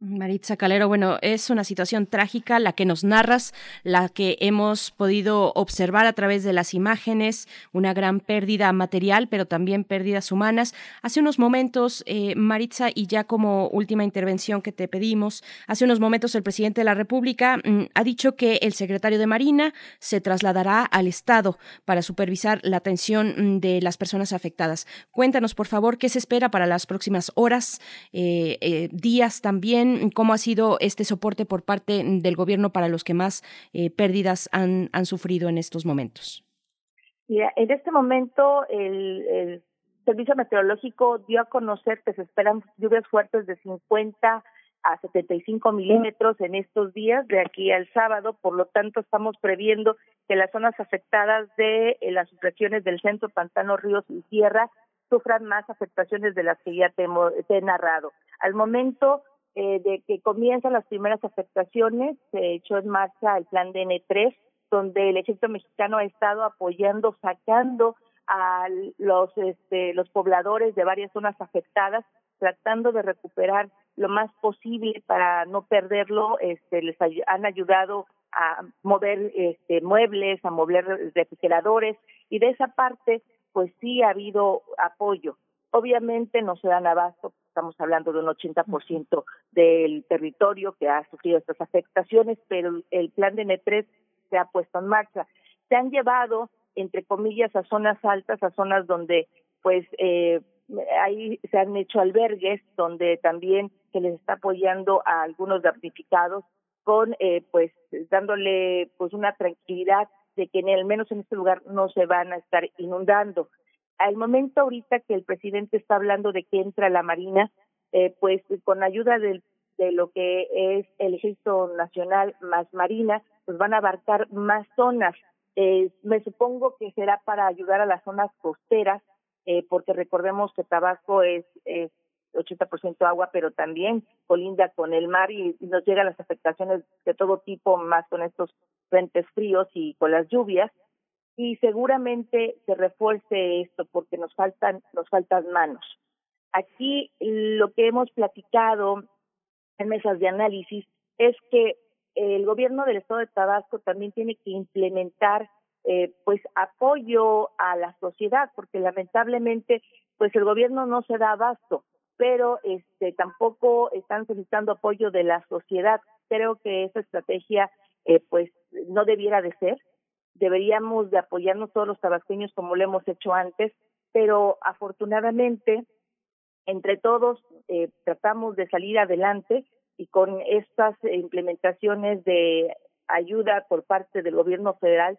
Maritza Calero, bueno, es una situación trágica la que nos narras, la que hemos podido observar a través de las imágenes, una gran pérdida material, pero también pérdidas humanas. Hace unos momentos, eh, Maritza, y ya como última intervención que te pedimos, hace unos momentos el presidente de la República mm, ha dicho que el secretario de Marina se trasladará al Estado para supervisar la atención mm, de las personas afectadas. Cuéntanos, por favor, qué se espera para las próximas horas, eh, eh, días también cómo ha sido este soporte por parte del gobierno para los que más eh, pérdidas han, sufrido en estos momentos. en este momento el, Servicio Meteorológico dio a conocer que se esperan lluvias fuertes de 50 a 75 milímetros en estos días, de aquí al sábado. Por lo tanto, estamos previendo que las zonas afectadas de eh, las regiones del centro, pantano, ríos y tierra sufran más afectaciones de las que ya te he narrado. Al momento, eh, de que comienzan las primeras afectaciones, se echó en marcha el plan DN3, donde el ejército mexicano ha estado apoyando, sacando a los, este, los pobladores de varias zonas afectadas, tratando de recuperar lo más posible para no perderlo. Este, les han ayudado a mover este, muebles, a mover refrigeradores y de esa parte, pues sí ha habido apoyo. Obviamente no se dan abasto estamos hablando de un 80% del territorio que ha sufrido estas afectaciones, pero el plan de N3 se ha puesto en marcha. Se han llevado, entre comillas, a zonas altas, a zonas donde, pues, eh, ahí se han hecho albergues, donde también se les está apoyando a algunos damnificados con, eh, pues, dándole, pues, una tranquilidad de que en al menos en este lugar no se van a estar inundando al momento ahorita que el presidente está hablando de que entra la Marina, eh, pues con ayuda de, lo que es el Ejército Nacional más Marina, pues van a abarcar más zonas. Eh, me supongo que será para ayudar a las zonas costeras, eh, porque recordemos que Tabasco es, es 80% agua, pero también colinda con el mar y nos llegan las afectaciones de todo tipo, más con estos frentes fríos y con las lluvias y seguramente se refuerce esto porque nos faltan nos faltan manos. Aquí lo que hemos platicado en mesas de análisis es que el gobierno del estado de Tabasco también tiene que implementar eh, pues apoyo a la sociedad porque lamentablemente pues el gobierno no se da abasto pero este tampoco están solicitando apoyo de la sociedad creo que esa estrategia eh, pues no debiera de ser deberíamos de apoyarnos todos los tabasqueños como lo hemos hecho antes, pero afortunadamente entre todos eh, tratamos de salir adelante y con estas implementaciones de ayuda por parte del gobierno federal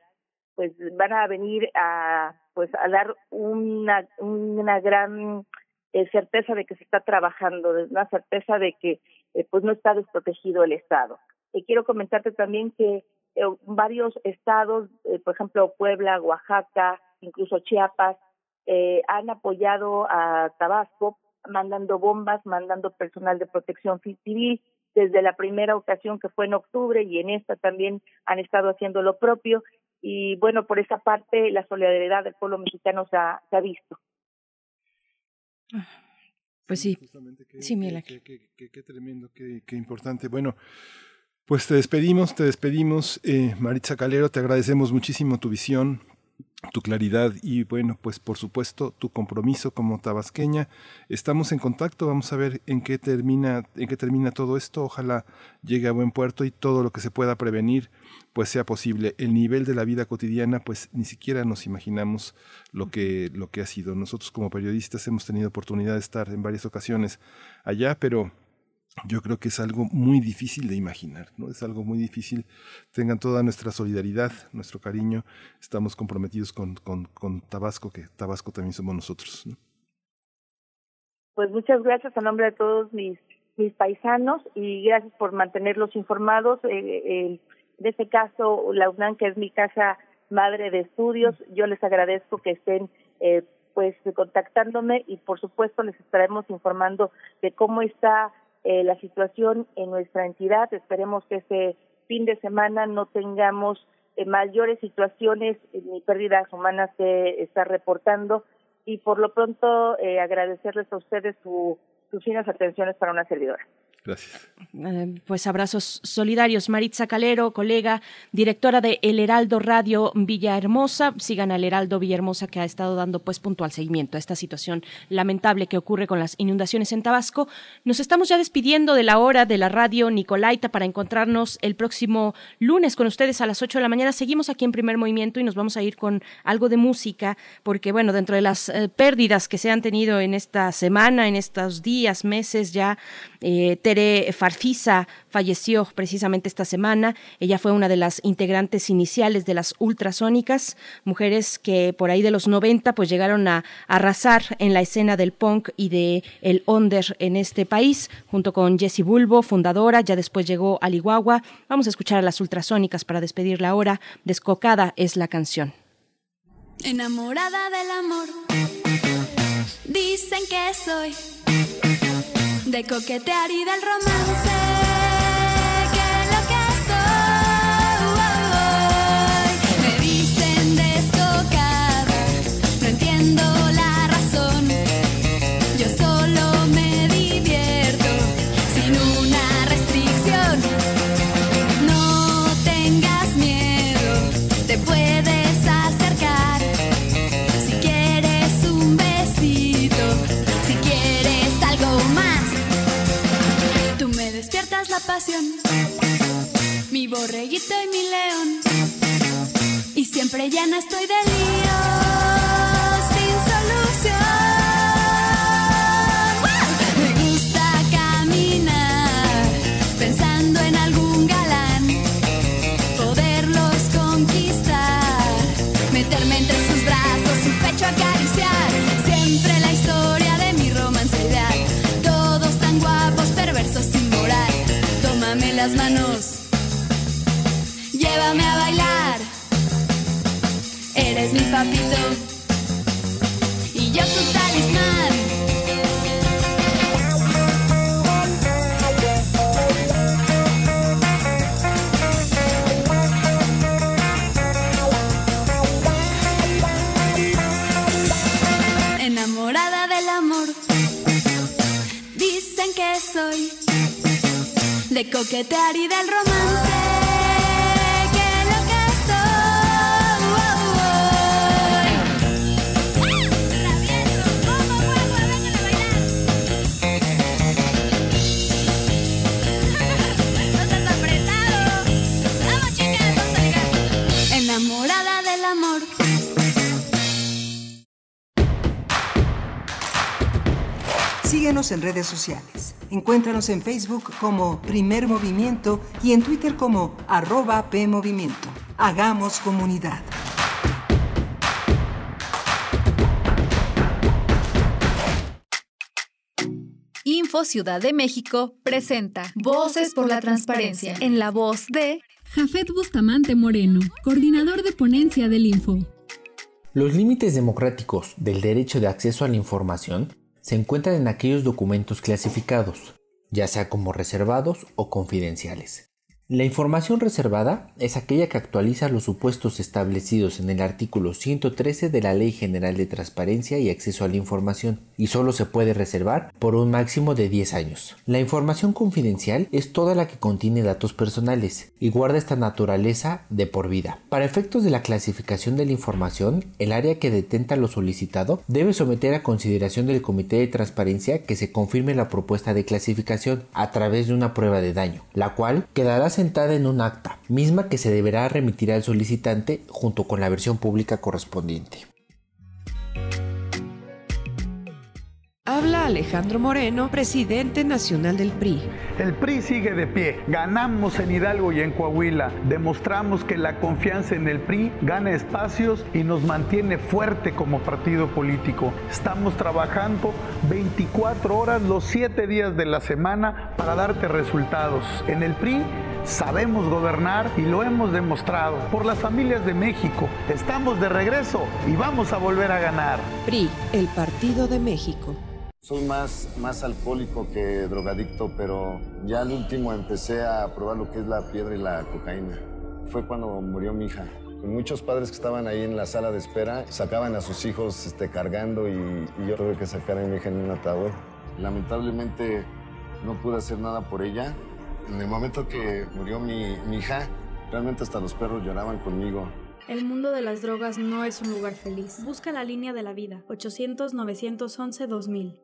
pues van a venir a pues a dar una una gran eh, certeza de que se está trabajando, una certeza de que eh, pues no está desprotegido el estado. Y quiero comentarte también que eh, varios estados, eh, por ejemplo Puebla, Oaxaca, incluso Chiapas, eh, han apoyado a Tabasco mandando bombas, mandando personal de protección civil. Desde la primera ocasión que fue en octubre y en esta también han estado haciendo lo propio. Y bueno, por esa parte la solidaridad del pueblo mexicano se ha, se ha visto. Pues sí, sí, qué, qué, tremendo, qué, qué importante. Bueno, pues te despedimos, te despedimos, eh, Maritza Calero, te agradecemos muchísimo tu visión, tu claridad y bueno, pues por supuesto tu compromiso como tabasqueña. Estamos en contacto, vamos a ver en qué termina, en qué termina todo esto. Ojalá llegue a buen puerto y todo lo que se pueda prevenir pues sea posible. El nivel de la vida cotidiana, pues ni siquiera nos imaginamos lo que, lo que ha sido. Nosotros como periodistas hemos tenido oportunidad de estar en varias ocasiones allá, pero yo creo que es algo muy difícil de imaginar, ¿no? Es algo muy difícil. Tengan toda nuestra solidaridad, nuestro cariño. Estamos comprometidos con, con, con Tabasco, que Tabasco también somos nosotros. ¿no? Pues muchas gracias a nombre de todos mis, mis paisanos y gracias por mantenerlos informados. Eh, eh, en este caso, la UNAM, que es mi casa madre de estudios, yo les agradezco que estén eh, pues contactándome y por supuesto les estaremos informando de cómo está eh, la situación en nuestra entidad. Esperemos que este fin de semana no tengamos eh, mayores situaciones eh, ni pérdidas humanas que estar reportando y por lo pronto eh, agradecerles a ustedes su, sus finas atenciones para una servidora. Gracias. Eh, pues abrazos solidarios. Maritza Calero, colega, directora de El Heraldo Radio Villahermosa. Sigan al Heraldo Villahermosa que ha estado dando pues puntual seguimiento a esta situación lamentable que ocurre con las inundaciones en Tabasco. Nos estamos ya despidiendo de la hora de la radio Nicolaita para encontrarnos el próximo lunes con ustedes a las 8 de la mañana. Seguimos aquí en primer movimiento y nos vamos a ir con algo de música porque bueno, dentro de las eh, pérdidas que se han tenido en esta semana, en estos días, meses ya, eh, Tere Farfisa falleció precisamente esta semana. Ella fue una de las integrantes iniciales de las ultrasónicas, mujeres que por ahí de los 90 pues llegaron a arrasar en la escena del punk y de el under en este país, junto con Jessie Bulbo, fundadora, ya después llegó Alihuahua. Vamos a escuchar a las ultrasónicas para despedir la hora. Descocada es la canción. Enamorada del amor, dicen que soy de coquetear y del romance. Mi borreguito y mi león. Y siempre llena estoy de lío, llévame a bailar. Eres mi papito y yo tu talismán. Enamorada del amor, dicen que soy de coquetear y del romance. Síguenos en redes sociales. Encuéntranos en Facebook como Primer Movimiento y en Twitter como arroba PMovimiento. Hagamos comunidad. Info Ciudad de México presenta Voces por la Transparencia en la voz de Jafet Bustamante Moreno, coordinador de ponencia del Info. Los límites democráticos del derecho de acceso a la información se encuentran en aquellos documentos clasificados, ya sea como reservados o confidenciales. La información reservada es aquella que actualiza los supuestos establecidos en el artículo 113 de la Ley General de Transparencia y Acceso a la Información y solo se puede reservar por un máximo de 10 años. La información confidencial es toda la que contiene datos personales y guarda esta naturaleza de por vida. Para efectos de la clasificación de la información, el área que detenta lo solicitado debe someter a consideración del Comité de Transparencia que se confirme la propuesta de clasificación a través de una prueba de daño, la cual quedará sentada en un acta, misma que se deberá remitir al solicitante junto con la versión pública correspondiente. Habla Alejandro Moreno, presidente nacional del PRI. El PRI sigue de pie. Ganamos en Hidalgo y en Coahuila. Demostramos que la confianza en el PRI gana espacios y nos mantiene fuerte como partido político. Estamos trabajando 24 horas los 7 días de la semana para darte resultados. En el PRI sabemos gobernar y lo hemos demostrado. Por las familias de México, estamos de regreso y vamos a volver a ganar. PRI, el Partido de México. Soy más, más alcohólico que drogadicto, pero ya al último empecé a probar lo que es la piedra y la cocaína. Fue cuando murió mi hija. Muchos padres que estaban ahí en la sala de espera sacaban a sus hijos este, cargando y, y yo tuve que sacar a mi hija en un ataúd. Lamentablemente no pude hacer nada por ella. En el momento que murió mi, mi hija, realmente hasta los perros lloraban conmigo. El mundo de las drogas no es un lugar feliz. Busca la línea de la vida. 800-911-2000.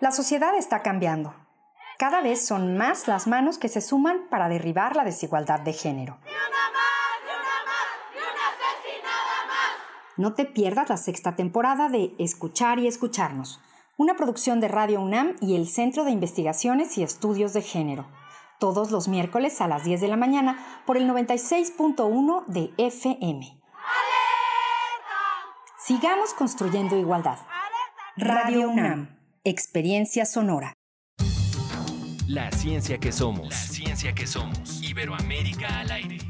La sociedad está cambiando. Cada vez son más las manos que se suman para derribar la desigualdad de género. No te pierdas la sexta temporada de Escuchar y Escucharnos, una producción de Radio UNAM y el Centro de Investigaciones y Estudios de Género, todos los miércoles a las 10 de la mañana por el 96.1 de FM. Sigamos construyendo igualdad. Radio UNAM, experiencia sonora. La ciencia que somos. La ciencia que somos. Iberoamérica al aire.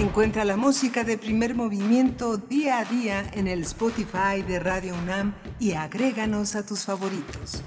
Encuentra la música de primer movimiento día a día en el Spotify de Radio UNAM y agréganos a tus favoritos.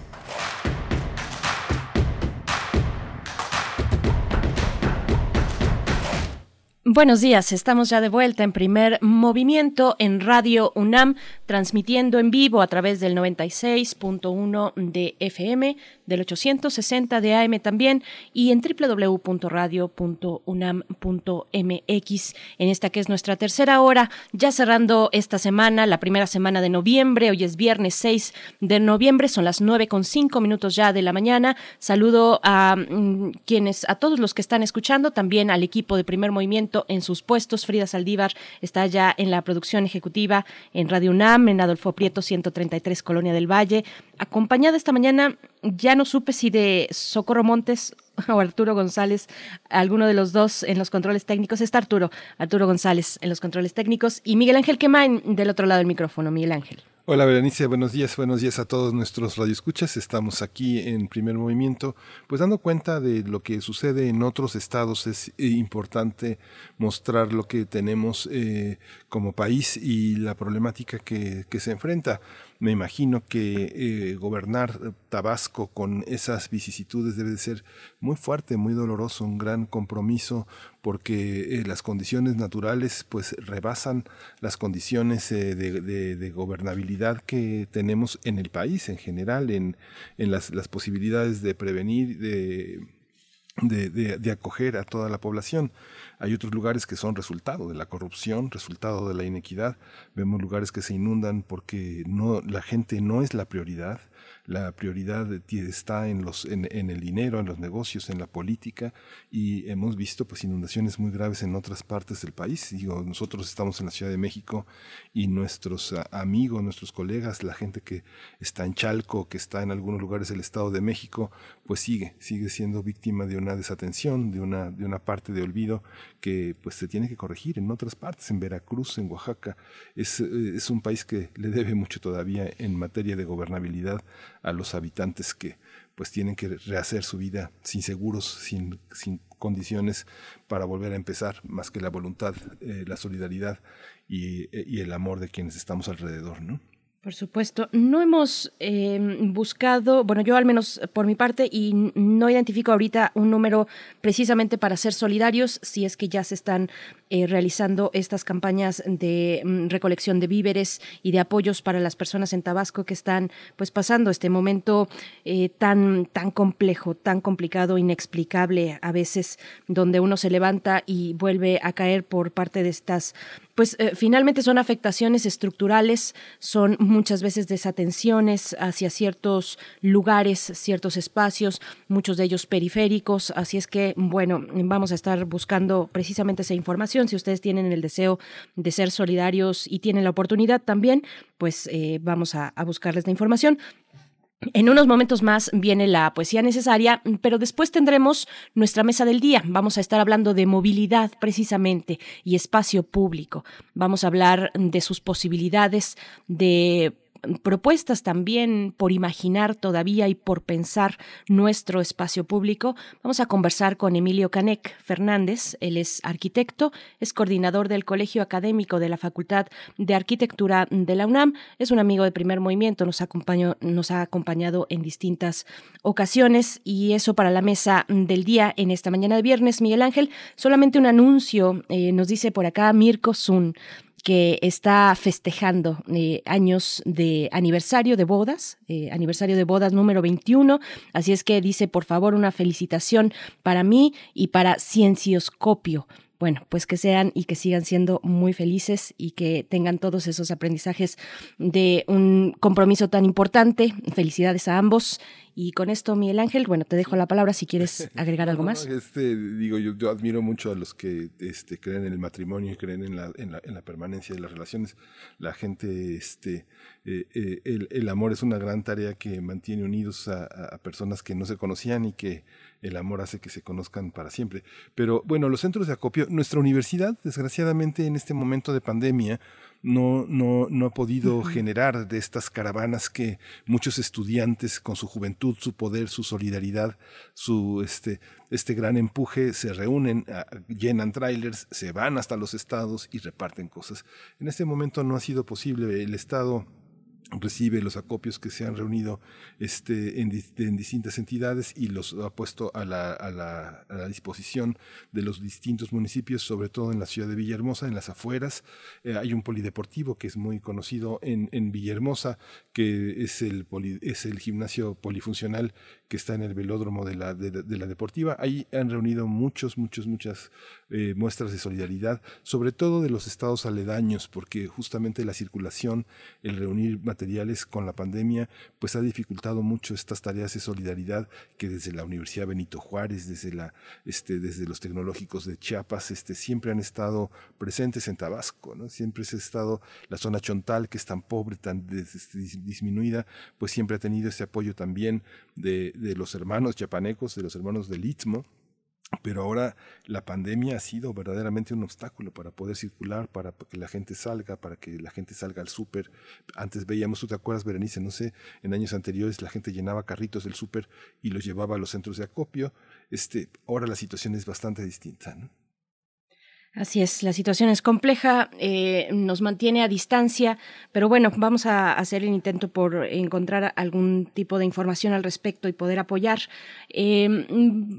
Buenos días, estamos ya de vuelta en primer movimiento en Radio UNAM, transmitiendo en vivo a través del 96.1 de FM, del 860 de AM también y en www.radio.unam.mx en esta que es nuestra tercera hora, ya cerrando esta semana, la primera semana de noviembre, hoy es viernes 6 de noviembre, son las 9 con 5 minutos ya de la mañana. Saludo a mm, quienes, a todos los que están escuchando, también al equipo de primer movimiento en sus puestos. Frida Saldívar está ya en la producción ejecutiva en Radio UNAM, en Adolfo Prieto 133, Colonia del Valle. Acompañada esta mañana, ya no supe si de Socorro Montes *laughs* o Arturo González, alguno de los dos en los controles técnicos. Está Arturo, Arturo González en los controles técnicos y Miguel Ángel Quemain del otro lado del micrófono. Miguel Ángel. Hola Berenice, buenos días, buenos días a todos nuestros radioescuchas. Estamos aquí en primer movimiento, pues dando cuenta de lo que sucede en otros estados. Es importante mostrar lo que tenemos eh, como país y la problemática que, se enfrenta. Me imagino que eh, gobernar Tabasco con esas vicisitudes debe de ser muy fuerte, muy doloroso, un gran compromiso porque eh, las condiciones naturales pues rebasan las condiciones eh, de, gobernabilidad que tenemos en el país en general, en, en las posibilidades de prevenir, de de, de- de acoger a toda la población. Hay otros lugares que son resultado de la corrupción, resultado de la inequidad. Vemos lugares que se inundan porque no, la gente no es la prioridad. La prioridad está en, los, en, en el dinero, en los negocios, en la política y hemos visto pues inundaciones muy graves en otras partes del país. Digo, nosotros estamos en la Ciudad de México y nuestros amigos, nuestros colegas, la gente que está en Chalco, que está en algunos lugares del Estado de México, pues sigue, sigue siendo víctima de una desatención, de una, de una parte de olvido que pues se tiene que corregir en otras partes, en Veracruz, en Oaxaca. Es, eh, es un país que le debe mucho todavía en materia de gobernabilidad a los habitantes que pues tienen que rehacer su vida sin seguros, sin, sin condiciones para volver a empezar, más que la voluntad, eh, la solidaridad y, eh, y, el amor de quienes estamos alrededor, ¿no? Por supuesto, no hemos eh, buscado, bueno, yo al menos por mi parte, y no identifico ahorita un número precisamente para ser solidarios, si es que ya se están eh, realizando estas campañas de mm, recolección de víveres y de apoyos para las personas en Tabasco que están pues pasando este momento eh, tan, tan complejo, tan complicado, inexplicable a veces, donde uno se levanta y vuelve a caer por parte de estas pues eh, finalmente son afectaciones estructurales, son muchas veces desatenciones hacia ciertos lugares, ciertos espacios, muchos de ellos periféricos, así es que, bueno, vamos a estar buscando precisamente esa información. Si ustedes tienen el deseo de ser solidarios y tienen la oportunidad también, pues eh, vamos a, a buscarles la información. En unos momentos más viene la poesía necesaria, pero después tendremos nuestra mesa del día. Vamos a estar hablando de movilidad precisamente y espacio público. Vamos a hablar de sus posibilidades, de propuestas también por imaginar todavía y por pensar nuestro espacio público. Vamos a conversar con Emilio Canec Fernández. Él es arquitecto, es coordinador del Colegio Académico de la Facultad de Arquitectura de la UNAM. Es un amigo de primer movimiento, nos, acompañó, nos ha acompañado en distintas ocasiones y eso para la mesa del día en esta mañana de viernes. Miguel Ángel, solamente un anuncio, eh, nos dice por acá Mirko Zun que está festejando eh, años de aniversario de bodas, eh, aniversario de bodas número 21. Así es que dice, por favor, una felicitación para mí y para Ciencioscopio bueno, pues que sean y que sigan siendo muy felices y que tengan todos esos aprendizajes de un compromiso tan importante. Felicidades a ambos. Y con esto, Miguel Ángel, bueno, te dejo la palabra si quieres *laughs* agregar algo más. Este, digo, yo, yo, admiro mucho a los que este, creen en el matrimonio y creen en la, en la, en la permanencia de las relaciones. La gente, este, eh, eh, el, el, amor es una gran tarea que mantiene unidos a, a personas que no se conocían y que el amor hace que se conozcan para siempre. Pero bueno, los centros de acopio, nuestra universidad, desgraciadamente en este momento de pandemia, no, no, no ha podido generar de estas caravanas que muchos estudiantes con su juventud, su poder, su solidaridad, su este, este gran empuje se reúnen, llenan trailers, se van hasta los estados y reparten cosas. En este momento no ha sido posible. El Estado recibe los acopios que se han reunido este, en, distintas entidades y los ha puesto a la, disposición de los distintos municipios, sobre todo en la ciudad de Villahermosa, en las afueras. Eh, hay un polideportivo que es muy conocido en, en Villahermosa, que es el, es el gimnasio polifuncional que está en el velódromo de la, de, la deportiva. Ahí han reunido muchos, muchos, muchas eh, muestras de solidaridad, sobre todo de los estados aledaños, porque justamente la circulación, el reunir materiales con la pandemia, pues ha dificultado mucho estas tareas de solidaridad que desde la Universidad Benito Juárez, desde, la, este, desde los tecnológicos de Chiapas, este, siempre han estado presentes en Tabasco, ¿no? Siempre se ha estado la zona chontal, que es tan pobre, tan disminuida, pues siempre ha tenido ese apoyo también de, de los hermanos chiapanecos, de los hermanos del Istmo, pero ahora la pandemia ha sido verdaderamente un obstáculo para poder circular, para que la gente salga, para que la gente salga al súper. Antes veíamos, tú te acuerdas, Berenice, no sé, en años anteriores la gente llenaba carritos del súper y los llevaba a los centros de acopio. Este, ahora la situación es bastante distinta. ¿no? Así es, la situación es compleja, eh, nos mantiene a distancia, pero bueno, vamos a hacer el intento por encontrar algún tipo de información al respecto y poder apoyar. Eh,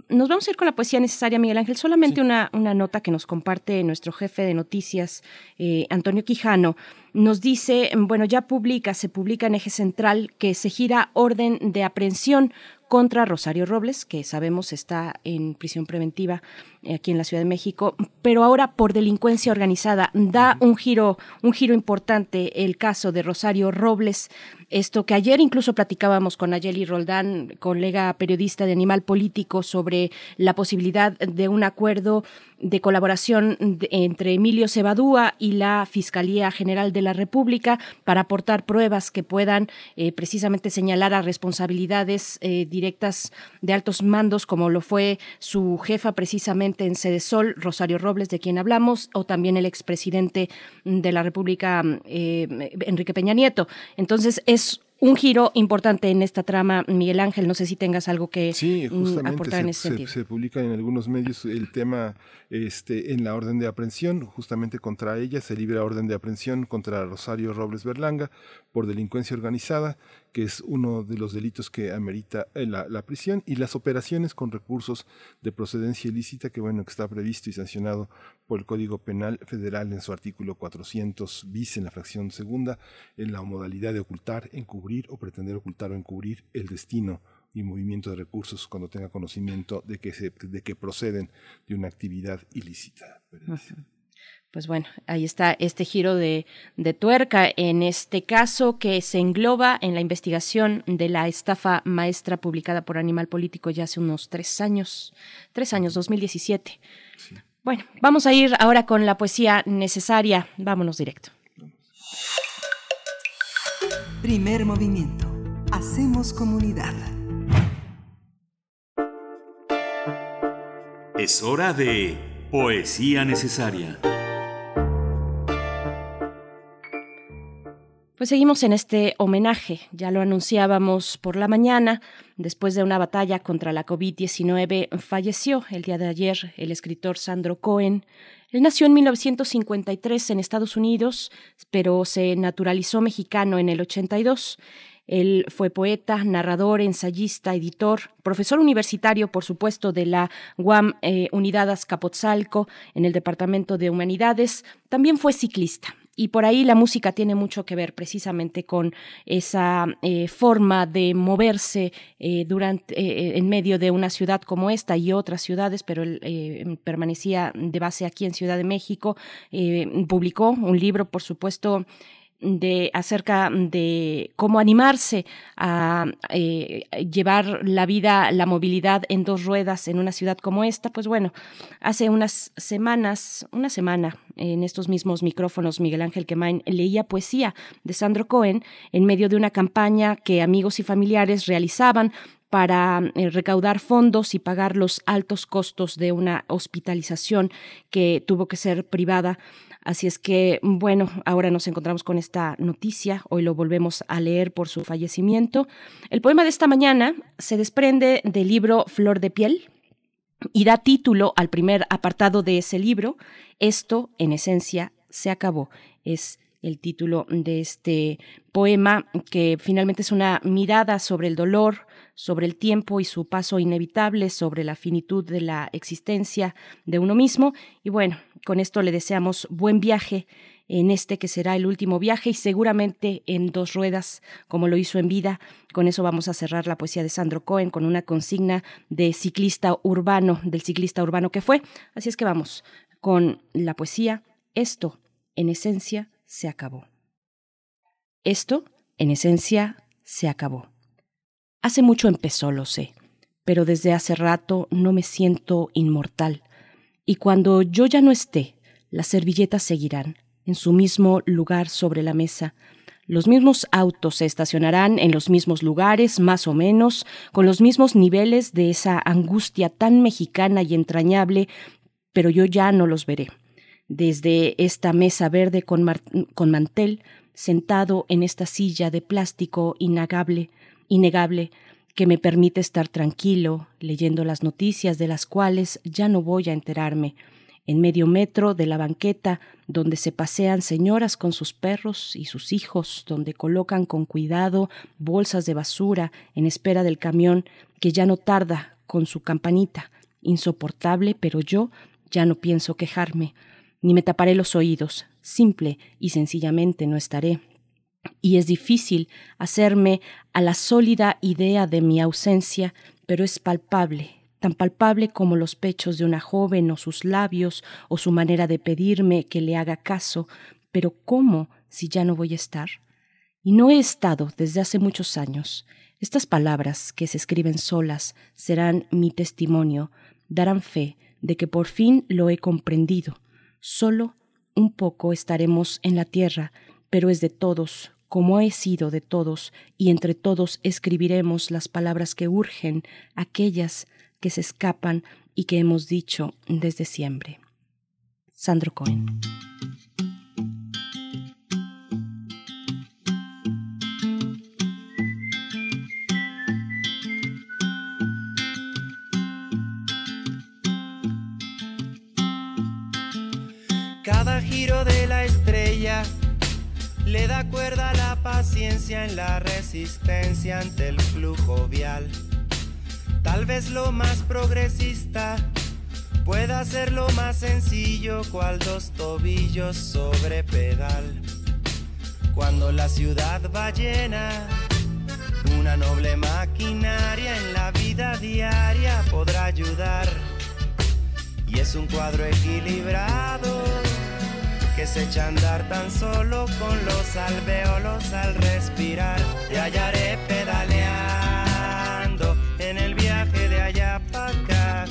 nos vamos a ir con la poesía necesaria, Miguel Ángel. Solamente sí. una, una, nota que nos comparte nuestro jefe de noticias, eh, Antonio Quijano. Nos dice, bueno, ya publica, se publica en Eje Central que se gira orden de aprehensión contra Rosario Robles, que sabemos está en prisión preventiva aquí en la Ciudad de México, pero ahora por delincuencia organizada. Da un giro, un giro importante el caso de Rosario Robles, esto que ayer incluso platicábamos con Ayeli Roldán, colega periodista de Animal Político, sobre la posibilidad de un acuerdo de colaboración entre Emilio Cebadúa y la Fiscalía General de la República para aportar pruebas que puedan eh, precisamente señalar a responsabilidades eh, directas de altos mandos, como lo fue su jefa precisamente en Sol, Rosario Robles, de quien hablamos, o también el expresidente de la República, eh, Enrique Peña Nieto. Entonces, es un giro importante en esta trama, Miguel Ángel. No sé si tengas algo que mm, aportar en ese se, sentido. Se publica en algunos medios el tema este, en la orden de aprehensión, justamente contra ella se libra orden de aprehensión contra Rosario Robles Berlanga por delincuencia organizada, que es uno de los delitos que amerita eh, la, prisión, y las operaciones con recursos de procedencia ilícita, que bueno, que está previsto y sancionado por el Código Penal Federal en su artículo 400 bis en la fracción segunda, en la modalidad de ocultar, encubrir o pretender ocultar o encubrir el destino y movimiento de recursos cuando tenga conocimiento de que, se, de que proceden de una actividad ilícita. Pues bueno, ahí está este giro de, de, tuerca en este caso que se engloba en la investigación de la estafa maestra publicada por Animal Político ya hace unos tres años, tres años, 2017. Bueno, vamos a ir ahora con la poesía necesaria. Vámonos directo. Primer movimiento. Hacemos comunidad. Es hora de Poesía Necesaria. Pues seguimos en este homenaje, ya lo anunciábamos por la mañana, después de una batalla contra la COVID-19 falleció el día de ayer el escritor Sandro Cohen. Él nació en 1953 en Estados Unidos, pero se naturalizó mexicano en el 82. Él fue poeta, narrador, ensayista, editor, profesor universitario, por supuesto, de la UAM eh, Unidad Azcapotzalco en el Departamento de Humanidades. También fue ciclista y por ahí la música tiene mucho que ver precisamente con esa eh, forma de moverse eh, durante en medio de una ciudad como esta y otras ciudades pero él permanecía de base aquí en Ciudad de México publicó un libro por supuesto de acerca de cómo animarse a eh, llevar la vida, la movilidad en dos ruedas en una ciudad como esta, pues bueno, hace unas semanas, una semana, en estos mismos micrófonos, Miguel Ángel Quemain leía poesía de Sandro Cohen en medio de una campaña que amigos y familiares realizaban para eh, recaudar fondos y pagar los altos costos de una hospitalización que tuvo que ser privada Así es que, bueno, ahora nos encontramos con esta noticia, hoy lo volvemos a leer por su fallecimiento. El poema de esta mañana se desprende del libro Flor de piel y da título al primer apartado de ese libro. Esto, en esencia, se acabó. Es el título de este poema, que finalmente es una mirada sobre el dolor, sobre el tiempo y su paso inevitable, sobre la finitud de la existencia de uno mismo. Y bueno, con esto le deseamos buen viaje en este que será el último viaje y seguramente en dos ruedas, como lo hizo en vida. Con eso vamos a cerrar la poesía de Sandro Cohen con una consigna de ciclista urbano, del ciclista urbano que fue. Así es que vamos con la poesía. Esto, en esencia, se acabó. Esto, en esencia, se acabó. Hace mucho empezó, lo sé, pero desde hace rato no me siento inmortal. Y cuando yo ya no esté, las servilletas seguirán en su mismo lugar sobre la mesa. Los mismos autos se estacionarán en los mismos lugares, más o menos, con los mismos niveles de esa angustia tan mexicana y entrañable, pero yo ya no los veré desde esta mesa verde con, con, mantel, sentado en esta silla de plástico innegable, innegable, que me permite estar tranquilo, leyendo las noticias de las cuales ya no voy a enterarme, en medio metro de la banqueta donde se pasean señoras con sus perros y sus hijos, donde colocan con cuidado bolsas de basura en espera del camión que ya no tarda con su campanita, insoportable, pero yo ya no pienso quejarme, ni me taparé los oídos, simple y sencillamente no estaré. Y es difícil hacerme a la sólida idea de mi ausencia, pero es palpable, tan palpable como los pechos de una joven o sus labios o su manera de pedirme que le haga caso, pero ¿cómo si ya no voy a estar? Y no he estado desde hace muchos años. Estas palabras, que se escriben solas, serán mi testimonio, darán fe de que por fin lo he comprendido. Solo un poco estaremos en la tierra, pero es de todos, como he sido de todos, y entre todos escribiremos las palabras que urgen, aquellas que se escapan y que hemos dicho desde siempre. Sandro Cohen. Cada giro de la estrella le da cuerda a la paciencia en la resistencia ante el flujo vial. Tal vez lo más progresista pueda ser lo más sencillo, cual dos tobillos sobre pedal. Cuando la ciudad va llena, una noble maquinaria en la vida diaria podrá ayudar. Y es un cuadro equilibrado que echa a andar tan solo con los alveolos al respirar. Te hallaré pedaleando en el viaje de allá para acá.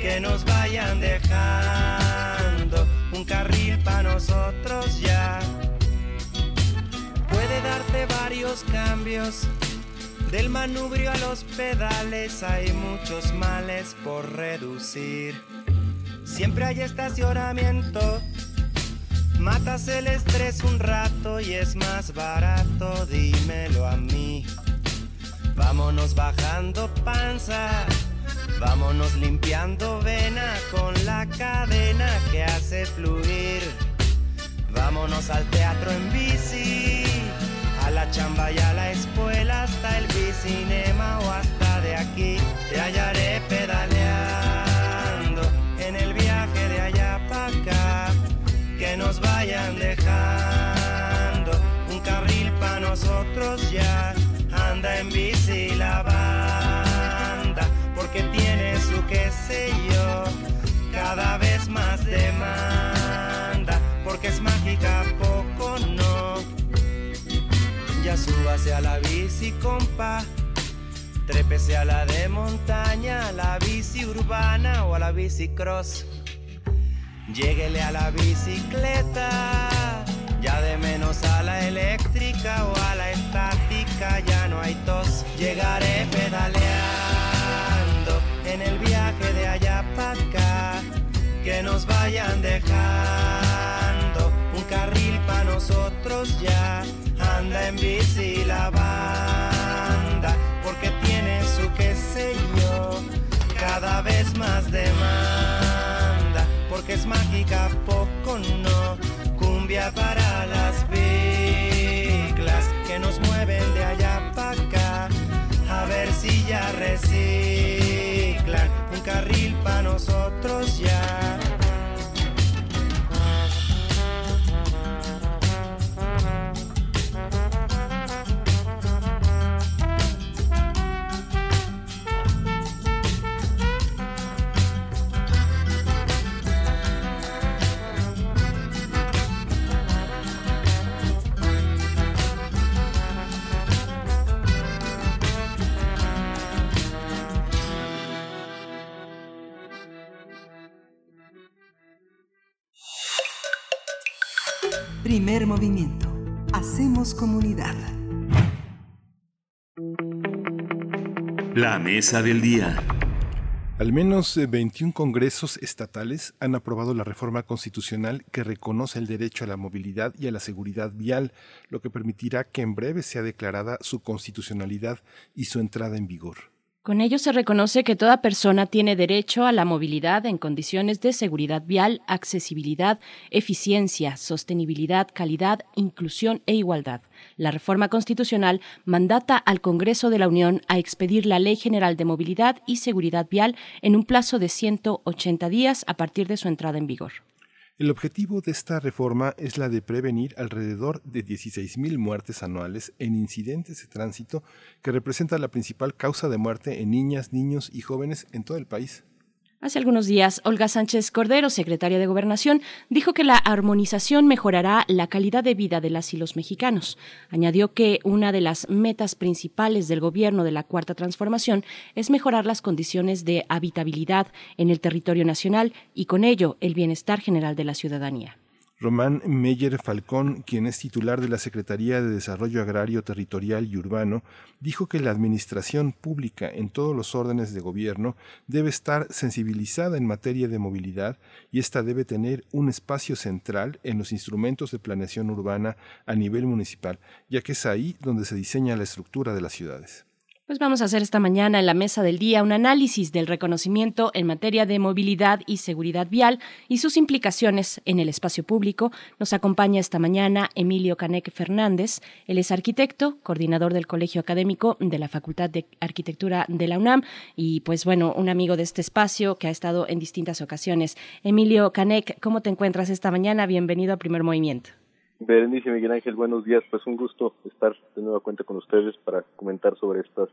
Que nos vayan dejando un carril para nosotros ya. Puede darte varios cambios. Del manubrio a los pedales hay muchos males por reducir. Siempre hay estacionamiento Matas el estrés un rato y es más barato, dímelo a mí. Vámonos bajando panza, vámonos limpiando vena con la cadena que hace fluir. Vámonos al teatro en bici, a la chamba y a la escuela, hasta el bicinema o hasta de aquí. Te hallaré pedaleando en el viaje de allá para acá que nos vayan dejando un carril para nosotros ya. Anda en bici la banda, porque tiene su qué sé yo, cada vez más demanda, porque es mágica, poco no. Ya súbase a la bici, compa. Trépese a la de montaña, a la bici urbana o a la bici cross. Lléguele a la bicicleta, ya de menos a la eléctrica o a la estática, ya no hay tos. Llegaré pedaleando en el viaje de allá para acá, que nos vayan dejando un carril para nosotros ya. Anda en bici la banda, porque tiene su qué sé yo, cada vez más demanda porque es mágica, poco no. Cumbia para las biclas que nos mueven de allá para acá. A ver si ya reciclan un carril para nosotros ya. Primer movimiento. Hacemos comunidad. La mesa del día. Al menos eh, 21 congresos estatales han aprobado la reforma constitucional que reconoce el derecho a la movilidad y a la seguridad vial, lo que permitirá que en breve sea declarada su constitucionalidad y su entrada en vigor. Con ello se reconoce que toda persona tiene derecho a la movilidad en condiciones de seguridad vial, accesibilidad, eficiencia, sostenibilidad, calidad, inclusión e igualdad. La reforma constitucional mandata al Congreso de la Unión a expedir la Ley General de Movilidad y Seguridad Vial en un plazo de 180 días a partir de su entrada en vigor. El objetivo de esta reforma es la de prevenir alrededor de 16.000 muertes anuales en incidentes de tránsito que representa la principal causa de muerte en niñas, niños y jóvenes en todo el país. Hace algunos días, Olga Sánchez Cordero, secretaria de Gobernación, dijo que la armonización mejorará la calidad de vida de las y los mexicanos. Añadió que una de las metas principales del gobierno de la Cuarta Transformación es mejorar las condiciones de habitabilidad en el territorio nacional y con ello el bienestar general de la ciudadanía. Román Meyer Falcón, quien es titular de la Secretaría de Desarrollo Agrario, Territorial y Urbano, dijo que la administración pública en todos los órdenes de gobierno debe estar sensibilizada en materia de movilidad y esta debe tener un espacio central en los instrumentos de planeación urbana a nivel municipal, ya que es ahí donde se diseña la estructura de las ciudades. Pues vamos a hacer esta mañana en la mesa del día un análisis del reconocimiento en materia de movilidad y seguridad vial y sus implicaciones en el espacio público. Nos acompaña esta mañana Emilio Canec Fernández. Él es arquitecto, coordinador del Colegio Académico de la Facultad de Arquitectura de la UNAM y pues bueno, un amigo de este espacio que ha estado en distintas ocasiones. Emilio Canec, ¿cómo te encuentras esta mañana? Bienvenido a Primer Movimiento. Berenice Miguel Ángel, buenos días. Pues un gusto estar de nueva cuenta con ustedes para comentar sobre estas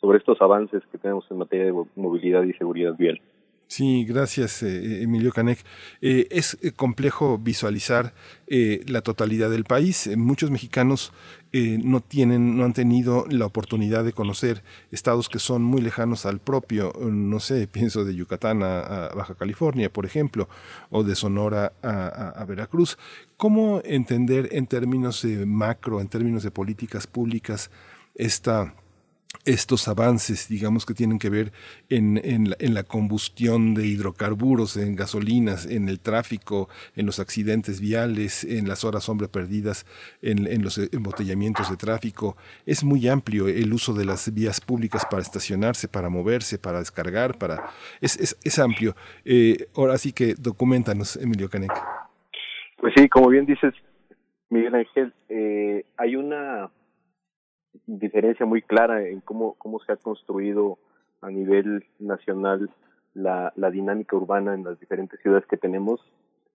sobre estos avances que tenemos en materia de movilidad y seguridad vial. Sí, gracias eh, Emilio Canek. Eh, es eh, complejo visualizar la totalidad del país. Muchos mexicanos no tienen, no han tenido la oportunidad de conocer estados que son muy lejanos al propio. No sé, *laughs* pienso de Yucatán a, Baja California, por ejemplo, o de Sonora a Veracruz. ¿Cómo entender en términos de macro, en términos de políticas públicas, esta estos avances, digamos, que tienen que ver en, en, la, combustión de hidrocarburos, en gasolinas, en el tráfico, en los accidentes viales, en las horas hombre perdidas, en, los embotellamientos de tráfico. Es muy amplio el uso de las vías públicas para estacionarse, para moverse, para descargar, para es, es, es amplio. Eh, ahora sí que documentanos, Emilio Canek. Pues sí, como bien dices, Miguel Ángel, eh, hay una diferencia muy clara en cómo, cómo se ha construido a nivel nacional la, la dinámica urbana en las diferentes ciudades que tenemos.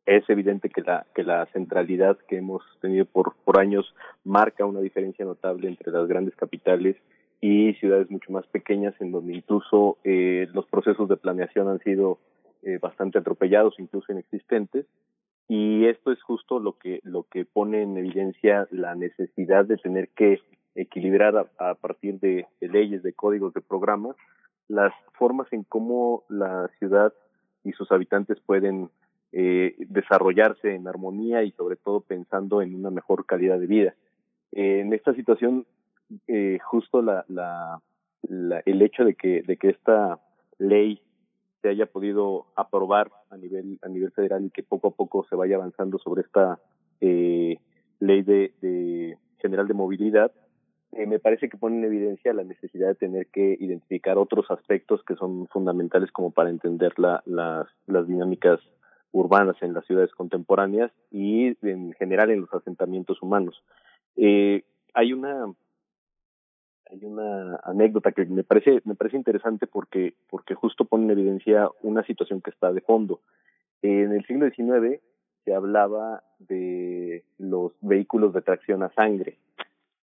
Es evidente que la, que la centralidad que hemos tenido por, por años marca una diferencia notable entre las grandes capitales y ciudades mucho más pequeñas en donde incluso eh, los procesos de planeación han sido eh, bastante atropellados, incluso inexistentes. Y esto es justo lo que, lo que pone en evidencia la necesidad de tener que equilibrar a, partir de, leyes, de códigos, de programas, las formas en cómo la ciudad y sus habitantes pueden eh, desarrollarse en armonía y sobre todo pensando en una mejor calidad de vida. Eh, en esta situación, eh, justo la, la, el hecho de que, de que esta ley se haya podido aprobar a nivel, a nivel federal y que poco a poco se vaya avanzando sobre esta ley de, de general de movilidad, eh, me parece que pone en evidencia la necesidad de tener que identificar otros aspectos que son fundamentales como para entender la, las, las dinámicas urbanas en las ciudades contemporáneas y en general en los asentamientos humanos. Eh, hay una hay una anécdota que me parece me parece interesante porque porque justo pone en evidencia una situación que está de fondo. en el siglo XIX se hablaba de los vehículos de tracción a sangre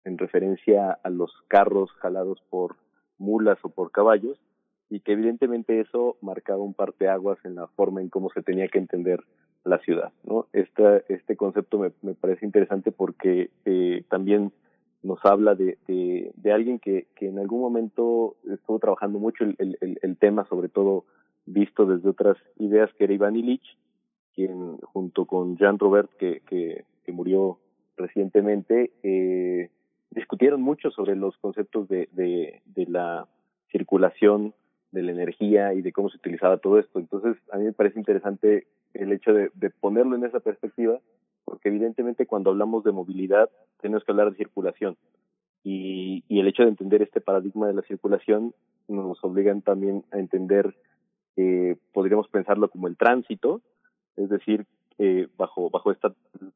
en referencia a los carros jalados por mulas o por caballos y que evidentemente eso marcaba un parteaguas en la forma en cómo se tenía que entender la ciudad, ¿no? Este, este concepto me, me parece interesante porque eh, también nos habla de, de, alguien que, que en algún momento estuvo trabajando mucho el, el, el, tema, sobre todo visto desde otras ideas, que era Iván Illich, quien junto con Jean Robert, que, que, que murió recientemente, eh, discutieron mucho sobre los conceptos de, de, la circulación de la energía y de cómo se utilizaba todo esto. Entonces, a mí me parece interesante el hecho de, de ponerlo en esa perspectiva, porque evidentemente cuando hablamos de movilidad tenemos que hablar de circulación. Y, y el hecho de entender este paradigma de la circulación nos obligan también a entender, eh, podríamos pensarlo como el tránsito, es decir, eh, bajo, bajo esta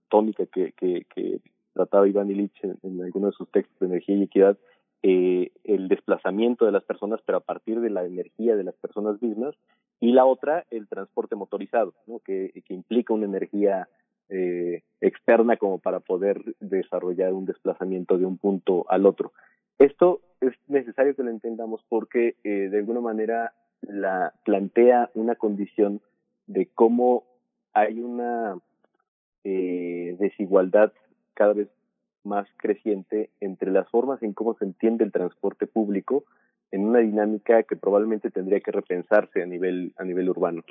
tónica que, que, que trataba Iván Illich en, algunos de sus textos de energía y equidad, eh, el desplazamiento de las personas, pero a partir de la energía de las personas mismas, y la otra, el transporte motorizado, que, que implica una energía eh, externa como para poder desarrollar un desplazamiento de un punto al otro. Esto es necesario que lo entendamos porque eh, de alguna manera la plantea una condición de cómo hay una eh, desigualdad cada vez más creciente entre las formas en cómo se entiende el transporte público en una dinámica que probablemente tendría que repensarse a nivel a nivel urbano.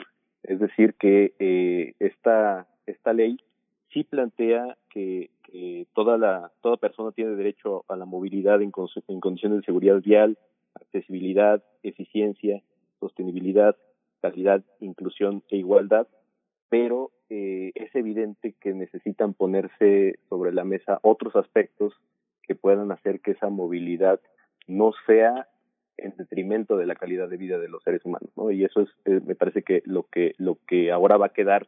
Es decir, que eh, esta esta ley sí plantea que, toda la toda persona tiene derecho a la movilidad en condiciones de seguridad vial, accesibilidad, eficiencia, sostenibilidad, calidad, inclusión e igualdad, pero eh, es evidente que necesitan ponerse sobre la mesa otros aspectos que puedan hacer que esa movilidad no sea en detrimento de la calidad de vida de los seres humanos, ¿no? Y eso es, eh, me parece que lo que lo que ahora va a quedar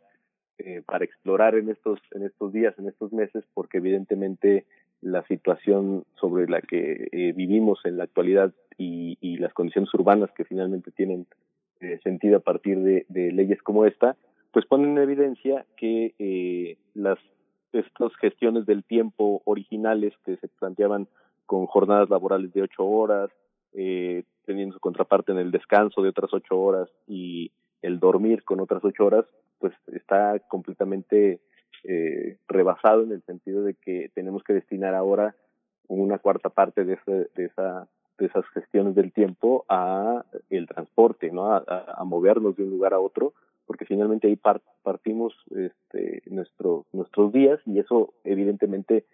eh, para explorar en estos en estos días, en estos meses, porque evidentemente la situación sobre la que eh, vivimos en la actualidad y, y, las condiciones urbanas que finalmente tienen sentido a partir de, de, leyes como esta, pues ponen en evidencia que eh, las estas gestiones del tiempo originales que se planteaban con jornadas laborales de ocho horas, eh, teniendo su contraparte en el descanso de otras ocho horas y el dormir con otras ocho horas, pues está completamente eh, rebasado en el sentido de que tenemos que destinar ahora una cuarta parte de, ese, de esa de esas gestiones del tiempo a el transporte, ¿no? A, movernos de un lugar a otro, porque finalmente ahí part, partimos este, nuestro, nuestros días y eso evidentemente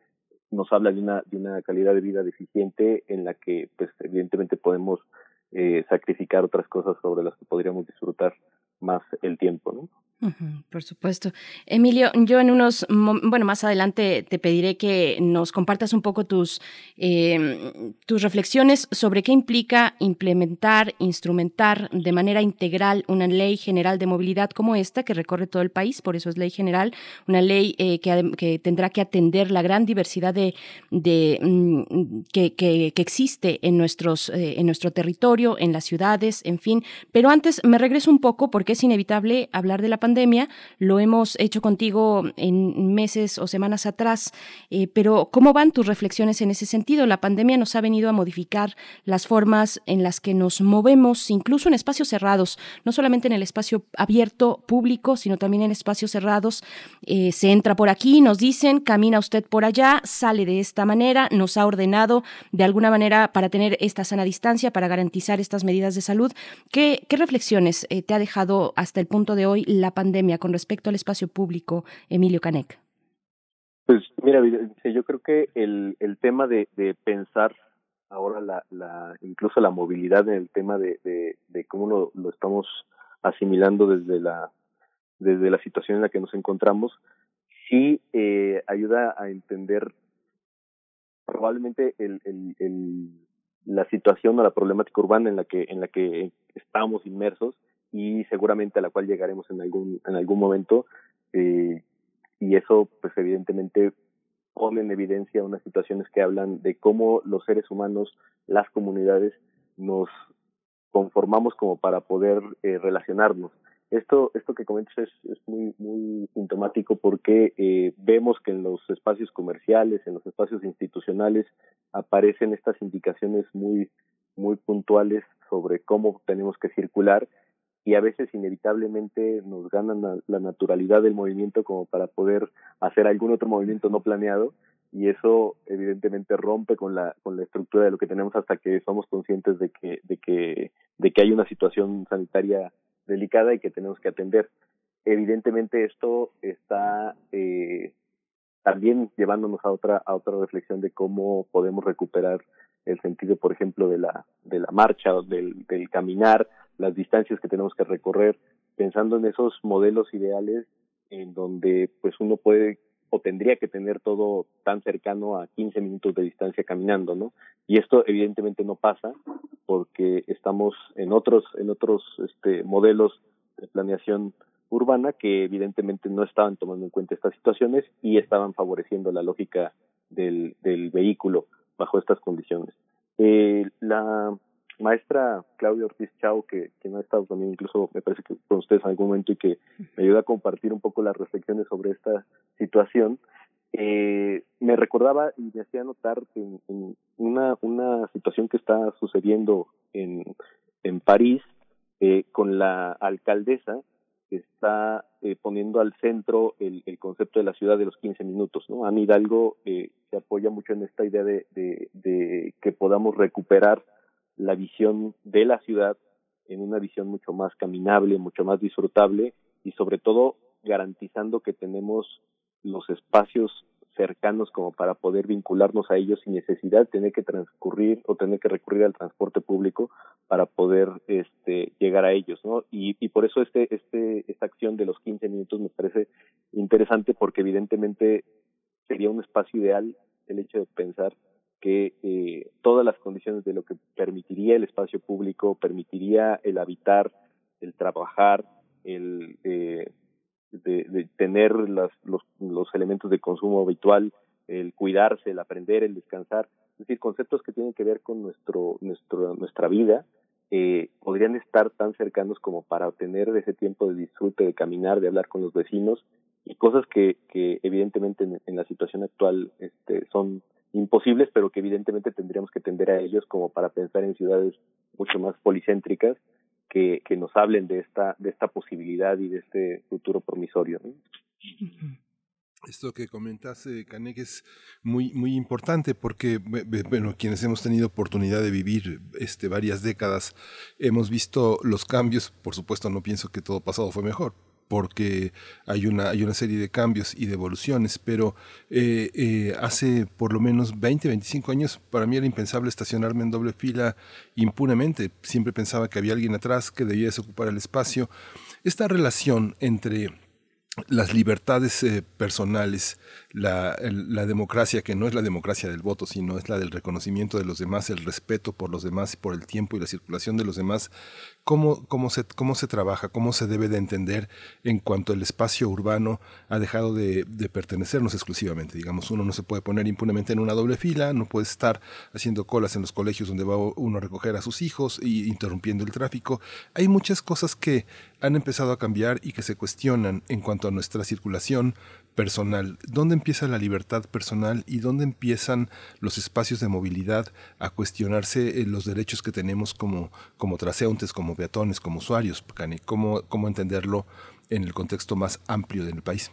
nos habla de una, de una calidad de vida deficiente en la que pues evidentemente podemos eh, sacrificar otras cosas sobre las que podríamos disfrutar más el tiempo, ¿no? Por supuesto. Emilio, yo en unos, bueno, más adelante te pediré que nos compartas un poco tus, eh, tus reflexiones sobre qué implica implementar, instrumentar de manera integral una ley general de movilidad como esta que recorre todo el país, por eso es ley general, una ley eh, que, que, tendrá que atender la gran diversidad de, de mm, que, que, que, existe en, nuestros, eh, en nuestro territorio, en las ciudades, en fin. Pero antes me regreso un poco porque es inevitable hablar de la pandemia pandemia, lo hemos hecho contigo en meses o semanas atrás, eh, pero ¿cómo van tus reflexiones en ese sentido? La pandemia nos ha venido a modificar las formas en las que nos movemos, incluso en espacios cerrados, no solamente en el espacio abierto, público, sino también en espacios cerrados. Eh, se entra por aquí, nos dicen, camina usted por allá, sale de esta manera, nos ha ordenado de alguna manera para tener esta sana distancia, para garantizar estas medidas de salud. ¿Qué, reflexiones eh, te ha dejado hasta el punto de hoy la pandemia con respecto al espacio público, Emilio Canek? Pues mira, yo creo que el, tema de, pensar ahora la, la, incluso la movilidad en el tema de, de, cómo lo, estamos asimilando desde la, desde la situación en la que nos encontramos, sí eh, ayuda a entender probablemente el, la situación o la problemática urbana en la que, en la que estamos inmersos y seguramente a la cual llegaremos en algún en algún momento eh, y eso pues evidentemente pone en evidencia unas situaciones que hablan de cómo los seres humanos las comunidades nos conformamos como para poder eh, relacionarnos. Esto esto que comentas es, es muy muy sintomático porque eh, vemos que en los espacios comerciales en los espacios institucionales aparecen estas indicaciones muy muy puntuales sobre cómo tenemos que circular y a veces inevitablemente nos ganan la, naturalidad del movimiento como para poder hacer algún otro movimiento no planeado y eso evidentemente rompe con la con la estructura de lo que tenemos hasta que somos conscientes de que de que de que hay una situación sanitaria delicada y que tenemos que atender. Evidentemente esto está eh, también llevándonos a otra a otra reflexión de cómo podemos recuperar el sentido por ejemplo de la de la marcha del del caminar las distancias que tenemos que recorrer, pensando en esos modelos ideales en donde pues uno puede o tendría que tener todo tan cercano a 15 minutos de distancia caminando, ¿no? Y esto evidentemente no pasa porque estamos en otros en otros este modelos de planeación urbana que evidentemente no estaban tomando en cuenta estas situaciones y estaban favoreciendo la lógica del, del vehículo bajo estas condiciones. Eh, la maestra Claudia Ortiz Chao, que, que ha estado también incluso, me parece que con ustedes en algún momento y que me ayuda a compartir un poco las reflexiones sobre esta situación, eh, me recordaba y me hacía notar en, una, una situación que está sucediendo en, en París eh, con la alcaldesa está eh, poniendo al centro el, el, concepto de la ciudad de los 15 minutos. ¿no? Ana Hidalgo eh, se apoya mucho en esta idea de, que podamos recuperar la visión de la ciudad en una visión mucho más caminable, mucho más disfrutable y sobre todo garantizando que tenemos los espacios cercanos como para poder vincularnos a ellos sin necesidad de tener que transcurrir o tener que recurrir al transporte público para poder este llegar a ellos, ¿no? Y, y por eso este este esta acción de los 15 minutos me parece interesante porque evidentemente sería un espacio ideal el hecho de pensar que eh, todas las condiciones de lo que permitiría el espacio público, permitiría el habitar, el trabajar, el eh, de, de tener las, los, los elementos de consumo habitual, el cuidarse, el aprender, el descansar, es decir, conceptos que tienen que ver con nuestro, nuestro, nuestra vida, eh, podrían estar tan cercanos como para tener ese tiempo de disfrute, de caminar, de hablar con los vecinos y cosas que, que evidentemente en, en la situación actual este, son imposibles, pero que evidentemente tendríamos que tender a ellos como para pensar en ciudades mucho más policéntricas que, que nos hablen de esta, de esta posibilidad y de este futuro promisorio. Esto que comentas, eh, Canek, es muy, muy importante porque, bueno, quienes hemos tenido oportunidad de vivir este, varias décadas, hemos visto los cambios. Por supuesto, no pienso que todo pasado fue mejor, porque hay una, hay una serie de cambios y de evoluciones, pero eh, eh, hace por lo menos 20, 25 años para mí era impensable estacionarme en doble fila impunemente. Siempre pensaba que había alguien atrás que debía ocupar el espacio. Esta relación entre las libertades eh, personales, la, democracia que no es la democracia del voto, sino es la del reconocimiento de los demás, el respeto por los demás, por el tiempo y la circulación de los demás, cómo, cómo, se, cómo se trabaja, cómo se debe de entender en cuanto el espacio urbano ha dejado de, pertenecernos exclusivamente. Digamos, uno no se puede poner impunemente en una doble fila, no puede estar haciendo colas en los colegios donde va uno a recoger a sus hijos y interrumpiendo el tráfico. Hay muchas cosas que han empezado a cambiar y que se cuestionan en cuanto a nuestra circulación personal. ¿Dónde empieza la libertad personal y dónde empiezan los espacios de movilidad a cuestionarse los derechos que tenemos como, como transeúntes, como peatones, como usuarios? ¿Cómo, ¿Cómo entenderlo en el contexto más amplio del país?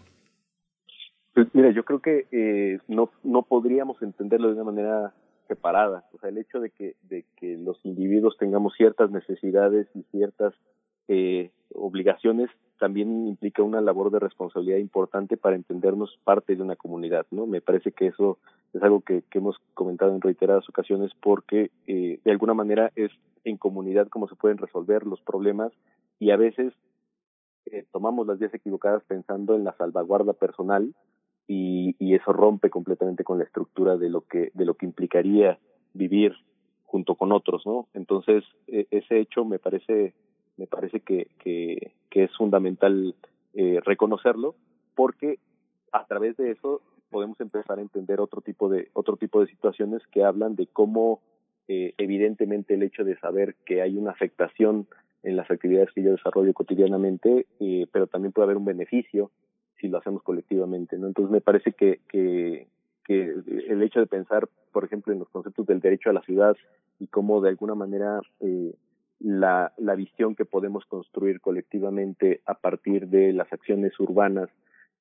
Pues mira, yo creo que eh, no, no podríamos entenderlo de una manera separada. O sea, el hecho de que, de que los individuos tengamos ciertas necesidades y ciertas eh, obligaciones también implica una labor de responsabilidad importante para entendernos parte de una comunidad, ¿no? Me parece que eso es algo que, hemos comentado en reiteradas ocasiones porque eh, de alguna manera es en comunidad como se pueden resolver los problemas y a veces eh, tomamos las vías equivocadas pensando en la salvaguarda personal y, y eso rompe completamente con la estructura de lo que de lo que implicaría vivir junto con otros, ¿no? Entonces eh, ese hecho me parece me parece que, que, es fundamental eh, reconocerlo porque a través de eso podemos empezar a entender otro tipo de otro tipo de situaciones que hablan de cómo eh, evidentemente el hecho de saber que hay una afectación en las actividades que yo desarrollo cotidianamente, eh, pero también puede haber un beneficio si lo hacemos colectivamente, ¿no? Entonces me parece que, que, que el hecho de pensar, por ejemplo, en los conceptos del derecho a la ciudad y cómo de alguna manera eh, la, la visión que podemos construir colectivamente a partir de las acciones urbanas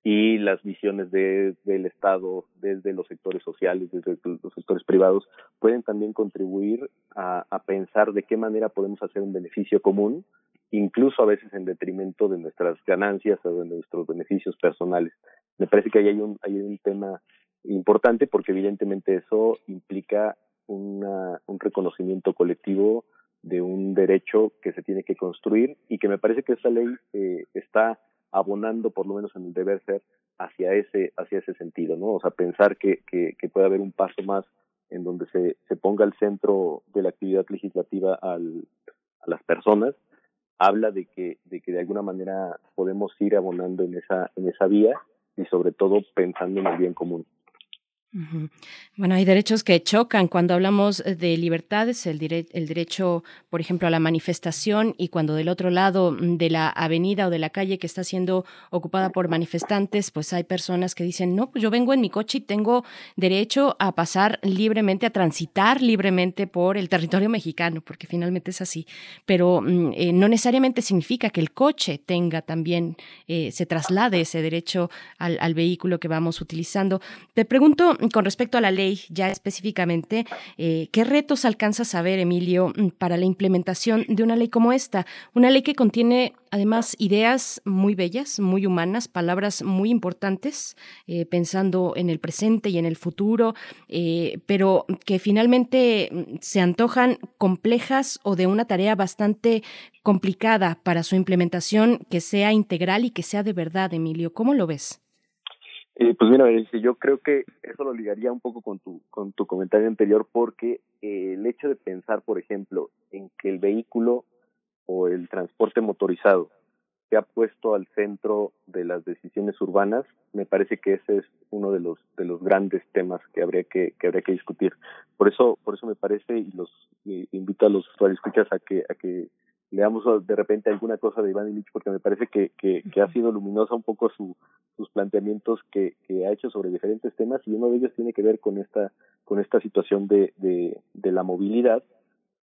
y las visiones de, del Estado desde los sectores sociales, desde los sectores privados, pueden también contribuir a, pensar de qué manera podemos hacer un beneficio común, incluso a veces en detrimento de nuestras ganancias o de nuestros beneficios personales. Me parece que ahí hay un, hay un tema importante porque evidentemente eso implica una, un reconocimiento colectivo de un derecho que se tiene que construir y que me parece que esta ley eh, está abonando por lo menos en el deber ser hacia ese hacia ese sentido no o sea pensar que, que, puede haber un paso más en donde se, se ponga al centro de la actividad legislativa al, a las personas habla de que de que de alguna manera podemos ir abonando en esa en esa vía y sobre todo pensando en el bien común Bueno, hay derechos que chocan. Cuando hablamos de libertades, el, derecho, por ejemplo, a la manifestación y cuando del otro lado mm, de la avenida o de la calle que está siendo ocupada por manifestantes, pues hay personas que dicen, no, pues yo vengo en mi coche y tengo derecho a pasar libremente, a transitar libremente por el territorio mexicano, porque finalmente es así, pero mm, eh, no necesariamente significa que el coche tenga también, eh, se traslade ese derecho al, al vehículo que vamos utilizando. Te pregunto, con respecto a la ley, ya específicamente, eh, ¿qué retos alcanzas a ver, Emilio, mm, para la implementación de una ley como esta? Una ley que contiene además ideas muy bellas, muy humanas, palabras muy importantes, eh, pensando en el presente y en el futuro, eh, pero que finalmente mm, se antojan complejas o de una tarea bastante complicada para su implementación, que sea integral y que sea de verdad, Emilio. ¿Cómo lo ves? Eh, pues mira, yo creo que eso lo ligaría un poco con tu, con tu comentario anterior porque eh, el hecho de pensar, por ejemplo, en que el vehículo o el transporte motorizado se ha puesto al centro de las decisiones urbanas, me parece que ese es uno de los de los grandes temas que habría que, que habría que discutir. Por eso por eso me parece y los invito a los escuchas a que a que leamos de repente alguna cosa de Iván Illich porque me parece que, que, que ha sido luminosa un poco su, sus planteamientos que, que ha hecho sobre diferentes temas y uno de ellos tiene que ver con esta con esta situación de, de, de la movilidad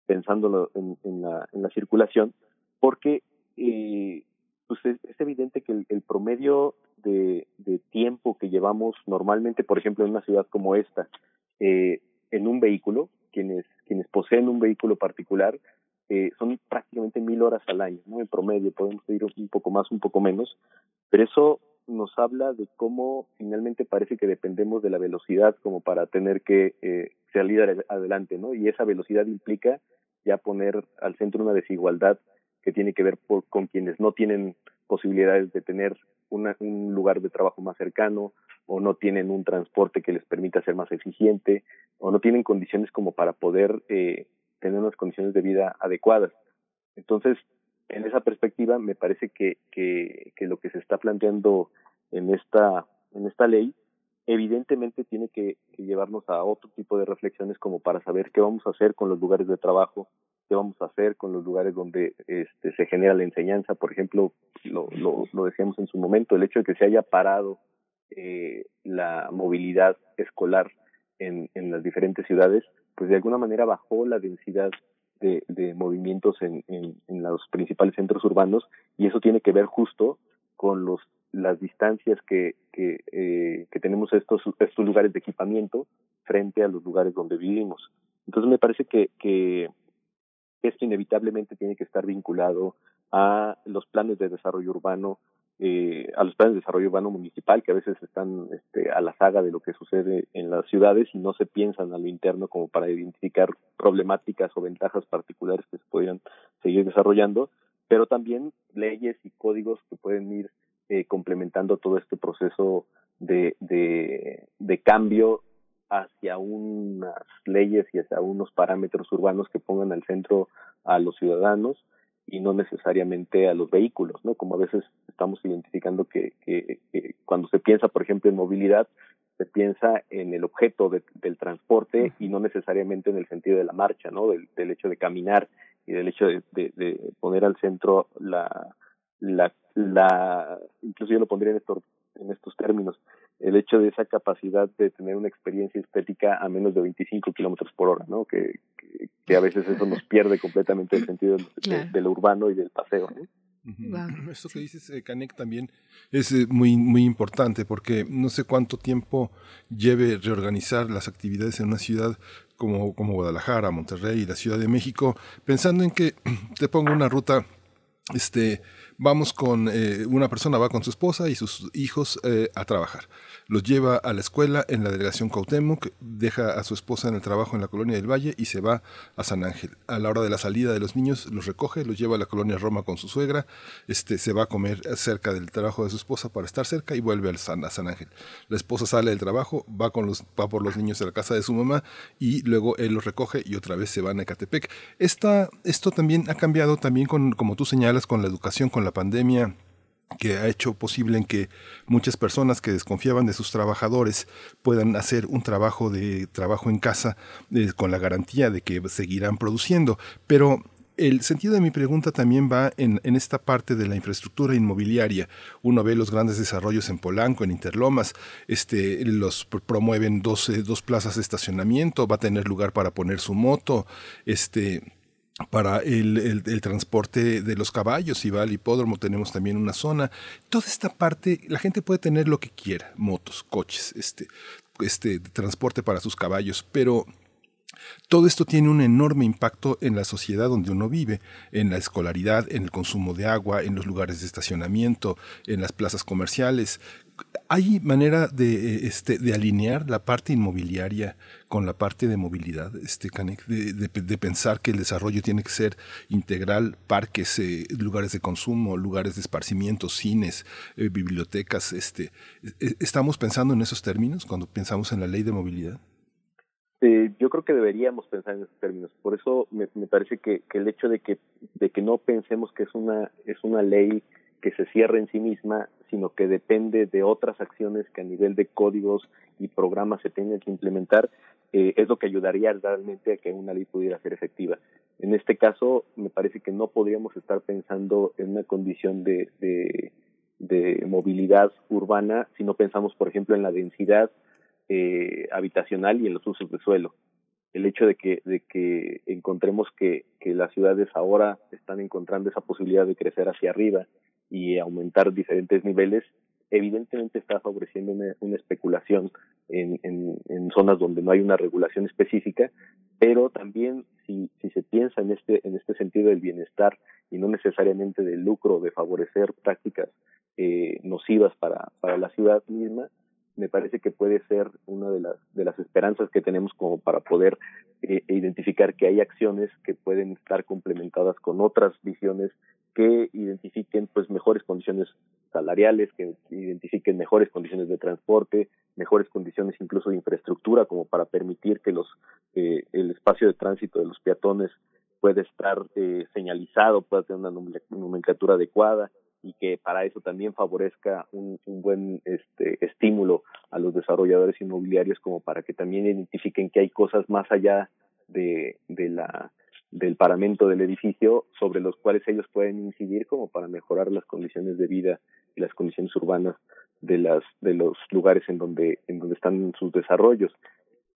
pensándolo en, en, la, en la circulación porque eh, pues es, es, evidente que el, el promedio de, de, tiempo que llevamos normalmente por ejemplo en una ciudad como esta eh, en un vehículo quienes quienes poseen un vehículo particular eh, son prácticamente mil horas al año, ¿no? En promedio, podemos ir un poco más, un poco menos, pero eso nos habla de cómo finalmente parece que dependemos de la velocidad como para tener que eh, salir adelante, ¿no? Y esa velocidad implica ya poner al centro una desigualdad que tiene que ver por, con quienes no tienen posibilidades de tener una, un lugar de trabajo más cercano o no tienen un transporte que les permita ser más eficiente o no tienen condiciones como para poder eh, tener unas condiciones de vida adecuadas. Entonces, en esa perspectiva, me parece que, que, que lo que se está planteando en esta, en esta ley, evidentemente tiene que, llevarnos a otro tipo de reflexiones como para saber qué vamos a hacer con los lugares de trabajo, qué vamos a hacer con los lugares donde este, se genera la enseñanza. Por ejemplo, lo, lo, lo decíamos en su momento, el hecho de que se haya parado eh, la movilidad escolar en, en las diferentes ciudades, pues de alguna manera bajó la densidad de, de movimientos en, en, los principales centros urbanos y eso tiene que ver justo con los las distancias que que, eh, que tenemos estos estos lugares de equipamiento frente a los lugares donde vivimos. Entonces me parece que que esto inevitablemente tiene que estar vinculado a los planes de desarrollo urbano eh, a los planes de desarrollo urbano municipal que a veces están este, a la saga de lo que sucede en las ciudades y no se piensan a lo interno como para identificar problemáticas o ventajas particulares que se podrían seguir desarrollando, pero también leyes y códigos que pueden ir eh, complementando todo este proceso de, de, de cambio hacia unas leyes y hacia unos parámetros urbanos que pongan al centro a los ciudadanos y no necesariamente a los vehículos, ¿no? Como a veces estamos identificando que, que, que cuando se piensa, por ejemplo, en movilidad, se piensa en el objeto de, del transporte y no necesariamente en el sentido de la marcha, ¿no? Del, del hecho de caminar y del hecho de, de, de poner al centro la, la, la, incluso yo lo pondría en estos, en estos términos, el hecho de esa capacidad de tener una experiencia estética a menos de 25 kilómetros por hora, ¿no? Que, que, que, a veces eso nos pierde completamente el sentido de, claro. de, de lo urbano y del paseo, ¿no? Wow. Esto que dices, eh, Canek, también es eh, muy, muy importante porque no sé cuánto tiempo lleve reorganizar las actividades en una ciudad como, como Guadalajara, Monterrey y la Ciudad de México, pensando en que *clears throat* te pongo una ruta este, vamos con eh, una persona va con su esposa y sus hijos eh, a trabajar los lleva a la escuela en la delegación Cuauhtémoc, deja a su esposa en el trabajo en la colonia del Valle y se va a San Ángel. A la hora de la salida de los niños los recoge, los lleva a la colonia Roma con su suegra, este, se va a comer cerca del trabajo de su esposa para estar cerca y vuelve a San, a San Ángel. La esposa sale del trabajo, va, con los, va por los niños a la casa de su mamá y luego él los recoge y otra vez se van a Ecatepec. Esta, esto también ha cambiado también con, como tú señalas, con la educación, con la pandemia que ha hecho posible en que muchas personas que desconfiaban de sus trabajadores puedan hacer un trabajo de trabajo en casa eh, con la garantía de que seguirán produciendo. Pero el sentido de mi pregunta también va en, esta parte de la infraestructura inmobiliaria. Uno ve los grandes desarrollos en Polanco, en Interlomas, este, los promueven dos, eh, dos plazas de estacionamiento, va a tener lugar para poner su moto, este, para el, el, transporte de los caballos, si va al hipódromo tenemos también una zona. Toda esta parte, la gente puede tener lo que quiera, motos, coches, este, este transporte para sus caballos, pero todo esto tiene un enorme impacto en la sociedad donde uno vive, en la escolaridad, en el consumo de agua, en los lugares de estacionamiento, en las plazas comerciales. ¿Hay manera de, este, de alinear la parte inmobiliaria con la parte de movilidad, este, de, pensar que el desarrollo tiene que ser integral, parques, eh, lugares de consumo, lugares de esparcimiento, cines, eh, bibliotecas? Este, eh, ¿Estamos pensando en esos términos cuando pensamos en la ley de movilidad? Eh, yo creo que deberíamos pensar en esos términos. Por eso me, parece que, el hecho de que, de que no pensemos que es una, es una ley que se cierre en sí misma, sino que depende de otras acciones que a nivel de códigos y programas se tengan que implementar, eh, es lo que ayudaría realmente a que una ley pudiera ser efectiva. En este caso, me parece que no podríamos estar pensando en una condición de, de, de movilidad urbana si no pensamos, por ejemplo, en la densidad eh, habitacional y en los usos de suelo. El hecho de que, de que encontremos que, que las ciudades ahora están encontrando esa posibilidad de crecer hacia arriba y aumentar diferentes niveles, evidentemente está favoreciendo una, especulación en, en, zonas donde no hay una regulación específica, pero también si, si se piensa en este, en este sentido del bienestar y no necesariamente del lucro, de favorecer prácticas eh, nocivas para, para la ciudad misma, me parece que puede ser una de las de las esperanzas que tenemos como para poder eh, identificar que hay acciones que pueden estar complementadas con otras visiones que identifiquen pues mejores condiciones salariales, que identifiquen mejores condiciones de transporte, mejores condiciones incluso de infraestructura como para permitir que los eh, el espacio de tránsito de los peatones pueda estar eh, señalizado, pueda tener una nomenclatura adecuada, y que para eso también favorezca un, un buen este, estímulo a los desarrolladores inmobiliarios como para que también identifiquen que hay cosas más allá de, de la del paramento del edificio sobre los cuales ellos pueden incidir como para mejorar las condiciones de vida y las condiciones urbanas de las de los lugares en donde en donde están sus desarrollos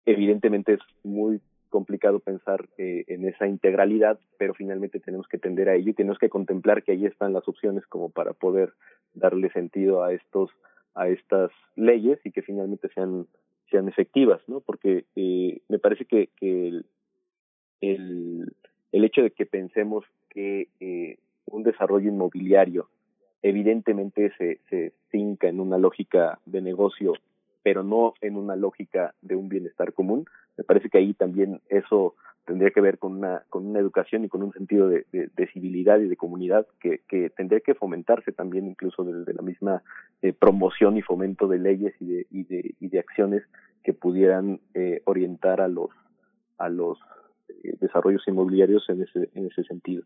evidentemente es muy complicado pensar eh, en esa integralidad, pero finalmente tenemos que tender a ello y tenemos que contemplar que ahí están las opciones como para poder darle sentido a estos a estas leyes y que finalmente sean sean efectivas, ¿no? Porque eh, me parece que, que el, el hecho de que pensemos que eh, un desarrollo inmobiliario evidentemente se, se finca en una lógica de negocio pero no en una lógica de un bienestar común. Me parece que ahí también eso tendría que ver con una, con una educación y con un sentido de, de, civilidad y de comunidad que, que tendría que fomentarse también incluso desde la misma eh, promoción y fomento de leyes y de, y de, y de acciones que pudieran eh, orientar a los, a los desarrollos inmobiliarios en ese, en ese sentido.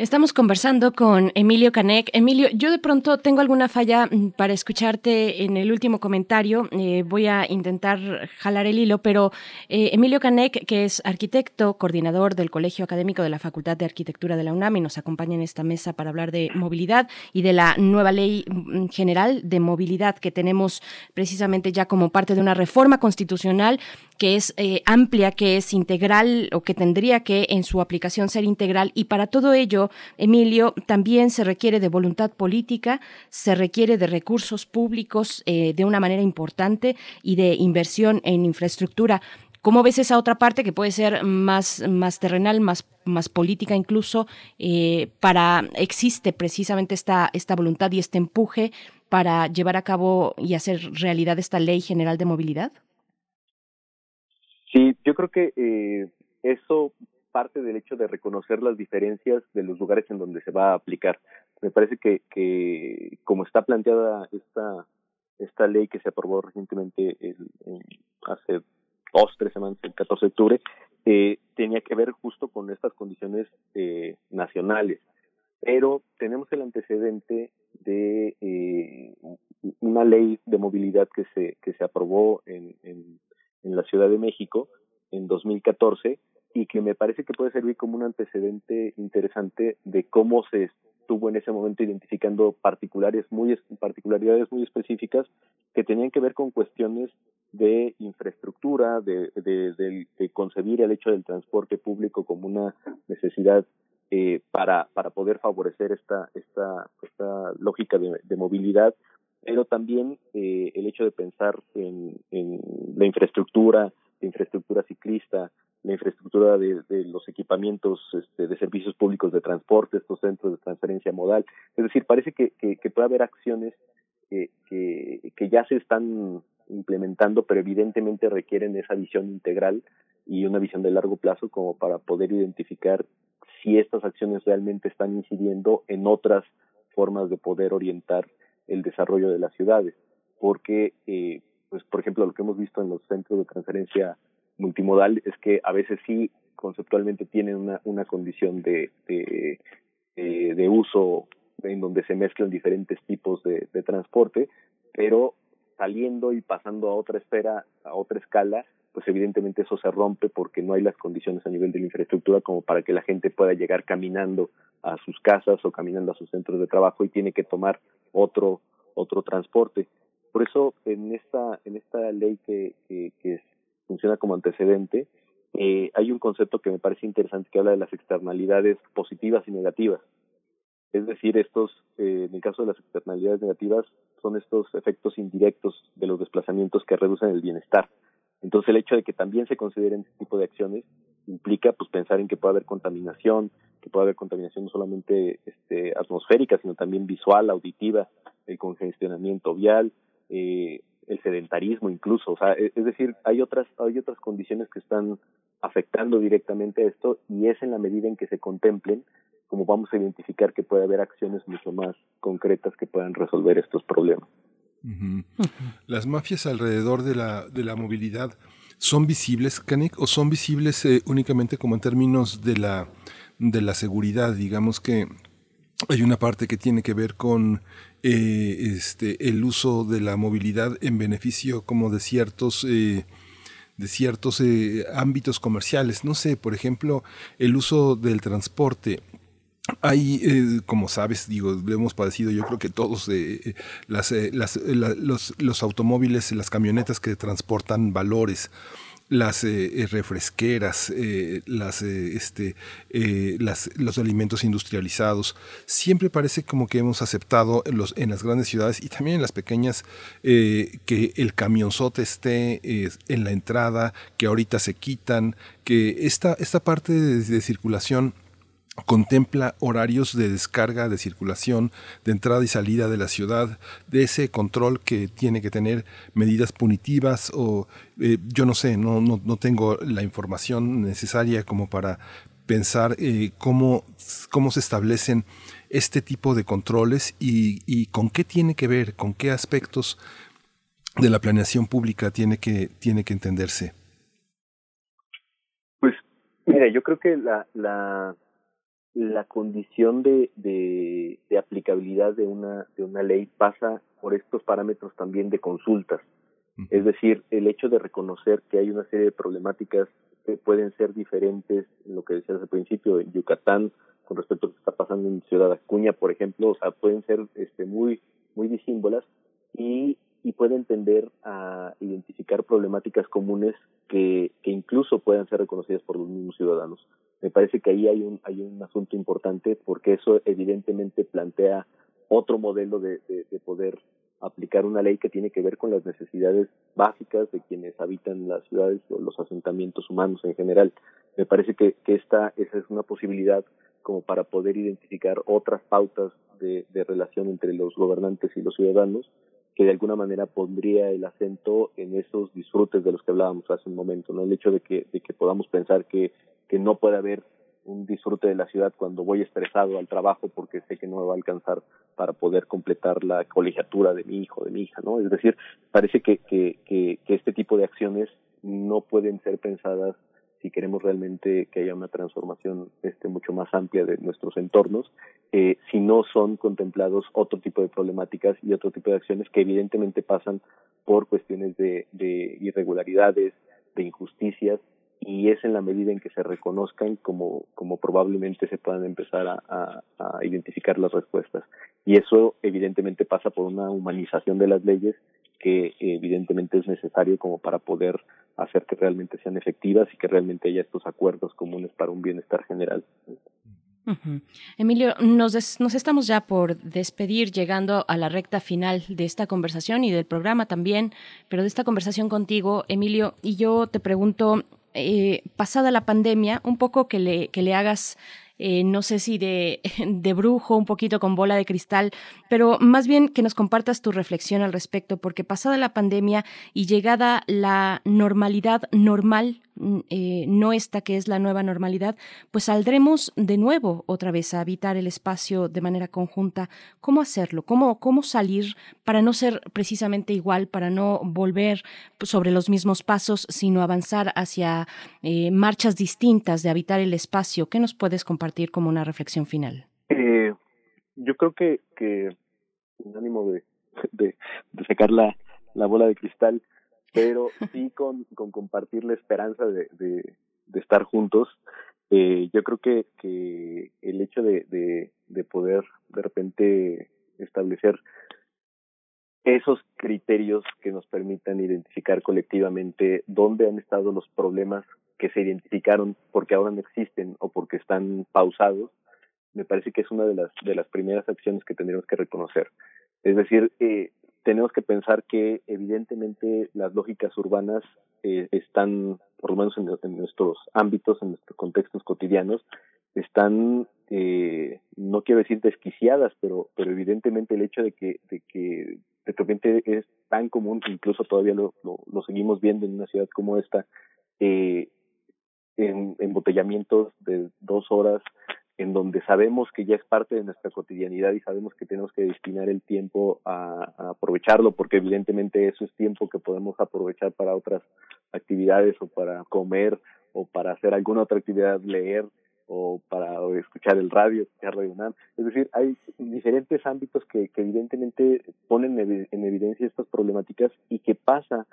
Estamos conversando con Emilio Canek. Emilio, yo de pronto tengo alguna falla mm, para escucharte en el último comentario. Eh, voy a intentar jalar el hilo, pero eh, Emilio Canek, que es arquitecto, coordinador del Colegio Académico de la Facultad de Arquitectura de la UNAM nos acompaña en esta mesa para hablar de movilidad y de la nueva ley mm, general de movilidad que tenemos precisamente ya como parte de una reforma constitucional que es eh, amplia, que es integral o que tendría que en su aplicación ser integral. Y para todo ello, Emilio, también se requiere de voluntad política, se requiere de recursos públicos eh, de una manera importante y de inversión en infraestructura. ¿Cómo ves esa otra parte que puede ser más, más terrenal, más, más política incluso? Eh, para existe precisamente esta, esta voluntad y este empuje para llevar a cabo y hacer realidad esta ley general de movilidad? Sí, yo creo que eh, eso parte del hecho de reconocer las diferencias de los lugares en donde se va a aplicar. Me parece que, que como está planteada esta esta ley que se aprobó recientemente hace dos, tres semanas, el 14 de octubre, eh, tenía que ver justo con estas condiciones eh, nacionales. Pero tenemos el antecedente de eh, una ley de movilidad que se que se aprobó en, en la Ciudad de México en 2014 y que me parece que puede servir como un antecedente interesante de cómo se estuvo en ese momento identificando particulares muy particularidades muy específicas que tenían que ver con cuestiones de infraestructura, de, de, concebir el hecho del transporte público como una necesidad eh, para, para poder favorecer esta, esta, esta lógica de, de movilidad, pero también eh, el hecho de pensar en, en la infraestructura, la infraestructura ciclista, la infraestructura de, los equipamientos este, de servicios públicos de transporte, estos centros de transferencia modal. Es decir, parece que, que, que puede haber acciones que, que, que ya se están implementando, pero evidentemente requieren esa visión integral y una visión de largo plazo como para poder identificar si estas acciones realmente están incidiendo en otras formas de poder orientar el desarrollo de las ciudades. Porque, eh, pues, por ejemplo, lo que hemos visto en los centros de transferencia multimodal es que a veces sí conceptualmente tienen una, una condición de, de, uso en donde se mezclan diferentes tipos de, de transporte, pero saliendo y pasando a otra esfera, a otra escala, pues evidentemente eso se rompe porque no hay las condiciones a nivel de la infraestructura como para que la gente pueda llegar caminando a sus casas o caminando a sus centros de trabajo y tiene que tomar otro otro transporte. Por eso en esta en esta ley que, que, que funciona como antecedente eh, hay un concepto que me parece interesante que habla de las externalidades positivas y negativas. Es decir, estos, eh, en el caso de las externalidades negativas, son estos efectos indirectos de los desplazamientos que reducen el bienestar. Entonces, el hecho de que también se consideren este tipo de acciones implica pues pensar en que puede haber contaminación, que puede haber contaminación no solamente este, atmosférica, sino también visual, auditiva, el congestionamiento vial, eh, el sedentarismo incluso, o sea, e, es decir, hay otras hay otras condiciones que están afectando directamente a esto y es en la medida en que se contemplen como vamos a identificar que puede haber acciones mucho más concretas que puedan resolver estos problemas. Las mafias alrededor de la, de la movilidad son visibles, Kanek, o son visibles eh, únicamente como en términos de la, de la seguridad, digamos que hay una parte que tiene que ver con eh, este, el uso de la movilidad en beneficio como de ciertos... Eh, de ciertos eh, ámbitos comerciales. No sé, por ejemplo, el uso del transporte hay, como sabes, digo, lo hemos padecido, yo creo que todos, los, los automóviles, las camionetas que transportan valores, las eh, refresqueras, eh, las, eh, este, las, los alimentos industrializados. Siempre parece como que hemos aceptado en, los, en las grandes ciudades y también en las pequeñas que el camionzote esté en la entrada, que ahorita se quitan, que esta, esta parte de circulación contempla horarios de descarga, de circulación, de entrada y salida de la ciudad, de ese control que tiene que tener medidas punitivas o eh, yo no sé, no, no, no, tengo la información necesaria como para pensar eh, cómo, cómo se establecen este tipo de controles y, y con qué tiene que ver, con qué aspectos de la planeación pública tiene que, tiene que entenderse. Pues, mira, yo creo que la, la la condición de, de, de, aplicabilidad de una, de una ley pasa por estos parámetros también de consultas. Es decir, el hecho de reconocer que hay una serie de problemáticas que pueden ser diferentes, lo que decías al principio, en Yucatán, con respecto a lo que está pasando en Ciudad Acuña, por ejemplo, o sea, pueden ser este, muy, muy disímbolas y, y pueden tender a identificar problemáticas comunes que, que incluso puedan ser reconocidas por los mismos ciudadanos me parece que ahí hay un hay un asunto importante porque eso evidentemente plantea otro modelo de, de, de, poder aplicar una ley que tiene que ver con las necesidades básicas de quienes habitan las ciudades o los asentamientos humanos en general. Me parece que, que esta esa es una posibilidad como para poder identificar otras pautas de, de relación entre los gobernantes y los ciudadanos que de alguna manera pondría el acento en esos disfrutes de los que hablábamos hace un momento, ¿no? El hecho de que, de que podamos pensar que que no puede haber un disfrute de la ciudad cuando voy estresado al trabajo porque sé que no me va a alcanzar para poder completar la colegiatura de mi hijo, de mi hija, ¿no? Es decir, parece que, que, que, que este tipo de acciones no pueden ser pensadas si queremos realmente que haya una transformación este, mucho más amplia de nuestros entornos, eh, si no son contemplados otro tipo de problemáticas y otro tipo de acciones que evidentemente pasan por cuestiones de, de irregularidades, de injusticias, y es en la medida en que se reconozcan como, como probablemente se puedan empezar a, a, a identificar las respuestas. Y eso evidentemente pasa por una humanización de las leyes que evidentemente es necesario como para poder hacer que realmente sean efectivas y que realmente haya estos acuerdos comunes para un bienestar general. Emilio, nos, nos estamos ya por despedir, llegando a la recta final de esta conversación y del programa también, pero de esta conversación contigo, Emilio, y yo te pregunto, eh, pasada la pandemia, un poco que le, que le hagas eh, no sé si de, *laughs* de, brujo, un poquito con bola de cristal, pero más bien que nos compartas tu reflexión al respecto, porque pasada la pandemia y llegada la normalidad normal, eh, no esta que es la nueva normalidad, pues saldremos de nuevo otra vez a habitar el espacio de manera conjunta. ¿Cómo hacerlo? ¿Cómo, cómo salir para no ser precisamente igual, para no volver sobre los mismos pasos, sino avanzar hacia eh, marchas distintas de habitar el espacio? ¿Qué nos puedes compartir? como una reflexión final? Eh, yo creo que, que sin ánimo de, sacar la, bola de cristal, pero sí con, con compartir la esperanza de, de, estar juntos. Eh, yo creo que, que el hecho de, de, de poder de repente establecer esos criterios que nos permitan identificar colectivamente dónde han estado los problemas que se identificaron porque ahora no existen o porque están pausados, me parece que es una de las, de las primeras acciones que tendríamos que reconocer. Es decir, eh, tenemos que pensar que evidentemente las lógicas urbanas eh, están, por lo menos en, nuestros ámbitos, en nuestros contextos cotidianos, están, eh, no quiero decir desquiciadas, pero, pero evidentemente el hecho de que, de que repente es tan común, incluso todavía lo, lo, lo seguimos viendo en una ciudad como esta, eh, en embotellamientos de dos horas en donde sabemos que ya es parte de nuestra cotidianidad y sabemos que tenemos que destinar el tiempo a, aprovecharlo porque evidentemente eso es tiempo que podemos aprovechar para otras actividades o para comer o para hacer alguna otra actividad, leer o para escuchar el radio, escuchar Radio UNAM. Es decir, hay diferentes ámbitos que, que evidentemente ponen en evidencia estas problemáticas y que pasa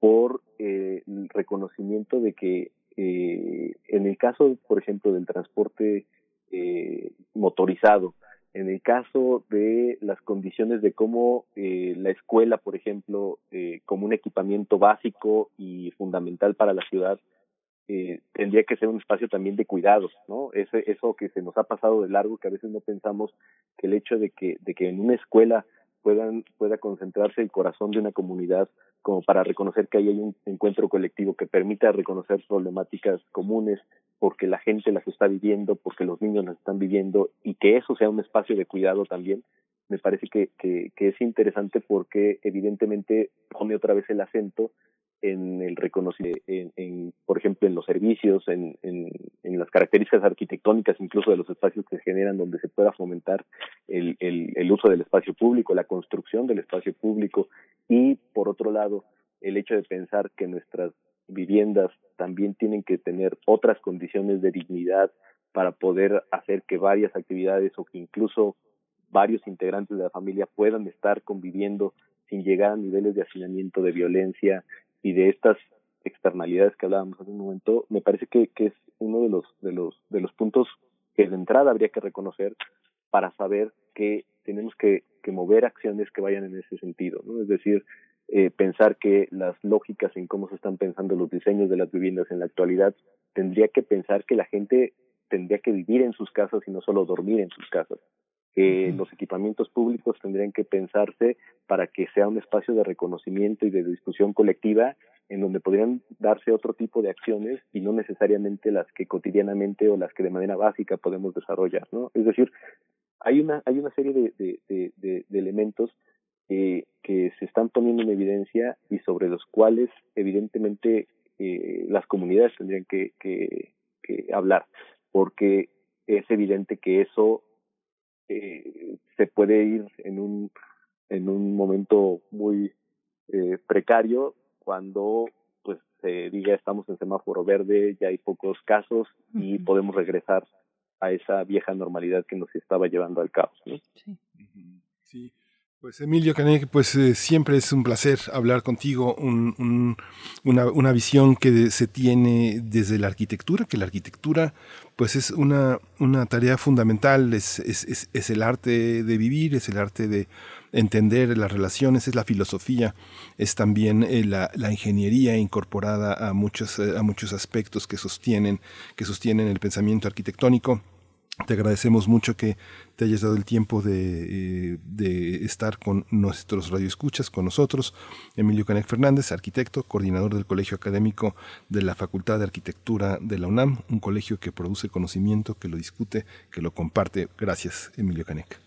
por eh, el reconocimiento de que eh, en el caso, por ejemplo, del transporte eh, motorizado, en el caso de las condiciones de cómo eh, la escuela, por ejemplo, eh, como un equipamiento básico y fundamental para la ciudad, eh, tendría que ser un espacio también de cuidados, ¿no? Ese, eso que se nos ha pasado de largo, que a veces no pensamos que el hecho de que, de que en una escuela puedan, pueda concentrarse el corazón de una comunidad como para reconocer que ahí hay un encuentro colectivo que permita reconocer problemáticas comunes porque la gente las está viviendo, porque los niños las están viviendo y que eso sea un espacio de cuidado también, me parece que, que, que es interesante porque evidentemente pone otra vez el acento en el reconocimiento, en, por ejemplo, en los servicios, en, en, en, las características arquitectónicas, incluso de los espacios que se generan, donde se pueda fomentar el, el, el uso del espacio público, la construcción del espacio público. Y, por otro lado, el hecho de pensar que nuestras viviendas también tienen que tener otras condiciones de dignidad para poder hacer que varias actividades o que incluso varios integrantes de la familia puedan estar conviviendo sin llegar a niveles de hacinamiento, de violencia, y de estas externalidades que hablábamos hace un momento, me parece que, es uno de los, de los, de los puntos que de entrada habría que reconocer para saber que tenemos que, que mover acciones que vayan en ese sentido, ¿no? Es decir, eh, pensar que las lógicas en cómo se están pensando los diseños de las viviendas en la actualidad, tendría que pensar que la gente tendría que vivir en sus casas y no solo dormir en sus casas que los equipamientos públicos tendrían que pensarse para que sea un espacio de reconocimiento y de discusión colectiva en donde podrían darse otro tipo de acciones y no necesariamente las que cotidianamente o las que de manera básica podemos desarrollar, ¿no? Es decir, hay una hay una serie de, de, de, de, de elementos eh, que se están poniendo en evidencia y sobre los cuales evidentemente eh, las comunidades tendrían que, que, que hablar, porque es evidente que eso eh, se puede ir en un en un momento muy eh, precario cuando pues se diga estamos en semáforo verde, ya hay pocos casos y podemos regresar a esa vieja normalidad que nos estaba llevando al caos. ¿no? Sí. Pues Emilio Canek, pues eh, siempre es un placer hablar contigo, un, un, una, visión que se tiene desde la arquitectura, que la arquitectura pues es una, una tarea fundamental, es, es, es, es el arte de vivir, es el arte de entender las relaciones, es la filosofía, es también eh, la, la, ingeniería incorporada a muchos, eh, a muchos aspectos que sostienen, que sostienen el pensamiento arquitectónico. Te agradecemos mucho que te hayas dado el tiempo de, eh, de estar con nuestros radioescuchas, con nosotros. Emilio Canek Fernández, arquitecto, coordinador del Colegio Académico de la Facultad de Arquitectura de la UNAM, un colegio que produce conocimiento, que lo discute, que lo comparte. Gracias, Emilio Canek.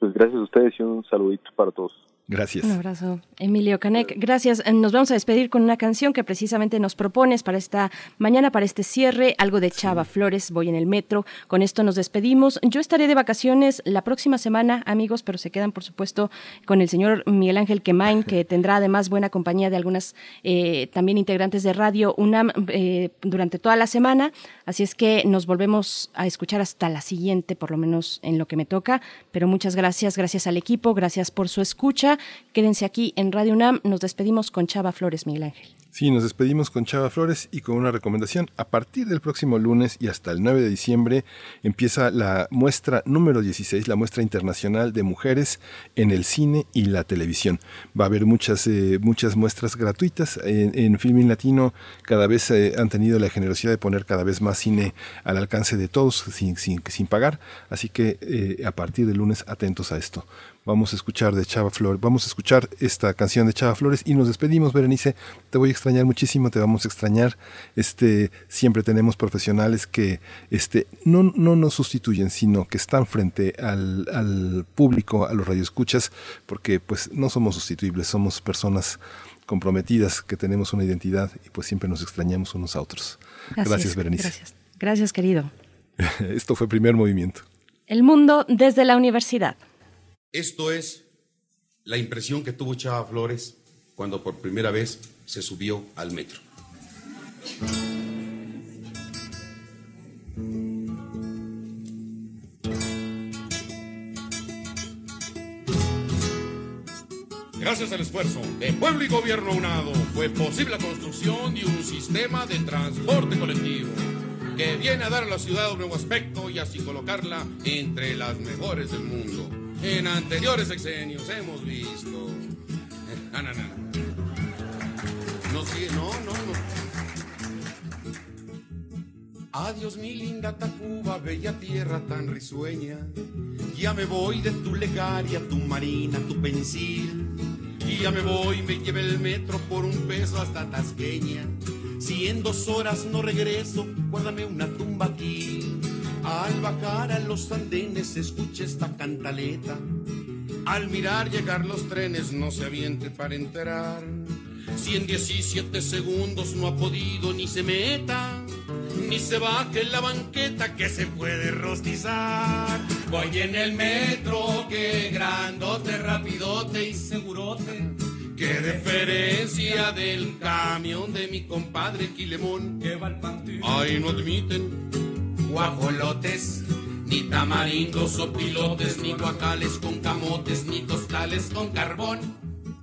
Pues gracias a ustedes y un saludito para todos. Gracias. Un abrazo. Emilio Canek, gracias. Nos vamos a despedir con una canción que precisamente nos propones para esta mañana, para este cierre, algo de Chava Flores, voy en el metro. Con esto nos despedimos. Yo estaré de vacaciones la próxima semana, amigos, pero se quedan, por supuesto, con el señor Miguel Ángel Quemain, que *laughs* tendrá además buena compañía de algunas eh, también integrantes de Radio UNAM eh, durante toda la semana. Así es que nos volvemos a escuchar hasta la siguiente, por lo menos en lo que me toca. Pero muchas gracias, gracias al equipo, gracias por su escucha. Quédense aquí en Radio UNAM. Nos despedimos con Chava Flores, Miguel Ángel. Sí, nos despedimos con Chava Flores y con una recomendación. A partir del próximo lunes y hasta el 9 de diciembre empieza la muestra número 16, la muestra internacional de mujeres en el cine y la televisión. Va a haber muchas, eh, muchas muestras gratuitas. En, en Filmin Latino cada vez eh, han tenido la generosidad de poner cada vez más cine al alcance de todos sin, sin, sin pagar. Así que eh, a partir del lunes atentos a esto. Vamos a escuchar de Chava Flores, vamos a escuchar esta canción de Chava Flores y nos despedimos, Berenice. Te voy a extrañar muchísimo, te vamos a extrañar. Este, siempre tenemos profesionales que este, no, no nos sustituyen, sino que están frente al, al público, a los radioescuchas, porque pues no somos sustituibles, somos personas comprometidas que tenemos una identidad y pues siempre nos extrañamos unos a otros. Gracias, gracias Berenice. Gracias. gracias, querido. *laughs* Esto fue primer movimiento. El mundo desde la universidad. Esto es la impresión que tuvo Chava Flores cuando por primera vez se subió al metro. Gracias al esfuerzo de pueblo y gobierno unado fue posible la construcción de un sistema de transporte colectivo que viene a dar a la ciudad un nuevo aspecto y así colocarla entre las mejores del mundo en anteriores sexenios hemos visto. *laughs* No, no, no. No, no, no. Adiós mi linda Tacuba, bella tierra tan risueña. Ya me voy de tu legaria, tu marina, tu pensil. Y ya me voy, me lleve el metro por un peso hasta Tasqueña. Si en dos horas no regreso, guárdame una tumba aquí. Al bajar a los andenes escuche esta cantaleta. Al mirar llegar los trenes no se aviente para enterar. Si en 17 segundos no ha podido ni se meta, ni se baje en la banqueta que se puede rostizar. Voy en el metro, que grandote, rapidote y segurote. Qué diferencia del camión de mi compadre Quilemón. Que va al Ay, no admiten guajolotes, ni tamarindos o pilotes, ni guacales con camotes, ni tostales con carbón.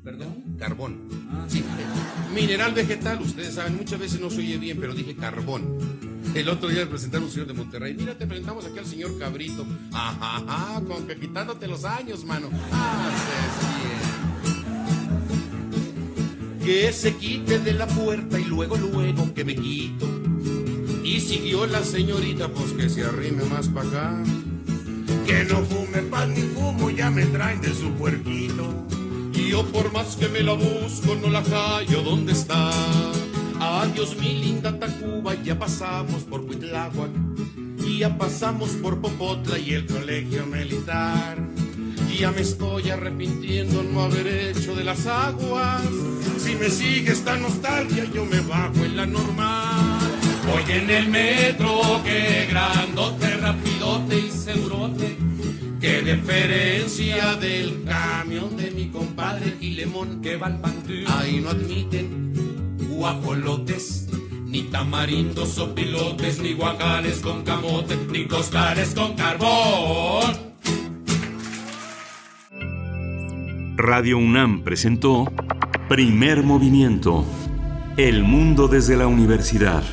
¿Perdón? Carbón. Sí. Mineral vegetal, ustedes saben, muchas veces no se oye bien, pero dije carbón. El otro día me presentaron un señor de Monterrey. Mira, te presentamos aquí al señor Cabrito. Ajá, ajá, con que quitándote los años, mano. Haces bien. Que se quite de la puerta y luego, luego que me quito. Y siguió la señorita, pues que se arrime más para acá. Que no fume pan ni fumo, ya me traen de su puerquito. Y yo por más que me la busco, no la hallo, ¿dónde está? Adiós mi linda Tacuba, ya pasamos por Huitláhuac. Y ya pasamos por Popotla y el colegio militar. Y ya me estoy arrepintiendo no haber hecho de las aguas. Si me sigue esta nostalgia, yo me bajo en la normal. Voy en el metro, que grandote, rapidote y segurote. Qué diferencia del camión de mi compadre y Gilemón que va al pantú. Ahí no admiten guajolotes, ni tamarindos o pilotes, ni guacales con camote, ni costales con carbón. Radio UNAM presentó Primer Movimiento. El mundo desde la universidad.